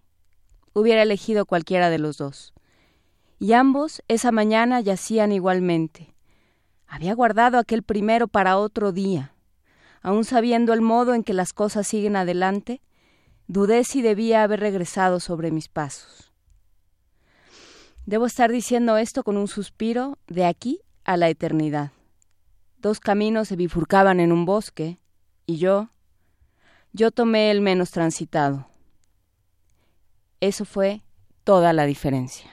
hubiera elegido cualquiera de los dos y ambos esa mañana yacían igualmente. Había guardado aquel primero para otro día. Aun sabiendo el modo en que las cosas siguen adelante, dudé si debía haber regresado sobre mis pasos. Debo estar diciendo esto con un suspiro de aquí a la eternidad. Dos caminos se bifurcaban en un bosque, y yo, yo tomé el menos transitado. Eso fue toda la diferencia.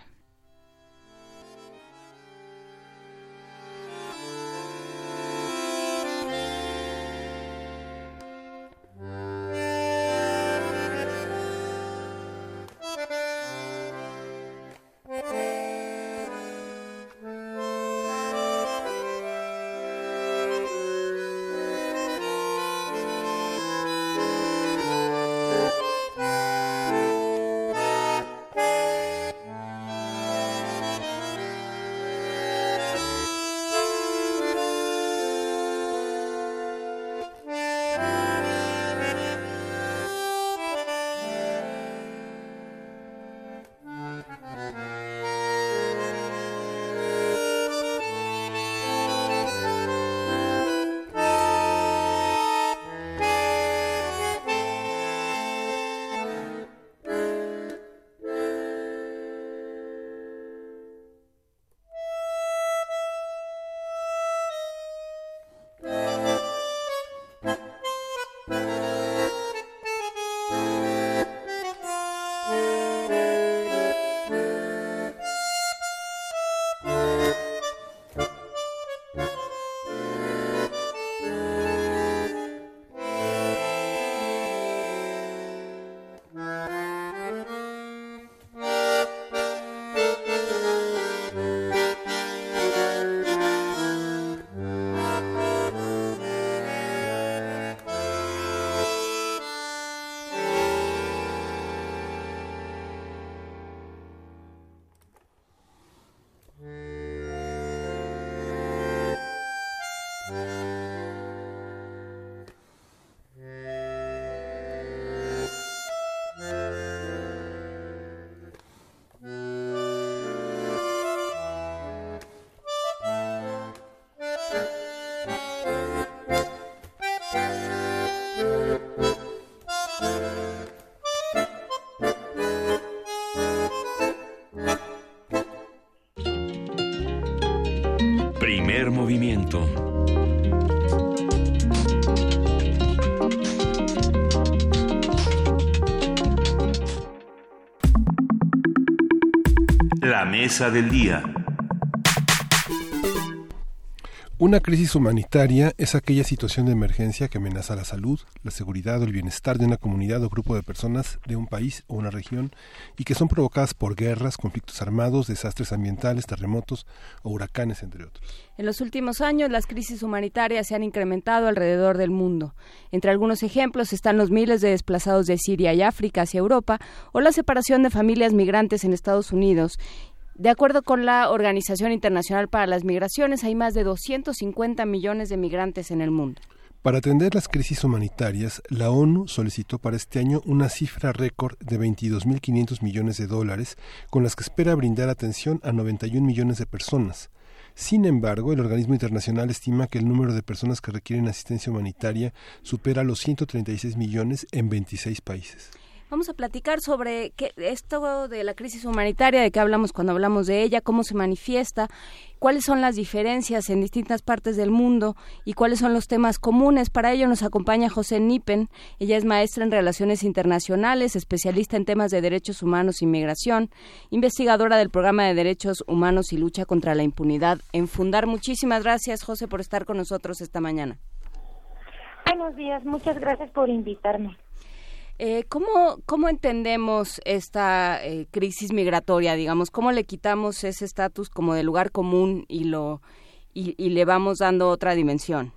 Mesa del día. Una crisis humanitaria es aquella situación de emergencia que amenaza la salud, la seguridad o el bienestar de una comunidad o grupo de personas de un país o una región y que son provocadas por guerras, conflictos armados, desastres ambientales, terremotos o huracanes, entre otros. En los últimos años, las crisis humanitarias se han incrementado alrededor del mundo. Entre algunos ejemplos están los miles de desplazados de Siria y África hacia Europa o la separación de familias migrantes en Estados Unidos De acuerdo con la Organización Internacional para las Migraciones, hay más de 250 millones de migrantes en el mundo. Para atender las crisis humanitarias, la ONU solicitó para este año una cifra récord de 22.500 millones de dólares, con las que espera brindar atención a 91 millones de personas. Sin embargo, el organismo internacional estima que el número de personas que requieren asistencia humanitaria supera los 136 millones en 26 países. Vamos a platicar sobre qué, esto de la crisis humanitaria, de qué hablamos cuando hablamos de ella, cómo se manifiesta, cuáles son las diferencias en distintas partes del mundo y cuáles son los temas comunes. Para ello nos acompaña José Nipen. Ella es maestra en Relaciones Internacionales, especialista en temas de derechos humanos y migración, investigadora del programa de Derechos Humanos y Lucha contra la Impunidad en Fundar. Muchísimas gracias, José, por estar con nosotros esta mañana. Buenos días, muchas gracias por invitarme. Eh, ¿cómo, ¿Cómo entendemos esta eh, crisis migratoria, digamos? ¿Cómo le quitamos ese estatus como de lugar común y, lo, y, le vamos dando otra dimensión?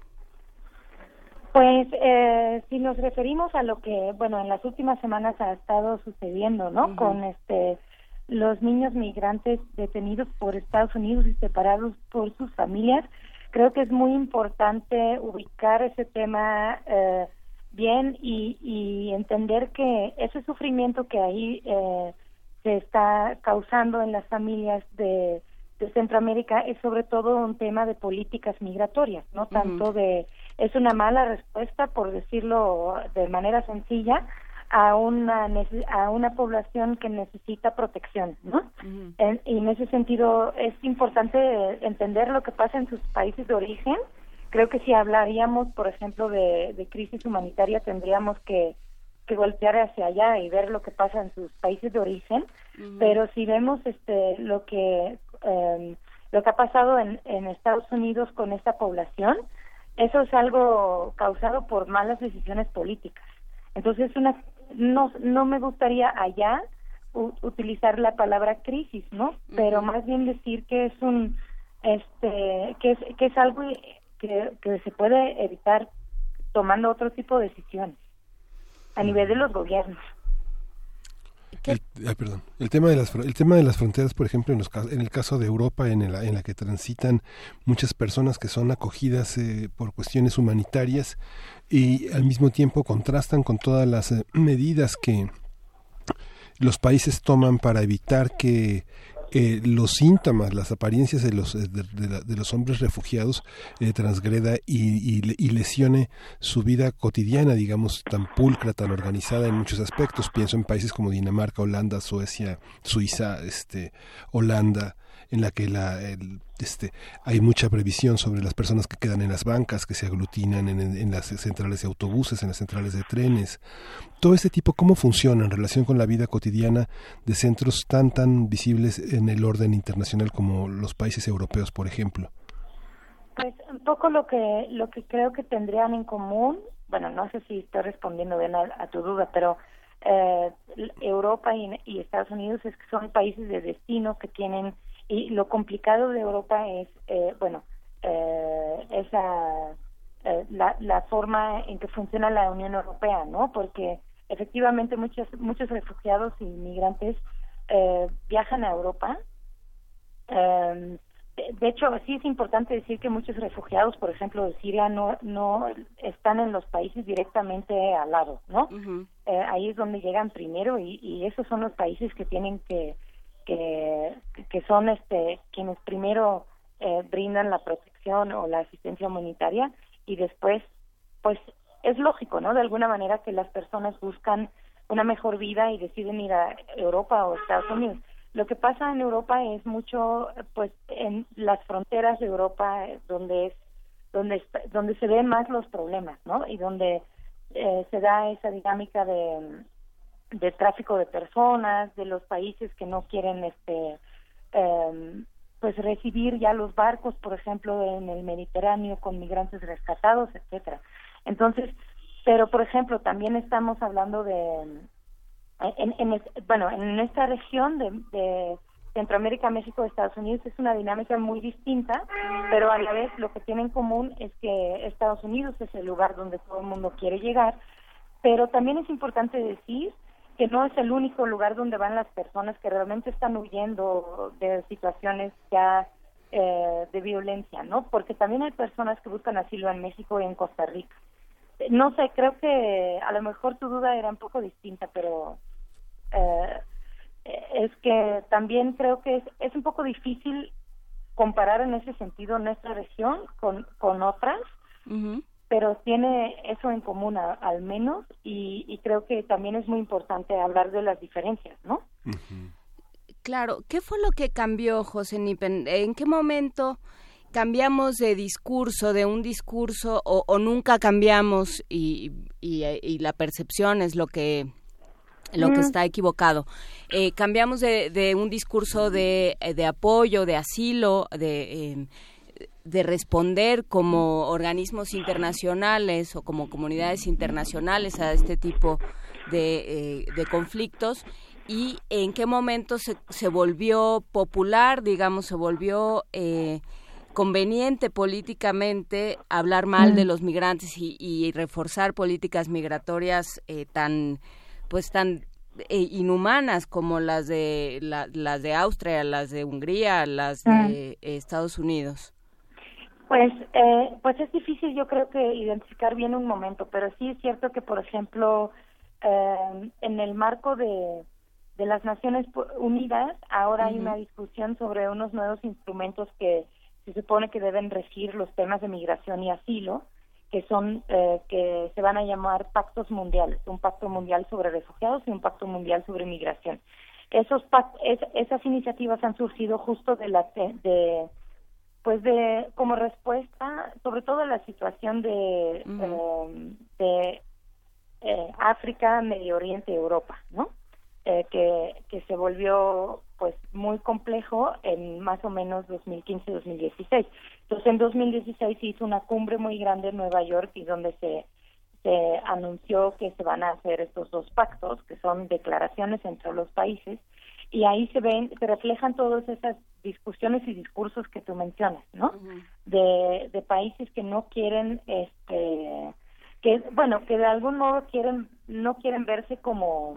Pues eh, si nos referimos a lo que, bueno, en las últimas semanas ha estado sucediendo, ¿no? Con este los niños migrantes detenidos por Estados Unidos y separados por sus familias, creo que es muy importante ubicar ese tema eh, bien y, y entender que ese sufrimiento que ahí eh, se está causando en las familias de, de, Centroamérica es sobre todo un tema de políticas migratorias, no tanto de es una mala respuesta por decirlo de manera sencilla a una a una población que necesita protección, ¿no? y en ese sentido es importante entender lo que pasa en sus países de origen creo que si hablaríamos, por ejemplo, de, crisis humanitaria, tendríamos que, que, golpear hacia allá y ver lo que pasa en sus países de origen. Pero si vemos este lo que em, lo que ha pasado en, en Estados Unidos con esta población, eso es algo causado por malas decisiones políticas. Entonces, una no no me gustaría allá utilizar la palabra crisis, ¿no? Pero más bien decir que es un este que es que es algo que, se puede evitar tomando otro tipo de decisiones a nivel de los gobiernos. El, perdón. El tema de las el tema de las fronteras, por ejemplo, en, los, en el caso de Europa, en la, en la que transitan muchas personas que son acogidas eh, por cuestiones humanitarias y al mismo tiempo contrastan con todas las eh, medidas que los países toman para evitar que eh, los síntomas, las apariencias de los, eh, de, los hombres refugiados eh, transgreda y, y, lesione su vida cotidiana, digamos, tan pulcra, tan organizada en muchos aspectos. Pienso en países como Dinamarca, Holanda, Suecia, Suiza, este, Holanda, en la que la, este, hay mucha previsión sobre las personas que quedan en las bancas, que se aglutinan en, las centrales de autobuses, en las centrales de trenes. Todo este tipo, ¿cómo funciona en relación con la vida cotidiana de centros tan, tan visibles en el orden internacional como los países europeos, por ejemplo? Pues un poco lo que, lo que creo que tendrían en común, bueno, no sé si estoy respondiendo bien a, tu duda, pero eh, Europa y, y Estados Unidos es que son países de destino que tienen y lo complicado de Europa es, eh, bueno, eh, esa, eh, la, la forma en que funciona la Unión Europea, ¿no? Porque efectivamente muchos, muchos refugiados y migrantes eh, viajan a Europa. Eh, de hecho, sí es importante decir que muchos refugiados, por ejemplo, de Siria, no, no están en los países directamente al lado, ¿no? eh, ahí es donde llegan primero y, y esos son los países que tienen que que, que son este quienes primero eh, brindan la protección o la asistencia humanitaria y después pues es lógico no de alguna manera que las personas buscan una mejor vida y deciden ir a Europa o Estados Unidos. Lo que pasa en Europa es mucho pues en las fronteras de Europa donde es donde donde se ven más los problemas no y donde eh, se da esa dinámica de de tráfico de personas, de los países que no quieren este eh, pues recibir ya los barcos, por ejemplo, en el Mediterráneo con migrantes rescatados, etcétera. Entonces, pero por ejemplo, también estamos hablando de en, en bueno, en esta región de, de Centroamérica, México, Estados Unidos es una dinámica muy distinta, pero a la vez lo que tiene en común es que Estados Unidos es el lugar donde todo el mundo quiere llegar, pero también es importante decir que no es el único lugar donde van las personas que realmente están huyendo de situaciones ya eh, de violencia, ¿no? Porque también hay personas que buscan asilo en México y en Costa Rica. No sé, creo que a lo mejor tu duda era un poco distinta, pero eh, es que también creo que es, es un poco difícil comparar en ese sentido nuestra región con, con otras, pero tiene eso en común al menos y, creo que también es muy importante hablar de las diferencias, ¿no? Claro, ¿qué fue lo que cambió, José Nipen? ¿En qué momento cambiamos de discurso, de un discurso, o, nunca cambiamos y, y, la percepción es lo que lo que está equivocado. Eh, cambiamos de, de, un discurso de, de apoyo, de asilo, de, em, de responder como organismos internacionales o como comunidades internacionales a este tipo de, eh, de conflictos y en qué momento se, se, volvió popular, digamos, se volvió eh, conveniente políticamente hablar mal de los migrantes y, y reforzar políticas migratorias eh, tan pues tan inhumanas como las de las de Austria, las de Hungría, las de Estados Unidos. Pues, eh, pues es difícil yo creo que identificar bien un momento, pero sí es cierto que, por ejemplo, eh, en el marco de, de las Naciones Unidas, ahora hay una discusión sobre unos nuevos instrumentos que se supone que deben regir los temas de migración y asilo, que son eh, que se van a llamar pactos mundiales, un pacto mundial sobre refugiados y un pacto mundial sobre migración. Esos esas iniciativas han surgido justo de la de pues de como respuesta sobre todo a la situación de em, de eh, África Medio Oriente Europa no eh, que que se volvió pues muy complejo en más o menos 2015-2016 entonces en 2016 se hizo una cumbre muy grande en Nueva York y donde se se anunció que se van a hacer estos dos pactos que son declaraciones entre los países y ahí se ven, se reflejan todas esas discusiones y discursos que tú mencionas, ¿no? de, de países que no quieren, este, que, bueno, que de algún modo quieren, no quieren verse como,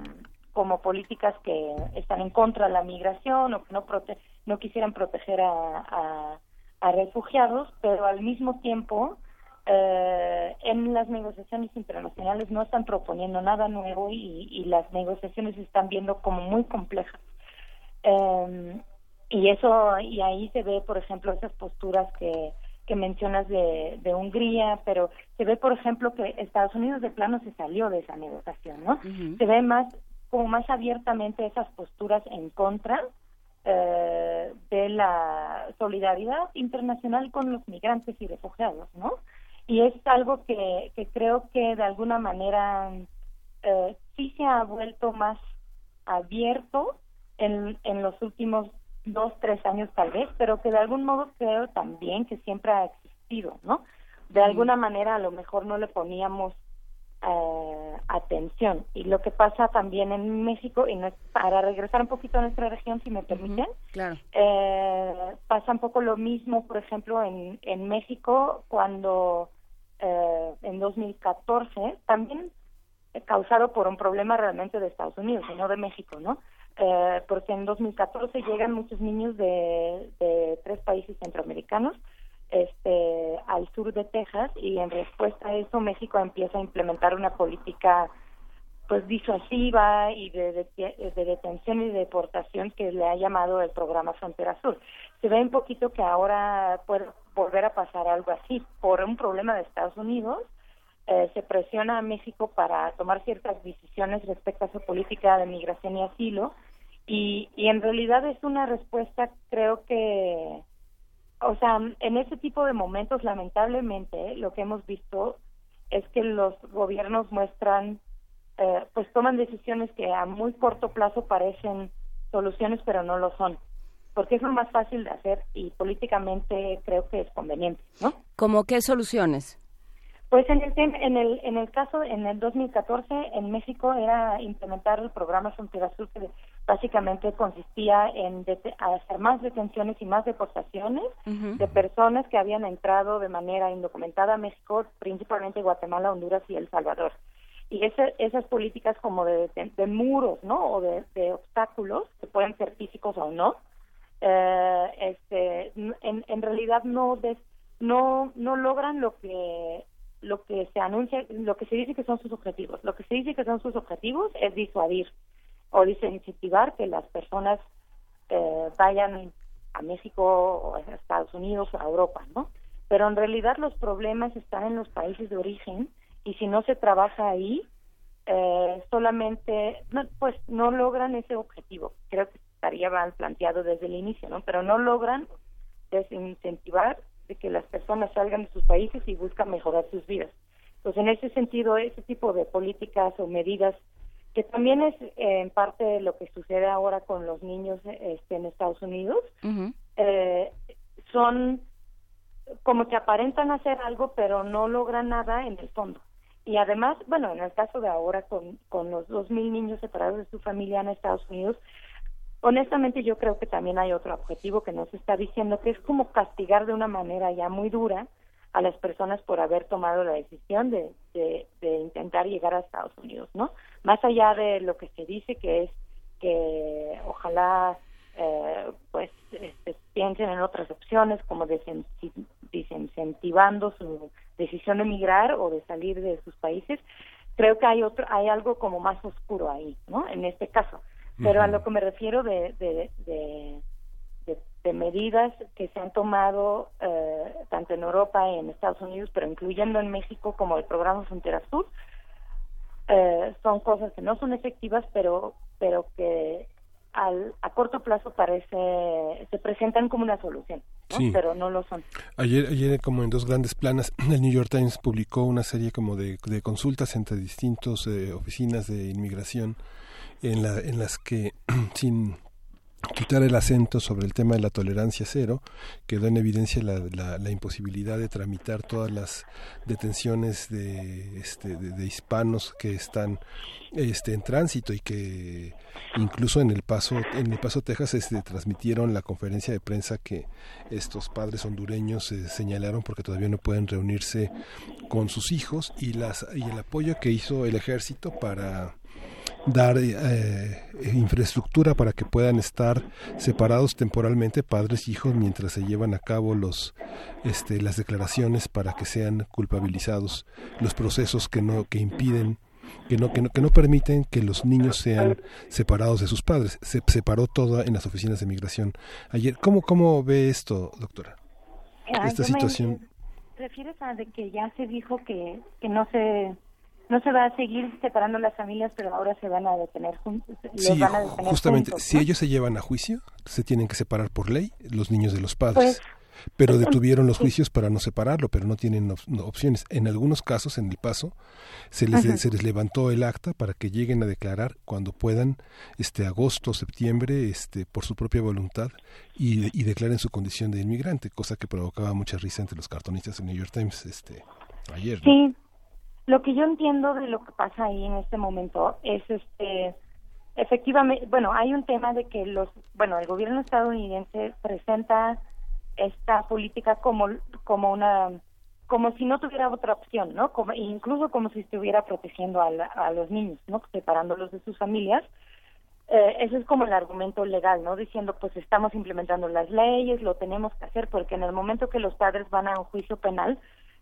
como políticas que están en contra de la migración o que no, prote no quisieran proteger a, a, a refugiados, pero al mismo tiempo eh, en las negociaciones internacionales no están proponiendo nada nuevo y, y las negociaciones se están viendo como muy complejas. Eh, y eso, y ahí se ve, por ejemplo, esas posturas que, que mencionas de, de Hungría, pero se ve, por ejemplo, que Estados Unidos de plano se salió de esa negociación, ¿no? Se ve más, como más abiertamente esas posturas en contra eh, de la solidaridad internacional con los migrantes y refugiados, ¿no? Y es algo que, que creo que de alguna manera eh, sí se ha vuelto más abierto en, en los últimos dos, tres años tal vez, pero que de algún modo creo también que siempre ha existido, ¿no? De alguna manera a lo mejor no le poníamos eh, atención. Y lo que pasa también en México, y no para regresar un poquito a nuestra región, si me permiten, claro. eh, pasa un poco lo mismo, por ejemplo, en, en México, cuando eh, en 2014, también causado por un problema realmente de Estados Unidos y no de México, ¿no? Eh, porque en 2014 llegan muchos niños de, tres países centroamericanos este, al sur de Texas y en respuesta a eso México empieza a implementar una política pues disuasiva y de, de, detención y deportación que le ha llamado el programa Frontera Sur. Se ve un poquito que ahora puede volver a pasar algo así por un problema de Estados Unidos. Eh, se presiona a México para tomar ciertas decisiones respecto a su política de migración y asilo y, y en realidad es una respuesta creo que o sea en ese tipo de momentos lamentablemente lo que hemos visto es que los gobiernos muestran eh, pues toman decisiones que a muy corto plazo parecen soluciones pero no lo son porque es lo más fácil de hacer y políticamente creo que es conveniente no ¿Cómo qué soluciones pues en el, en el en el caso en el 2014 en México era implementar el programa Frontera Sur que básicamente consistía en hacer más detenciones y más deportaciones de personas que habían entrado de manera indocumentada a México, principalmente Guatemala, Honduras y El Salvador. y ese, esas políticas como de, de, muros, ¿no? O de, de, obstáculos, que pueden ser físicos o no, eh, este, en, en realidad no, no, no logran lo que lo que se anuncia, lo que se dice que son sus objetivos. Lo que se dice que son sus objetivos es disuadir o dice incentivar que las personas eh, vayan a México a Estados Unidos a Europa, ¿no? Pero en realidad los problemas están en los países de origen y si no se trabaja ahí, eh, solamente, no, pues no logran ese objetivo. Creo que estaría mal planteado desde el inicio, ¿no? Pero no logran desincentivar de que las personas salgan de sus países y buscan mejorar sus vidas. Pues en ese sentido, ese tipo de políticas o medidas, que también es eh, en parte lo que sucede ahora con los niños este, en Estados Unidos, eh, son como que aparentan hacer algo, pero no logran nada en el fondo. Y además, bueno, en el caso de ahora con, con los dos mil niños separados de su familia en Estados Unidos, honestamente yo creo que también hay otro objetivo que nos está diciendo, que es como castigar de una manera ya muy dura a las personas por haber tomado la decisión de, de, intentar llegar a Estados Unidos, ¿no? Más allá de lo que se dice que es que ojalá eh, pues este, piensen en otras opciones como desincentivando su decisión de emigrar o de salir de sus países creo que hay otro hay algo como más oscuro ahí no en este caso. Pero a lo que me refiero de, de, de, medidas que se han tomado eh, tanto en Europa y en Estados Unidos, pero incluyendo en México como el programa Frontera Sur, eh, son cosas que no son efectivas, pero, pero que al, a corto plazo parece se presentan como una solución, pero no lo son. Ayer, ayer como en dos grandes planas, *clears throat* el New York Times publicó una serie como de, de consultas entre distintas eh, oficinas de inmigración en, la, en las que *clears throat* sin quitar el acento sobre el tema de la tolerancia cero, quedó en evidencia la, la, imposibilidad de tramitar todas las detenciones de, este, de, hispanos que están este, en tránsito y que incluso en el paso en el paso Texas este, transmitieron la conferencia de prensa que estos padres hondureños eh, señalaron porque todavía no pueden reunirse con sus hijos y las y el apoyo que hizo el ejército para dar eh, infraestructura para que puedan estar separados temporalmente padres y hijos mientras se llevan a cabo los este, las declaraciones para que sean culpabilizados los procesos que no que impiden que no, que no, que no permiten que los niños sean separados de sus padres. Se separó todo en las oficinas de migración. Ayer, ¿cómo, cómo ve esto, doctora? Esta situación. ¿Refieres a de que ya se dijo que, que no se no se va a seguir separando las familias, pero ahora se van a detener juntos. Sí, justamente, si ellos se llevan a juicio, se tienen que separar por ley los niños de los padres. Pues, pero detuvieron los juicios para no separarlo, pero no tienen opciones. En algunos casos, en el paso, se les, se les levantó el acta para que lleguen a declarar cuando puedan, este agosto, septiembre, este, por su propia voluntad y, y declaren su condición de inmigrante, cosa que provocaba mucha risa entre los cartonistas del New York Times, este, ayer. Sí, lo que yo entiendo de lo que pasa ahí en este momento es este efectivamente, bueno, hay un tema de que los, bueno, el gobierno estadounidense presenta esta política como como una como si no tuviera otra opción, ¿no? Como, incluso como si estuviera protegiendo a, a los niños, ¿no? Separándolos de sus familias. Eh, ese es como el argumento legal, ¿no? Diciendo, pues estamos implementando las leyes, lo tenemos que hacer, porque en el momento que los padres van a un juicio penal,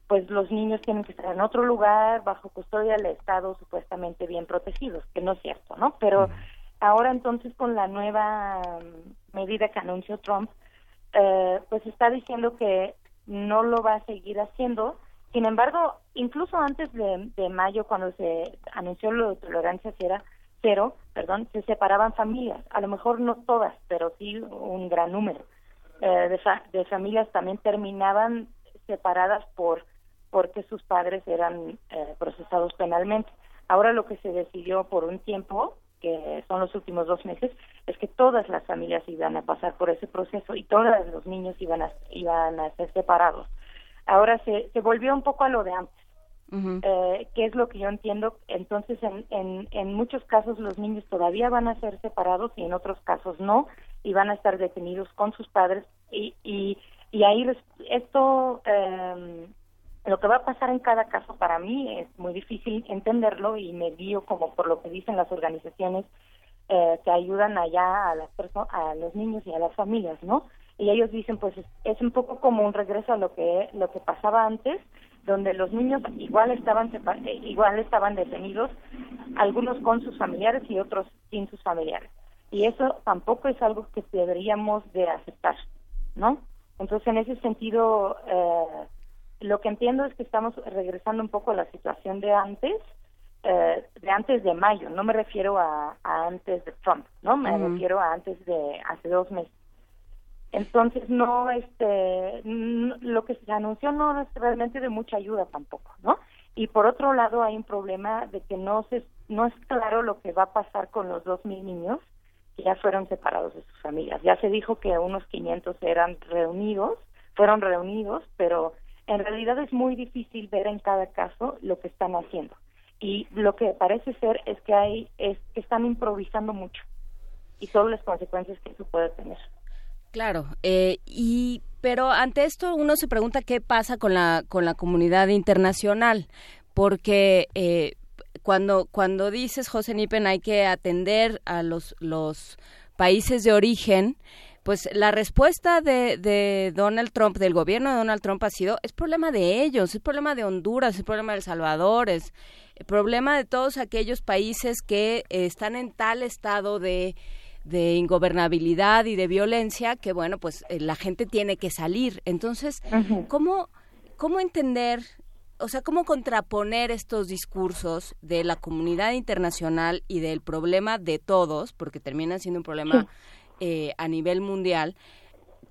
pues los niños tienen que estar en otro lugar, bajo custodia del Estado, supuestamente bien protegidos, que no es cierto, ¿no? Pero ahora entonces con la nueva mm, medida que anunció Trump, eh, pues está diciendo que no lo va a seguir haciendo. Sin embargo, incluso antes de, de mayo, cuando se anunció lo de tolerancia cero, cero, perdón, se separaban familias, a lo mejor no todas, pero sí un gran número eh, de, de familias también terminaban separadas por porque sus padres eran eh, procesados penalmente. Ahora lo que se decidió por un tiempo, que son los últimos dos meses, es que todas las familias iban a pasar por ese proceso y todos los niños iban a, iban a ser separados. Ahora se, se volvió un poco a lo de antes. eh, que es lo que yo entiendo. Entonces, en, en, en muchos casos los niños todavía van a ser separados y en otros casos no, y van a estar detenidos con sus padres. Y, y, y ahí esto eh, Lo que va a pasar en cada caso para mí es muy difícil entenderlo y me guío como por lo que dicen las organizaciones eh, que ayudan allá a las a los niños y a las familias, ¿no? Y ellos dicen, pues es, un poco como un regreso a lo que lo que pasaba antes, donde los niños igual estaban eh, igual estaban detenidos, algunos con sus familiares y otros sin sus familiares. Y eso tampoco es algo que deberíamos de aceptar, ¿no? Entonces, en ese sentido, eh, lo que entiendo es que estamos regresando un poco a la situación de antes, eh, de antes de mayo. No me refiero a, antes de Trump, ¿no? Me refiero a antes de hace dos meses. Entonces, no, este, lo que se anunció no es realmente de mucha ayuda tampoco, ¿no? Y por otro lado, hay un problema de que no se, no es claro lo que va a pasar con los dos mil niños que ya fueron separados de sus familias. Ya se dijo que unos 500 eran reunidos, fueron reunidos, pero en realidad es muy difícil ver en cada caso lo que están haciendo. Y lo que parece ser es que hay es que están improvisando mucho y todas las consecuencias que eso puede tener. Claro, eh, y pero ante esto uno se pregunta qué pasa con la con la comunidad internacional, porque eh, cuando cuando dices José Nipen hay que atender a los los países de origen, pues la respuesta de, de, Donald Trump, del gobierno de Donald Trump ha sido, es problema de ellos, es problema de Honduras, es problema de El Salvador, es problema de todos aquellos países que están en tal estado de, de ingobernabilidad y de violencia que, bueno, pues eh, la gente tiene que salir. Entonces, ¿cómo, ¿cómo entender o sea, cómo contraponer estos discursos de la comunidad internacional y del problema de todos, porque termina siendo un problema eh, a nivel mundial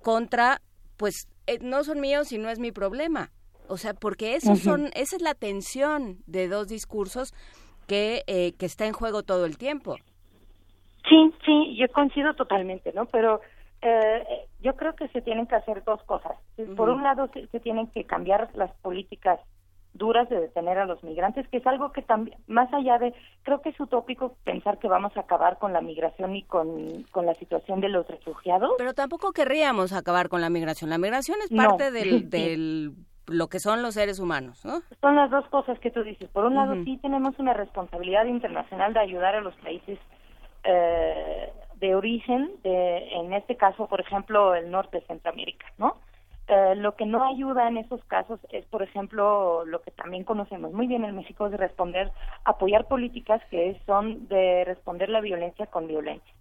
contra, pues, eh, no son míos y no es mi problema. O sea, porque esos son, esa es la tensión de dos discursos que, eh, que está en juego todo el tiempo. Sí, sí, yo coincido totalmente, ¿no? Pero yo creo que se tienen que hacer dos cosas. Por un lado, se, tienen que cambiar las políticas duras de detener a los migrantes, que es algo que también, más allá de, creo que es utópico pensar que vamos a acabar con la migración y con, con la situación de los refugiados. Pero tampoco querríamos acabar con la migración. La migración es parte del, *laughs* del lo que son los seres humanos, ¿no? Son las dos cosas que tú dices. Por un lado, sí tenemos una responsabilidad internacional de ayudar a los países eh, de origen, de, en este caso, por ejemplo, el norte de Centroamérica, ¿no? Eh, lo que no ayuda en esos casos es, por ejemplo, lo que también conocemos muy bien en México, es responder, apoyar políticas que son de responder la violencia con violencia.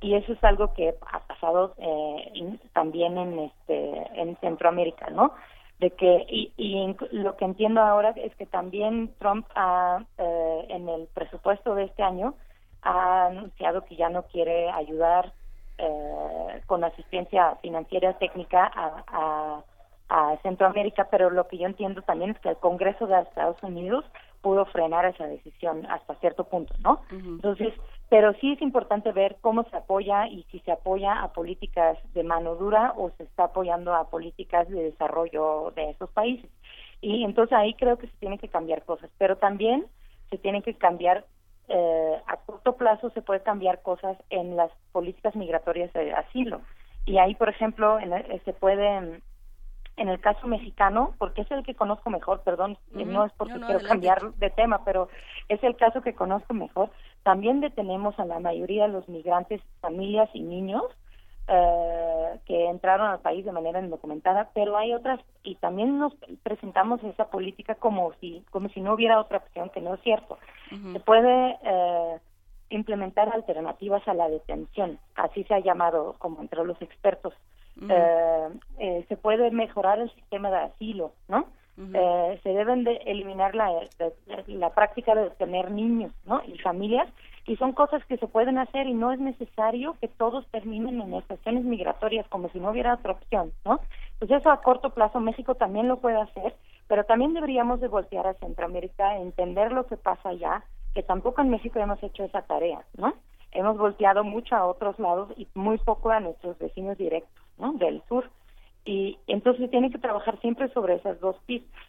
Y eso es algo que ha pasado eh, también en, este, en Centroamérica, ¿no? De que, y, y lo que entiendo ahora es que también Trump ha, eh, en el presupuesto de este año ha anunciado que ya no quiere ayudar eh, con asistencia financiera técnica a, a, Centroamérica, pero lo que yo entiendo también es que el Congreso de Estados Unidos pudo frenar esa decisión hasta cierto punto, ¿no? Entonces, pero sí es importante ver cómo se apoya y si se apoya a políticas de mano dura o se está apoyando a políticas de desarrollo de esos países. Y entonces ahí creo que se tienen que cambiar cosas, pero también se tienen que cambiar eh, a corto plazo se puede cambiar cosas en las políticas migratorias de asilo. Y ahí, por ejemplo, en se puede, en el caso mexicano, porque es el que conozco mejor, perdón, no es porque quiero cambiar de tema, pero es el caso que conozco mejor, también detenemos a la mayoría de los migrantes, familias y niños eh, que entraron al país de manera indocumentada, pero hay otras y también nos presentamos esa política como si como si no hubiera otra opción que no es cierto. Se puede eh, implementar alternativas a la detención, así se ha llamado como entre los expertos. Eh, eh, se puede mejorar el sistema de asilo, ¿no? eh, se deben de eliminar la, la, práctica de tener niños, ¿no? Y familias y son cosas que se pueden hacer y no es necesario que todos terminen en estaciones migratorias como si no hubiera otra opción, ¿no? Pues eso a corto plazo México también lo puede hacer, pero también deberíamos de voltear a Centroamérica, entender lo que pasa allá, que tampoco en México hemos hecho esa tarea, ¿no? Hemos volteado mucho a otros lados y muy poco a nuestros vecinos directos, ¿no? Del sur. Y entonces tiene que trabajar siempre sobre esas dos pistas.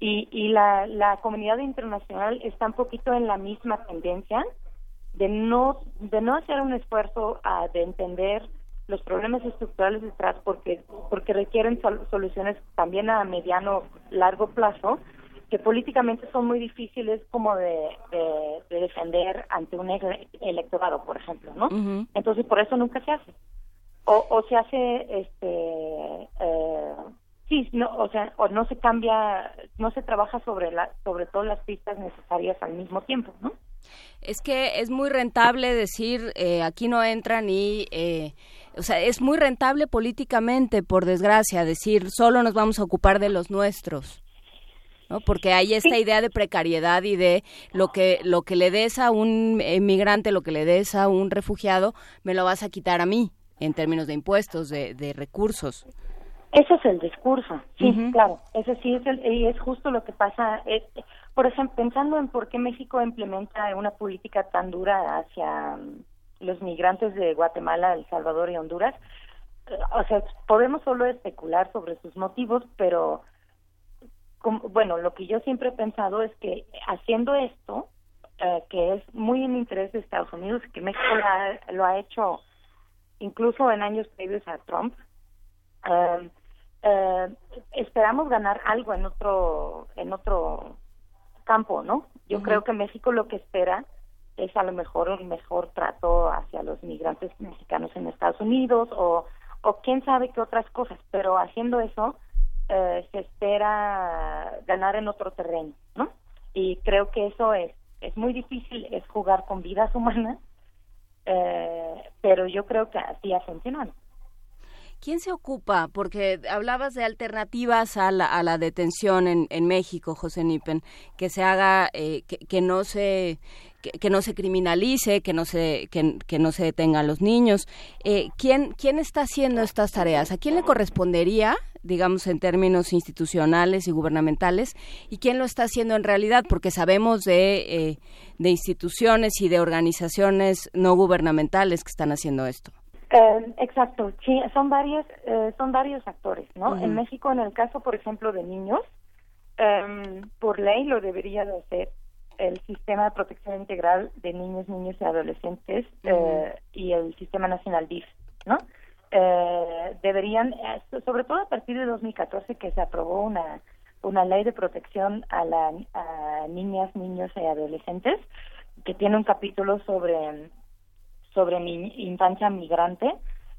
Y, y la, la comunidad internacional está un poquito en la misma tendencia de no de no hacer un esfuerzo de entender los problemas estructurales detrás porque porque requieren soluciones también a mediano largo plazo que políticamente son muy difíciles como de, defender ante un electorado por ejemplo no entonces por eso nunca se hace. O, o se hace este eh, sí no o sea o no se cambia no se trabaja sobre la sobre todas las pistas necesarias al mismo tiempo no es que es muy rentable decir eh, aquí no entran y eh, o sea es muy rentable políticamente por desgracia decir solo nos vamos a ocupar de los nuestros ¿no? porque hay esta idea de precariedad y de lo que lo que le des a un inmigrante lo que le des a un refugiado me lo vas a quitar a mí en términos de impuestos de, de recursos ese es el discurso, sí, claro. Ese sí es el, y es justo lo que pasa. Eh, por ejemplo, pensando en por qué México implementa una política tan dura hacia mm, los migrantes de Guatemala, El Salvador y Honduras, eh, o sea, podemos solo especular sobre sus motivos, pero bueno, lo que yo siempre he pensado es que haciendo esto, eh, que es muy en interés de Estados Unidos, que México lo ha, hecho incluso en años previos a Trump, eh, esperamos ganar algo en otro en otro campo, ¿no? Yo creo que México lo que espera es a lo mejor un mejor trato hacia los migrantes mexicanos en Estados Unidos o o quién sabe qué otras cosas, pero haciendo eso eh, se espera ganar en otro terreno, ¿no? Y creo que eso es es muy difícil, es jugar con vidas humanas, eh, pero yo creo que así ha funcionado. ¿Quién se ocupa? Porque hablabas de alternativas a la, a la detención en, México, José Nipen, que se haga, eh, que, no se que, no se criminalice, que no se que, que no se detengan los niños. Eh, ¿quién, ¿Quién está haciendo estas tareas? ¿A quién le correspondería, digamos, en términos institucionales y gubernamentales? ¿Y quién lo está haciendo en realidad? Porque sabemos de, eh, de instituciones y de organizaciones no gubernamentales que están haciendo esto. Eh, exacto, sí, son varios, eh, son varios actores, ¿no? En México, en el caso, por ejemplo, de niños, em, por ley lo debería de hacer el Sistema de Protección Integral de Niños, Niños y Adolescentes eh, y el Sistema Nacional DIF, ¿no? deberían, sobre todo a partir de 2014 que se aprobó una una ley de protección a, la, a niñas, niños y adolescentes que tiene un capítulo sobre sobre mi infancia migrante,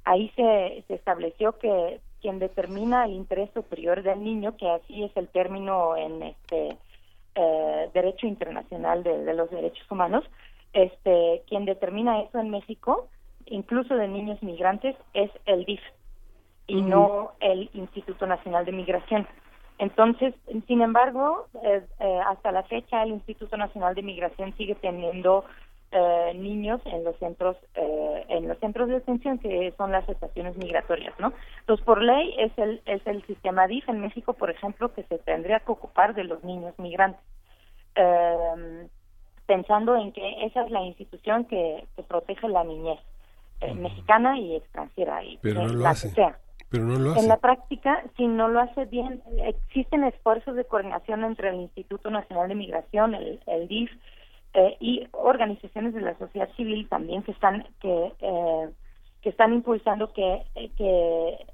ahí se, se estableció que quien determina el interés superior del niño, que así es el término en este eh, derecho internacional de, los derechos humanos, este quien determina eso en México, incluso de niños migrantes, es el DIF y no el Instituto Nacional de Migración. Entonces, sin embargo, eh, eh, hasta la fecha el Instituto Nacional de Migración sigue teniendo eh, niños en los centros eh, en los centros de detención que son las estaciones migratorias no entonces por ley es el es el sistema DIF en México por ejemplo que se tendría que ocupar de los niños migrantes. Eh, pensando en que esa es la institución que, protege la niñez mexicana y extranjera y pero no lo hace. pero no lo hace. En la práctica, si no lo hace bien, existen esfuerzos de coordinación entre el Instituto Nacional de Migración, el, el DIF, eh, y organizaciones de la sociedad civil también que están que eh, que están impulsando que eh, que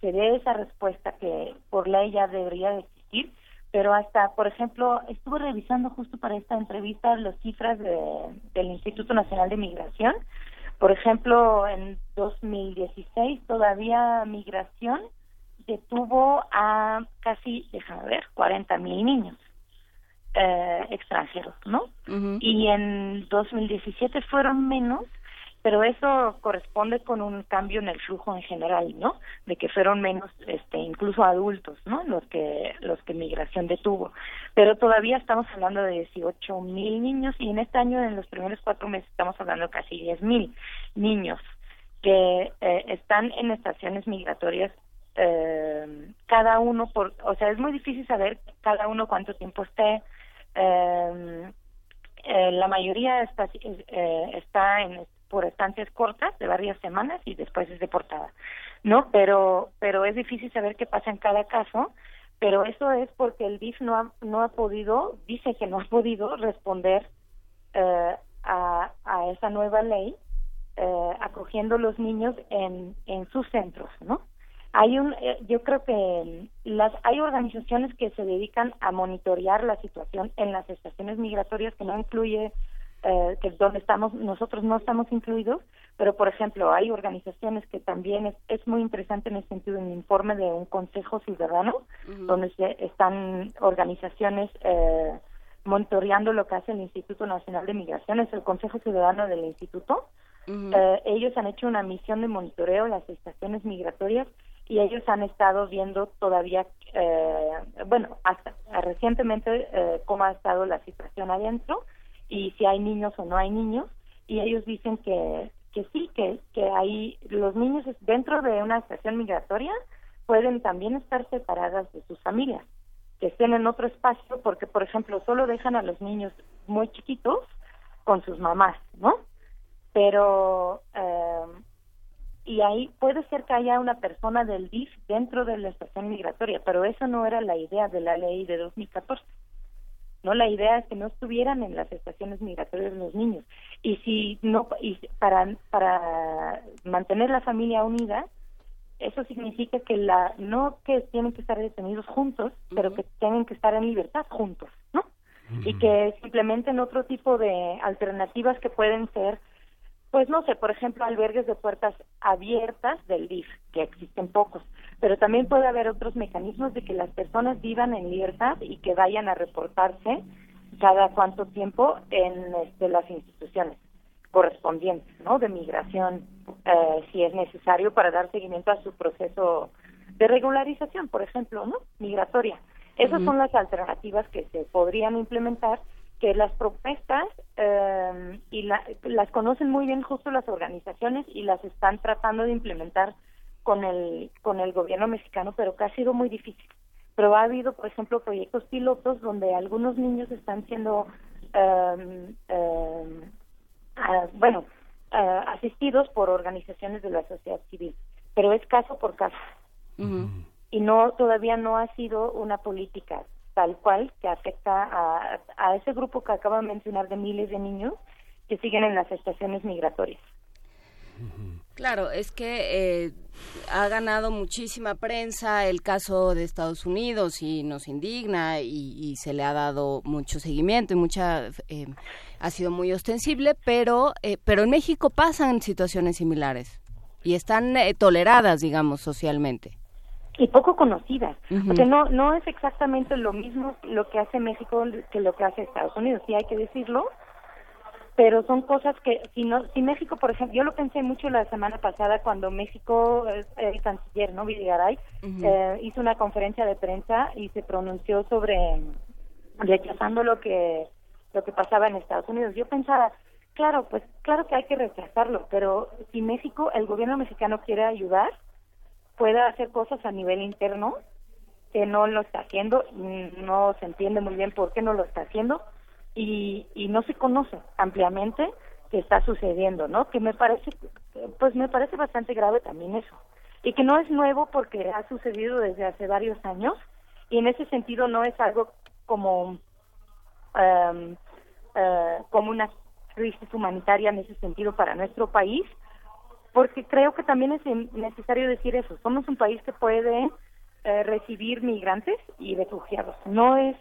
se dé esa respuesta que por ley ya debería de existir. Pero hasta por ejemplo estuve revisando justo para esta entrevista las cifras de, del Instituto Nacional de Migración. Por ejemplo en 2016 todavía migración detuvo a casi déjame ver 40 mil niños eh, extranjeros, ¿no? Y en 2017 fueron menos, pero eso corresponde con un cambio en el flujo en general, ¿no? De que fueron menos, este, incluso adultos, ¿no? Los que los que migración detuvo. Pero todavía estamos hablando de 18 mil niños y en este año, en los primeros cuatro meses, estamos hablando de casi 10 mil niños que eh, están en estaciones migratorias eh, cada uno por, o sea, es muy difícil saber cada uno cuánto tiempo esté, eh, eh, la mayoría está, eh, está en, por estancias cortas de varias semanas y después es deportada, ¿no? Pero, pero es difícil saber qué pasa en cada caso, pero eso es porque el DIF no ha, no ha podido, dice que no ha podido responder eh, a, a esa nueva ley eh, acogiendo los niños en, en sus centros, ¿no? Hay un, eh, yo creo que las, hay organizaciones que se dedican a monitorear la situación en las estaciones migratorias que no incluye eh, que donde estamos nosotros no estamos incluidos, pero por ejemplo hay organizaciones que también es, es muy interesante en ese sentido un informe de un consejo ciudadano donde se, están organizaciones eh, monitoreando lo que hace el Instituto Nacional de Migraciones, el Consejo Ciudadano del Instituto. Eh, ellos han hecho una misión de monitoreo las estaciones migratorias y ellos han estado viendo todavía, eh, bueno, hasta recientemente eh, cómo ha estado la situación adentro y si hay niños o no hay niños. Y ellos dicen que que sí que que hay los niños dentro de una estación migratoria pueden también estar separadas de sus familias que estén en otro espacio porque por ejemplo solo dejan a los niños muy chiquitos con sus mamás no pero eh, y ahí puede ser que haya una persona del DIF dentro de la estación migratoria pero eso no era la idea de la ley de 2014 no la idea es que no estuvieran en las estaciones migratorias los niños. Y si no y para para mantener la familia unida eso significa que la no que tienen que estar detenidos juntos pero que tienen que estar en libertad juntos no y que simplemente en otro tipo de alternativas que pueden ser pues no sé, por ejemplo, albergues de puertas abiertas del DIF, que existen pocos, pero también puede haber otros mecanismos de que las personas vivan en libertad y que vayan a reportarse cada cuánto tiempo en este, las instituciones correspondientes, ¿no? De migración, eh, si es necesario para dar seguimiento a su proceso de regularización, por ejemplo, ¿no? Migratoria. Esas son las alternativas que se podrían implementar que las propuestas eh, y las conocen muy bien justo las organizaciones y las están tratando de implementar con el con el gobierno mexicano, pero que ha sido muy difícil. Pero ha habido, por ejemplo, proyectos pilotos donde algunos niños están siendo, eh, eh, bueno, asistidos por organizaciones de la sociedad civil, pero es caso por caso. Y no todavía no ha sido una política tal cual que afecta a, a ese grupo que acabo de mencionar de miles de niños que siguen en las estaciones migratorias. Claro, es que eh, ha ganado muchísima prensa el caso de Estados Unidos y nos indigna y, se le ha dado mucho seguimiento y mucha eh, ha sido muy ostensible, pero eh, pero en México pasan situaciones similares y están toleradas, digamos, socialmente y poco conocidas, porque no no es exactamente lo mismo lo que hace México que lo que hace Estados Unidos, sí hay que decirlo, pero son cosas que si no si México, por ejemplo, yo lo pensé mucho la semana pasada cuando México el canciller, ¿no? Villaray eh, hizo una conferencia de prensa y se pronunció sobre rechazando lo que lo que pasaba en Estados Unidos. Yo pensaba, claro, pues claro que hay que rechazarlo, pero si México, el gobierno mexicano quiere ayudar, pueda hacer cosas a nivel interno que no lo está haciendo, no se entiende muy bien por qué no lo está haciendo y, y no se conoce ampliamente qué está sucediendo, ¿no? Que me parece, pues me parece bastante grave también eso. Y que no es nuevo porque ha sucedido desde hace varios años y en ese sentido no es algo como, um, como una crisis humanitaria en ese sentido para nuestro país, porque creo que también es necesario decir eso. Somos un país que puede eh, recibir migrantes y refugiados. No es,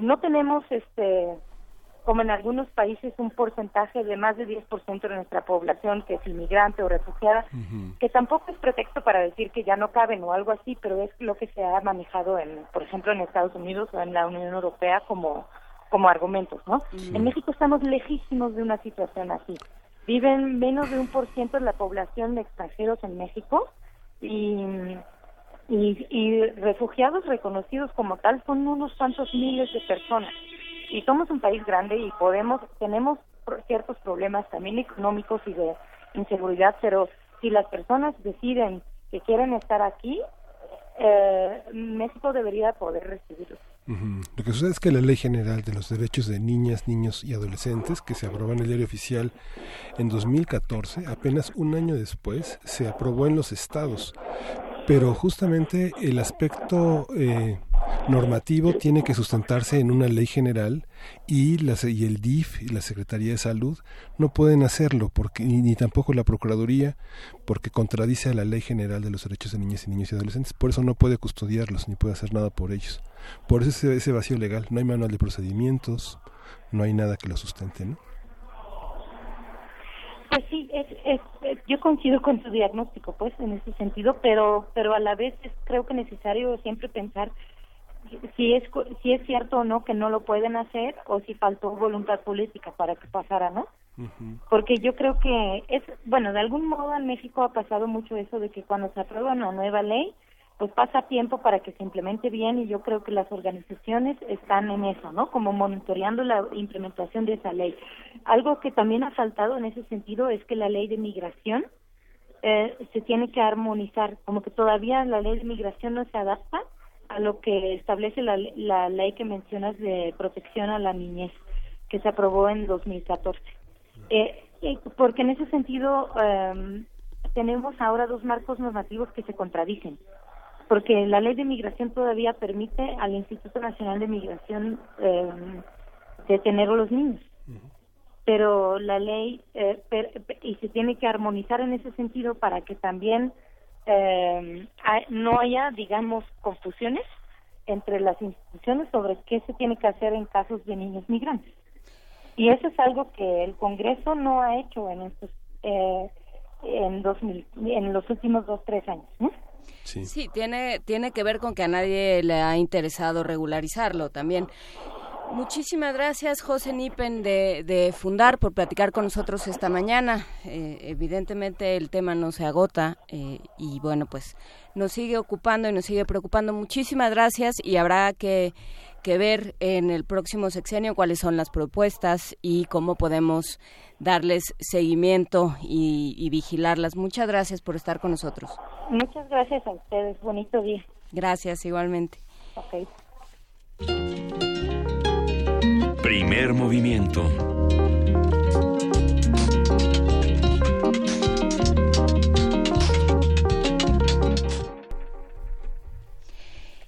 no tenemos este, como en algunos países, un porcentaje de más de 10% de nuestra población que es inmigrante o refugiada, que tampoco es pretexto para decir que ya no caben o algo así, pero es lo que se ha manejado, en, por ejemplo, en Estados Unidos o en la Unión Europea como, como argumentos, ¿no? En México estamos lejísimos de una situación así viven menos de un por ciento de la población de extranjeros en México y, y, refugiados reconocidos como tal son unos cuantos miles de personas. Y somos un país grande y podemos tenemos ciertos problemas también económicos y de inseguridad pero si las personas deciden que quieren estar aquí eh, México debería poder recibirlos lo que sucede es que la Ley General de los Derechos de Niñas, Niños y Adolescentes, que se aprobó en el diario oficial en 2014, apenas un año después, se aprobó en los estados. Pero justamente el aspecto, eh, normativo tiene que sustentarse en una ley general y, las, y el DIF y la Secretaría de Salud no pueden hacerlo, porque, ni, tampoco la Procuraduría, porque contradice a la Ley General de los Derechos de Niñas y Niños y Adolescentes. Por eso no puede custodiarlos ni puede hacer nada por ellos. Por eso ese, ese vacío legal. No hay manual de procedimientos, no hay nada que lo sustente, ¿no? Pues sí, es, es, yo coincido con tu diagnóstico, pues, en ese sentido, pero, pero a la vez es, creo que necesario siempre pensar si es si es cierto o no que no lo pueden hacer o si faltó voluntad política para que pasara, ¿no? Porque yo creo que es, bueno, de algún modo en México ha pasado mucho eso de que cuando se aprueba una nueva ley, pues pasa tiempo para que se implemente bien y yo creo que las organizaciones están en eso, ¿no? Como monitoreando la implementación de esa ley. Algo que también ha faltado en ese sentido es que la ley de migración eh, se tiene que armonizar, como que todavía la ley de migración no se adapta a lo que establece la, la ley que mencionas de protección a la niñez, que se aprobó en 2014. Eh, porque en ese sentido eh, tenemos ahora dos marcos normativos que se contradicen porque la ley de migración todavía permite al Instituto Nacional de Migración eh, detener a los niños. Pero la ley, eh, y se tiene que armonizar en ese sentido para que también eh, no haya, digamos, confusiones entre las instituciones sobre qué se tiene que hacer en casos de niños migrantes. Y eso es algo que el Congreso no ha hecho en estos eh, en, 2000, en los últimos dos tres años. ¿no? Sí. tiene, tiene que ver con que a nadie le ha interesado regularizarlo también. Muchísimas gracias, José Nipen, de, de, Fundar, por platicar con nosotros esta mañana. Eh, evidentemente el tema no se agota eh, y bueno, pues nos sigue ocupando y nos sigue preocupando. Muchísimas gracias y habrá que, que ver en el próximo sexenio cuáles son las propuestas y cómo podemos darles seguimiento y, vigilarlas. Muchas gracias por estar con nosotros. Muchas gracias a ustedes. Bonito día. Gracias, igualmente. Primer movimiento.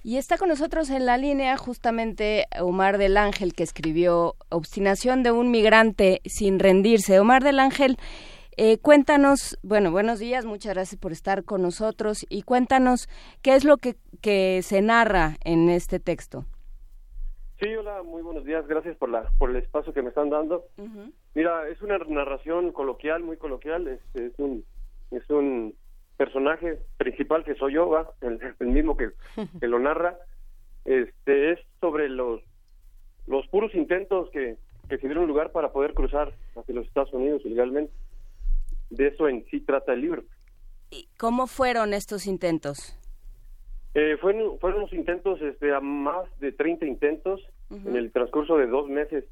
Y está con nosotros en la línea justamente Omar del Ángel, que escribió Obstinación de un migrante sin rendirse. Omar del Ángel, eh, cuéntanos, bueno, buenos días, muchas gracias por estar con nosotros y cuéntanos qué es lo que, que se narra en este texto. Sí, hola, muy buenos días, gracias por, la, por el espacio que me están dando. Mira, es una narración coloquial, muy coloquial, este, es un, es un personaje principal que soy yo, ¿va? El, mismo que, *laughs* que, lo narra, este es sobre los los puros intentos que, que se dieron lugar para poder cruzar hacia los Estados Unidos ilegalmente. De eso en sí trata el libro. ¿Y cómo fueron estos intentos? Eh, fueron, fueron unos intentos, este, a más de 30 intentos en el transcurso de dos meses.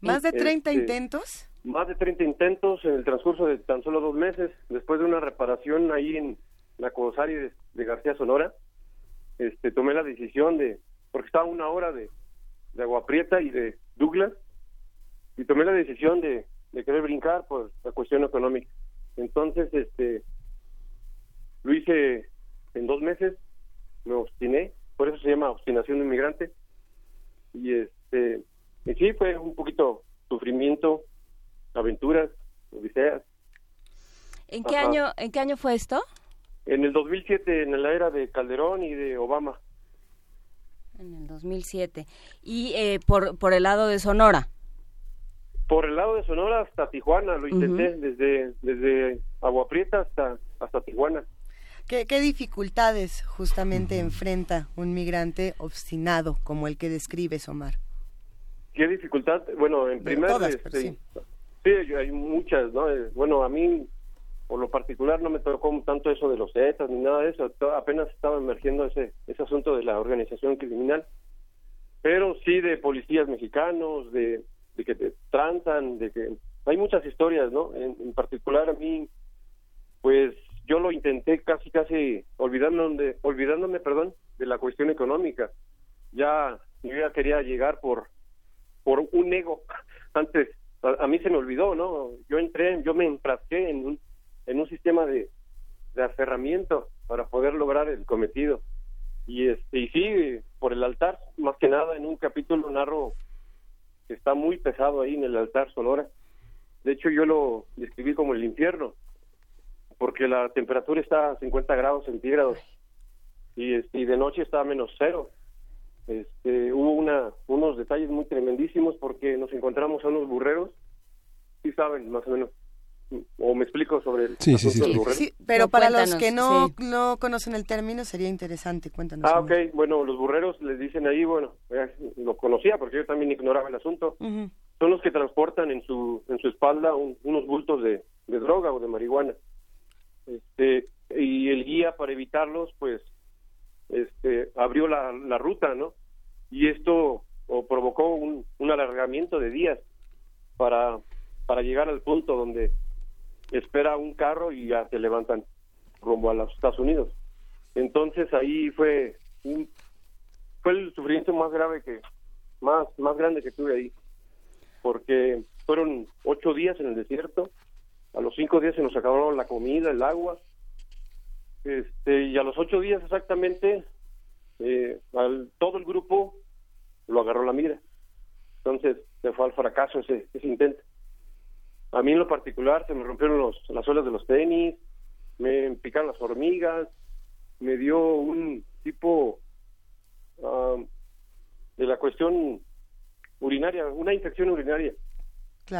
¿Más de 30 este, intentos? más de 30 intentos en el transcurso de tan solo dos meses, después de una reparación ahí en la Codosari de, García Sonora, este, tomé la decisión de, porque estaba una hora de, de Agua Prieta y de Douglas, y tomé la decisión de, de querer brincar por la cuestión económica. Entonces, este, lo hice en dos meses, me obstiné, por eso se llama obstinación de inmigrante, y este, y sí, fue un poquito sufrimiento, aventuras, odiseas. ¿En qué año en qué año fue esto? En el 2007, en la era de Calderón y de Obama. En el 2007. ¿Y eh, por, por el lado de Sonora? Por el lado de Sonora hasta Tijuana, lo intenté, desde, desde Agua Prieta hasta, hasta Tijuana. ¿Qué, qué dificultades justamente enfrenta un migrante obstinado como el que describe Omar? ¿Qué dificultad? Bueno, en primer lugar, sí. Sí, hay muchas, ¿no? Eh, bueno, a mí, por lo particular, no me tocó tanto eso de los Zetas ni nada de eso. Apenas estaba emergiendo ese, ese asunto de la organización criminal. Pero sí de policías mexicanos, de, de que te transan, de que... Hay muchas historias, ¿no? En, particular a mí, pues yo lo intenté casi, casi olvidándome, olvidándome, perdón, de la cuestión económica. Ya, yo ya quería llegar por, por un ego *laughs* antes a, mí se me olvidó, ¿no? Yo entré, yo me enfrasqué en un, en un sistema de, de aferramiento para poder lograr el cometido. Y, este, y sí, por el altar, más que nada en un capítulo narro que está muy pesado ahí en el altar Sonora. De hecho yo lo describí como el infierno, porque la temperatura está a 50 grados centígrados y, este, y de noche está a menos cero. Este, hubo una, unos detalles muy tremendísimos porque nos encontramos a unos burreros, sí saben más o menos, o me explico sobre el sí, sí, sí, pero para los que no, no conocen el término sería interesante, cuéntanos. Ah, ok, bueno, los burreros les dicen ahí, bueno, lo conocía porque yo también ignoraba el asunto, son los que transportan en su, en su espalda unos bultos de, de droga o de marihuana. Este, y el guía para evitarlos, pues, este, abrió la, la ruta, ¿no? Y esto o provocó un, alargamiento de días para, para llegar al punto donde espera un carro y ya se levantan rumbo a los Estados Unidos. Entonces ahí fue un, fue el sufrimiento más grave que más más grande que tuve ahí, porque fueron ocho días en el desierto. A los cinco días se nos acabaron la comida, el agua, este y a los ocho días exactamente eh, al, todo el grupo lo agarró la mira. Entonces se fue al fracaso ese, ese intento. A mí en lo particular se me rompieron los, las suelas de los tenis, me picaron las hormigas, me dio un tipo ah, de la cuestión urinaria, una infección urinaria.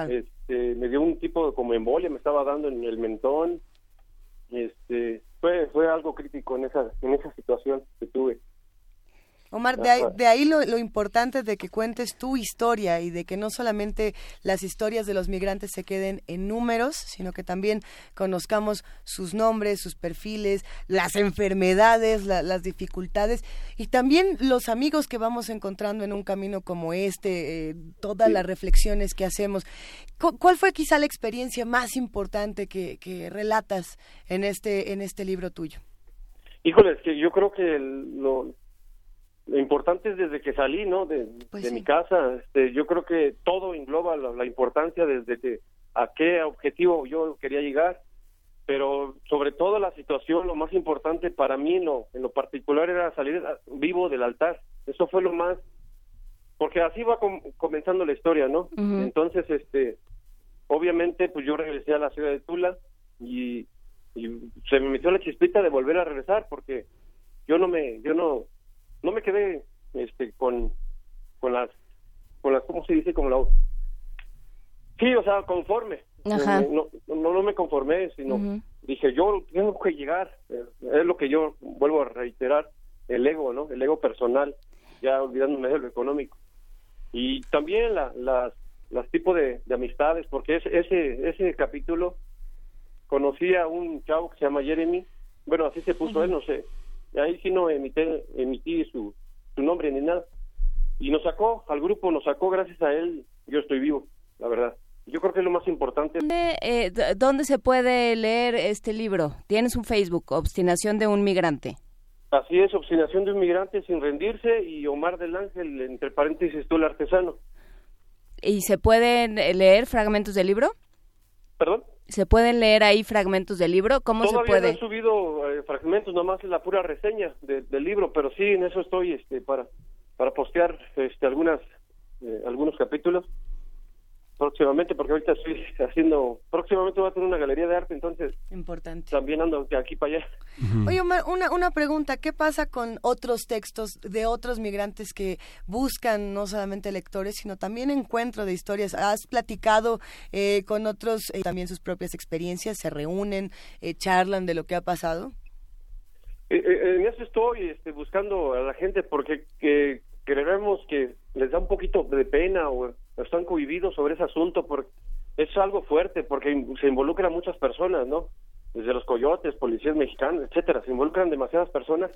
Este, me dio un tipo de como embolia, me estaba dando en el mentón. Este, fue fue algo crítico en esa en esa situación que tuve. Omar, de ahí, de ahí lo, importante de que cuentes tu historia y de que no solamente las historias de los migrantes se queden en números, sino que también conozcamos sus nombres, sus perfiles, las enfermedades, las dificultades y también los amigos que vamos encontrando en un camino como este, eh, todas las reflexiones que hacemos. ¿Cuál fue quizá la experiencia más importante que, que relatas en este, en este libro tuyo? Híjole, es que yo creo que lo, lo importante es desde que salí, ¿no? De, pues mi casa. Este, yo creo que todo engloba la, importancia desde que a qué objetivo yo quería llegar, pero sobre todo la situación, lo más importante para mí en lo, en lo particular era salir vivo del altar. Eso fue lo más, porque así va comenzando la historia, ¿no? Entonces, este, obviamente, pues yo regresé a la ciudad de Tula y, y se me metió la chispita de volver a regresar porque yo no me, yo no, no me quedé este con con las con las cómo se dice como la sí o sea conforme. No, no, me conformé sino dije yo tengo que llegar. Es lo que yo vuelvo a reiterar el ego no el ego personal ya olvidándome de lo económico. Y también la, las las tipos de, amistades porque ese ese ese capítulo conocí a un chavo que se llama Jeremy. Bueno así se puso él no sé ahí sí no emití, emití su, su nombre ni nada. Y nos sacó, al grupo nos sacó, gracias a él, yo estoy vivo, la verdad. Yo creo que es lo más importante. ¿Dónde, eh, ¿Dónde se puede leer este libro? Tienes un Facebook, Obstinación de un Migrante. Así es, Obstinación de un Migrante sin rendirse y Omar del Ángel, entre paréntesis, tú el artesano. ¿Y se pueden leer fragmentos del libro? ¿Perdón? ¿Se pueden leer ahí fragmentos del libro? ¿Cómo se puede? no he subido eh, fragmentos, nomás la pura reseña del libro, pero sí, en eso estoy este, para, para postear este, algunas, eh, algunos capítulos próximamente, porque ahorita estoy *laughs* haciendo, próximamente voy a tener una galería de arte, entonces importante. También ando de aquí para allá. Oye, Omar, una, una pregunta, ¿qué pasa con otros textos de otros migrantes que buscan no solamente lectores, sino también encuentro de historias? ¿Has platicado eh, con otros eh, también sus propias experiencias? ¿Se reúnen, eh, charlan de lo que ha pasado? en eso estoy este, buscando a la gente porque que, creemos que les da un poquito de pena o están cohibidos sobre ese asunto porque es algo fuerte porque se involucran muchas personas, ¿no? Desde los coyotes, policías mexicanos, etcétera, se involucran demasiadas personas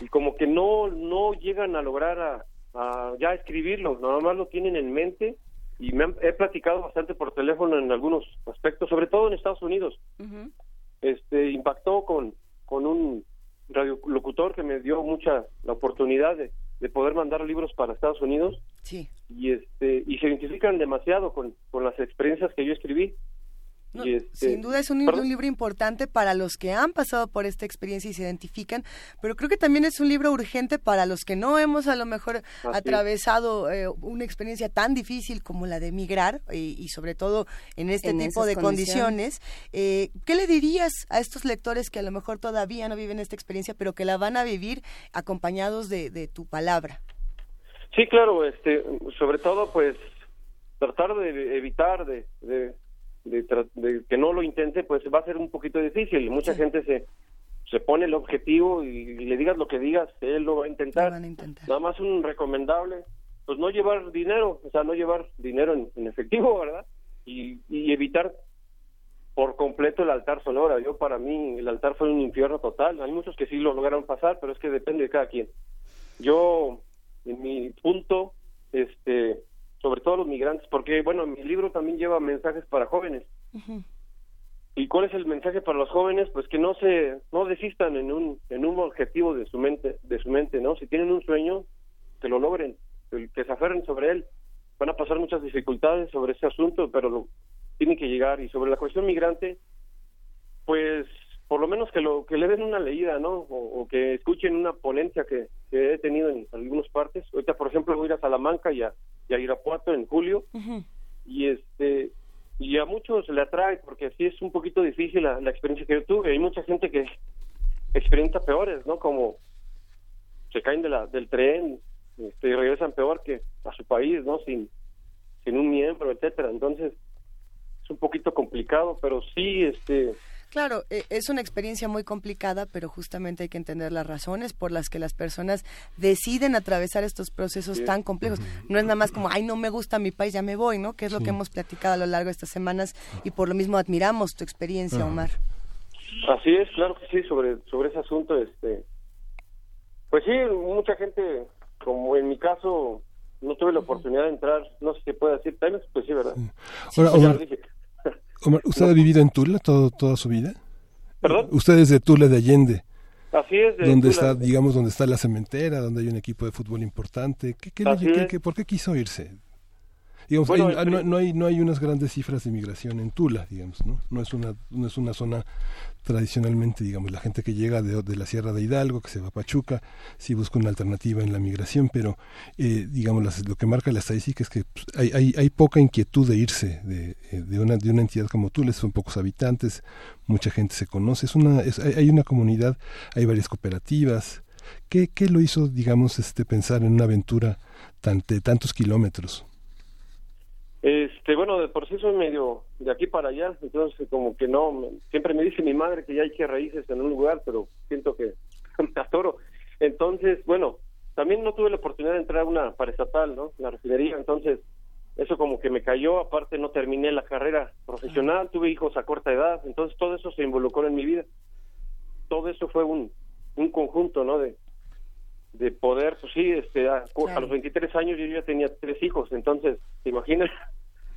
y como que no no llegan a lograr a, ya escribirlo, nada más lo tienen en mente y me he platicado bastante por teléfono en algunos aspectos, sobre todo en Estados Unidos. Este impactó con con un radiolocutor que me dio mucha la oportunidad de de poder mandar libros para Estados Unidos. Sí. Y este y se identifican demasiado con, con las experiencias que yo escribí. Este, sin duda es un, libro importante para los que han pasado por esta experiencia y se identifican, pero creo que también es un libro urgente para los que no hemos a lo mejor atravesado eh, una experiencia tan difícil como la de migrar y, sobre todo en este tipo de condiciones. Eh, ¿Qué le dirías a estos lectores que a lo mejor todavía no viven esta experiencia, pero que la van a vivir acompañados de, tu palabra? Sí, claro, este, sobre todo pues tratar de evitar de de, que no lo intente, pues va a ser un poquito difícil. Mucha gente se, se pone el objetivo y, le digas lo que digas, él lo va a intentar. Nada más un recomendable, pues no llevar dinero, o sea, no llevar dinero en, efectivo, ¿verdad? Y, y, evitar por completo el altar sonora. Yo para mí el altar fue un infierno total. Hay muchos que sí lo lograron pasar, pero es que depende de cada quien. Yo, en mi punto, este, sobre todo los migrantes, porque bueno, mi libro también lleva mensajes para jóvenes. ¿Y cuál es el mensaje para los jóvenes? Pues que no se no desistan en un en un objetivo de su mente, de su mente, ¿no? Si tienen un sueño, que lo logren, que se aferren sobre él. Van a pasar muchas dificultades sobre ese asunto, pero lo, tienen que llegar y sobre la cuestión migrante, pues por lo menos que lo que le den una leída, ¿no? O, que escuchen una ponencia que, he tenido en algunas partes. Ahorita, por ejemplo, voy a ir a Salamanca y a, y a Irapuato en julio. Y este y a muchos le atrae porque así es un poquito difícil la, experiencia que yo tuve. Hay mucha gente que experimenta peores, ¿no? Como se caen de la, del tren este, y regresan peor que a su país, ¿no? Sin, sin un miembro, etcétera. Entonces es un poquito complicado, pero sí, este Claro, e, es una experiencia muy complicada, pero justamente hay que entender las razones por las que las personas deciden atravesar estos procesos tan complejos. No es nada más como, ay, no me gusta mi país, ya me voy, ¿no? Que es lo que hemos platicado a lo largo de estas semanas y por lo mismo admiramos tu experiencia, Omar. Así es, claro que sí, sobre, sobre ese asunto, este, pues sí, mucha gente, como en mi caso, no tuve la oportunidad de entrar, no sé si puede decir, pues sí, ¿verdad? ¿Usted ha vivido en Tula todo, toda su vida? ¿Perdón? Usted es de Tula de Allende. Así es. De donde está, digamos, donde está la cementera, donde hay un equipo de fútbol importante. ¿Qué, qué, ¿Por qué quiso irse? Digamos, no, hay, no hay unas grandes cifras de inmigración en Tula, digamos, ¿no? No es una, no es una zona tradicionalmente, digamos, la gente que llega de, de, la Sierra de Hidalgo, que se va a Pachuca, sí busca una alternativa en la migración, pero, eh, digamos, lo que marca la estadística es que pues, hay, hay, hay, poca inquietud de irse de, eh, de, una, de una entidad como Tula, son pocos habitantes, mucha gente se conoce, es una, es, hay una comunidad, hay varias cooperativas. ¿Qué, ¿Qué lo hizo, digamos, este, pensar en una aventura tan, de tantos kilómetros? Este, bueno, de por sí soy medio de aquí para allá, entonces como que no, siempre me dice mi madre que ya hay que raíces en un lugar, pero siento que *laughs* me atoro. Entonces, bueno, también no tuve la oportunidad de entrar a una paraestatal, ¿no? La refinería, entonces eso como que me cayó, aparte no terminé la carrera profesional, tuve hijos a corta edad, entonces todo eso se involucró en mi vida. Todo eso fue un, un conjunto, ¿no? De, de poder, pues sí, este, a, los 23 años yo ya tenía tres hijos, entonces, ¿te imaginas?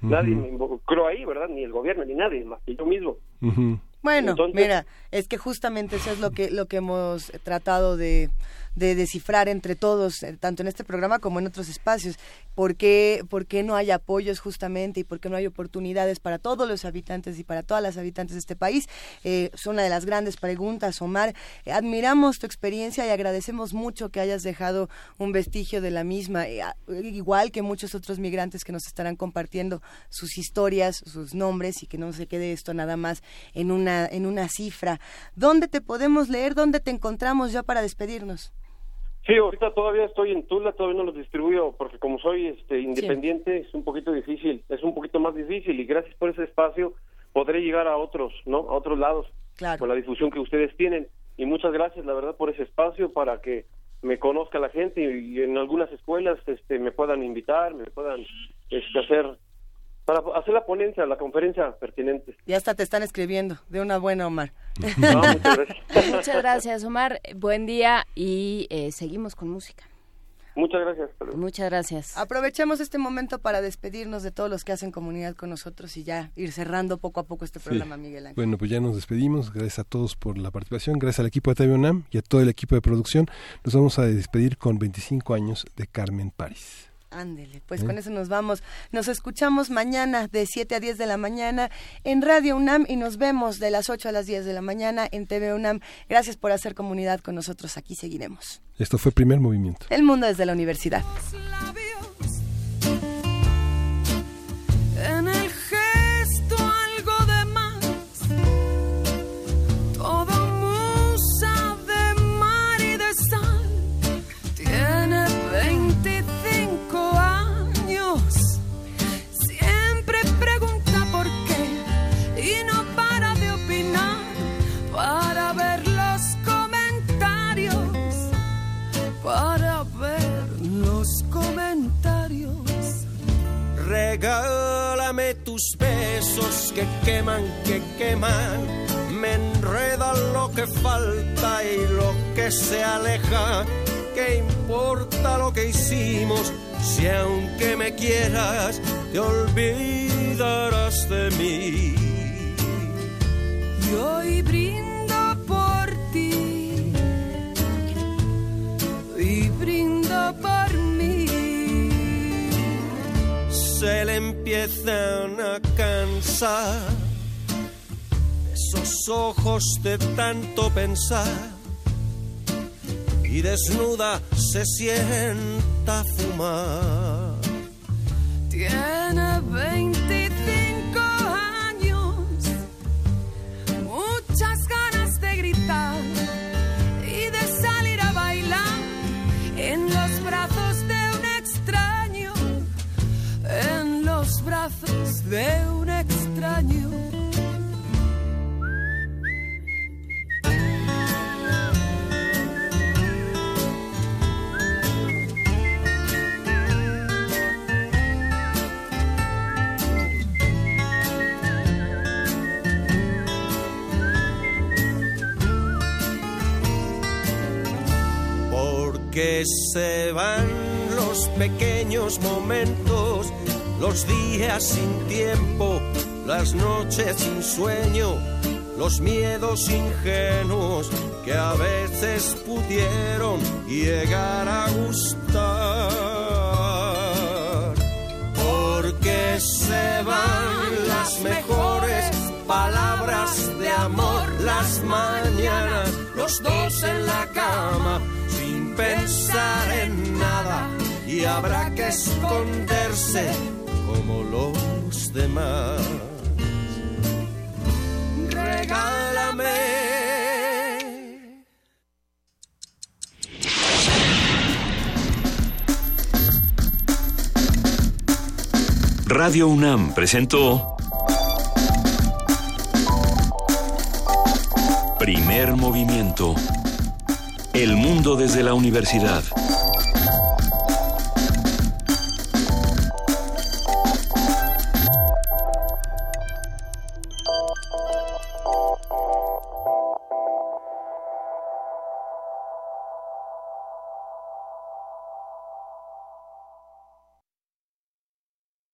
Nadie me involucró ahí, ¿verdad? Ni el gobierno, ni nadie, más que yo mismo. Bueno, mira, es que justamente eso es lo que, lo que hemos tratado de, de descifrar entre todos, eh, tanto en este programa como en otros espacios. ¿Por qué, ¿Por qué no hay apoyos justamente y por qué no hay oportunidades para todos los habitantes y para todas las habitantes de este país? Eh, es una de las grandes preguntas, Omar. admiramos tu experiencia y agradecemos mucho que hayas dejado un vestigio de la misma, eh, igual que muchos otros migrantes que nos estarán compartiendo sus historias, sus nombres y que no se quede esto nada más en una, en una cifra. ¿Dónde te podemos leer? ¿Dónde te encontramos ya para despedirnos? Sí, ahorita todavía estoy en Tula, todavía no los distribuyo porque como soy este independiente es un poquito difícil, es un poquito más difícil y gracias por ese espacio podré llegar a otros, ¿no? A otros lados con la difusión que ustedes tienen y muchas gracias la verdad por ese espacio para que me conozca la gente y, y en algunas escuelas este me puedan invitar, me puedan este, hacer para hacer la ponencia, la conferencia pertinente. Ya hasta te están escribiendo, de una buena, Omar. *laughs* muchas, gracias. Omar. Buen día y eh, seguimos con música. Muchas gracias. Muchas gracias. Aprovechemos este momento para despedirnos de todos los que hacen comunidad con nosotros y ya ir cerrando poco a poco este programa, Miguel Ángel. Bueno, pues ya nos despedimos. Gracias a todos por la participación. Gracias al equipo de TV UNAM y a todo el equipo de producción. Nos vamos a despedir con 25 años de Carmen París. Ándele, pues con eso nos vamos. Nos escuchamos mañana de 7 a 10 de la mañana en Radio UNAM y nos vemos de las 8 a las 10 de la mañana en TV UNAM. Gracias por hacer comunidad con nosotros. Aquí seguiremos. Esto fue Primer Movimiento. El mundo desde la universidad. Tus besos que queman, que queman. Me enreda lo que falta y lo que se aleja. ¿Qué importa lo que hicimos si aunque me quieras te olvidarás de mí? Y hoy brindo por ti y brindo por mí. Se le empiezan a cansar esos ojos de tanto pensar y desnuda se sienta a fumar. Tiene 25 los brazos de un extraño. Porque se van los pequeños momentos, los días sin tiempo, las noches sin sueño, los miedos ingenuos que a veces pudieron llegar a gustar. Porque se van las mejores palabras de amor, las mañanas, los dos en la cama, sin pensar en nada, y habrá que esconderse como los demás. Regálame. Radio UNAM presentó Primer movimiento. El mundo desde la universidad.